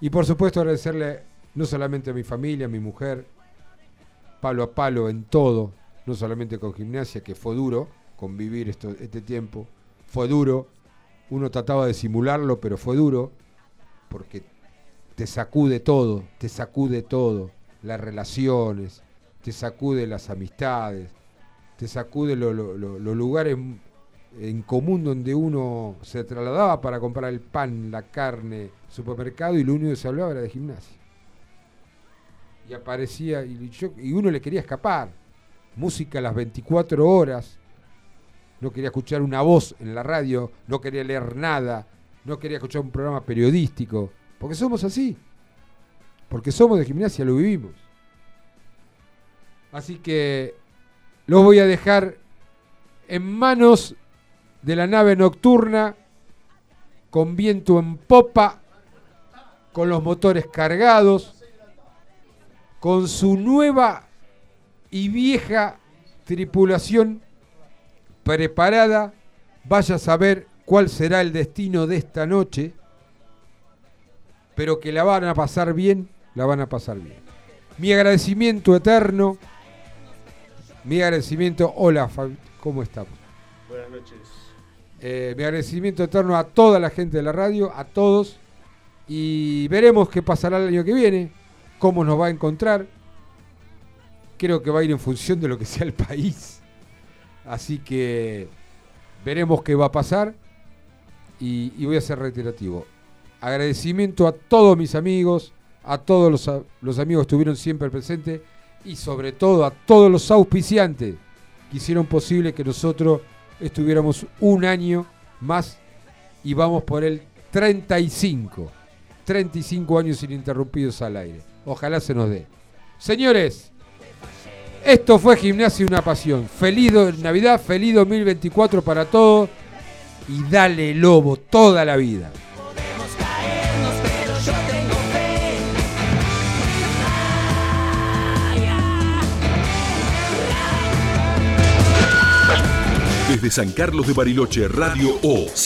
Y por supuesto agradecerle no solamente a mi familia, a mi mujer, palo a palo en todo, no solamente con gimnasia, que fue duro convivir esto, este tiempo, fue duro, uno trataba de simularlo, pero fue duro, porque te sacude todo, te sacude todo, las relaciones, te sacude las amistades, te sacude lo- lo- lo- los lugares en común donde uno se trasladaba para comprar el pan, la carne, supermercado y lo único que se hablaba era de gimnasia. Y aparecía, y, yo- y uno le quería escapar. Música a las 24 horas. No quería escuchar una voz en la radio, no quería leer nada, no quería escuchar un programa periodístico. Porque somos así. Porque somos de gimnasia, lo vivimos. Así que los voy a dejar en manos de la nave nocturna, con viento en popa, con los motores cargados, con su nueva y vieja tripulación preparada. Vaya a saber cuál será el destino de esta noche, pero que la van a pasar bien, la van a pasar bien. Mi agradecimiento eterno, mi agradecimiento, hola, Fabi, ¿cómo estamos? Buenas noches. Eh, mi agradecimiento eterno a toda la gente de la radio, a todos. Y veremos qué pasará el año que viene, cómo nos va a encontrar. Creo que va a ir en función de lo que sea el país. Así que veremos qué va a pasar. Y, y voy a ser reiterativo. agradecimiento a todos mis amigos, a todos los, los amigos que estuvieron siempre presentes y sobre todo a todos los auspiciantes que hicieron posible que nosotros estuviéramos un año más y vamos por el 35. 35 años ininterrumpidos al aire. Ojalá se nos dé. Señores, esto fue Gimnasia Una Pasión. Feliz Navidad, feliz 2024 para todos y dale lobo toda la vida. Desde San Carlos de Bariloche, Radio O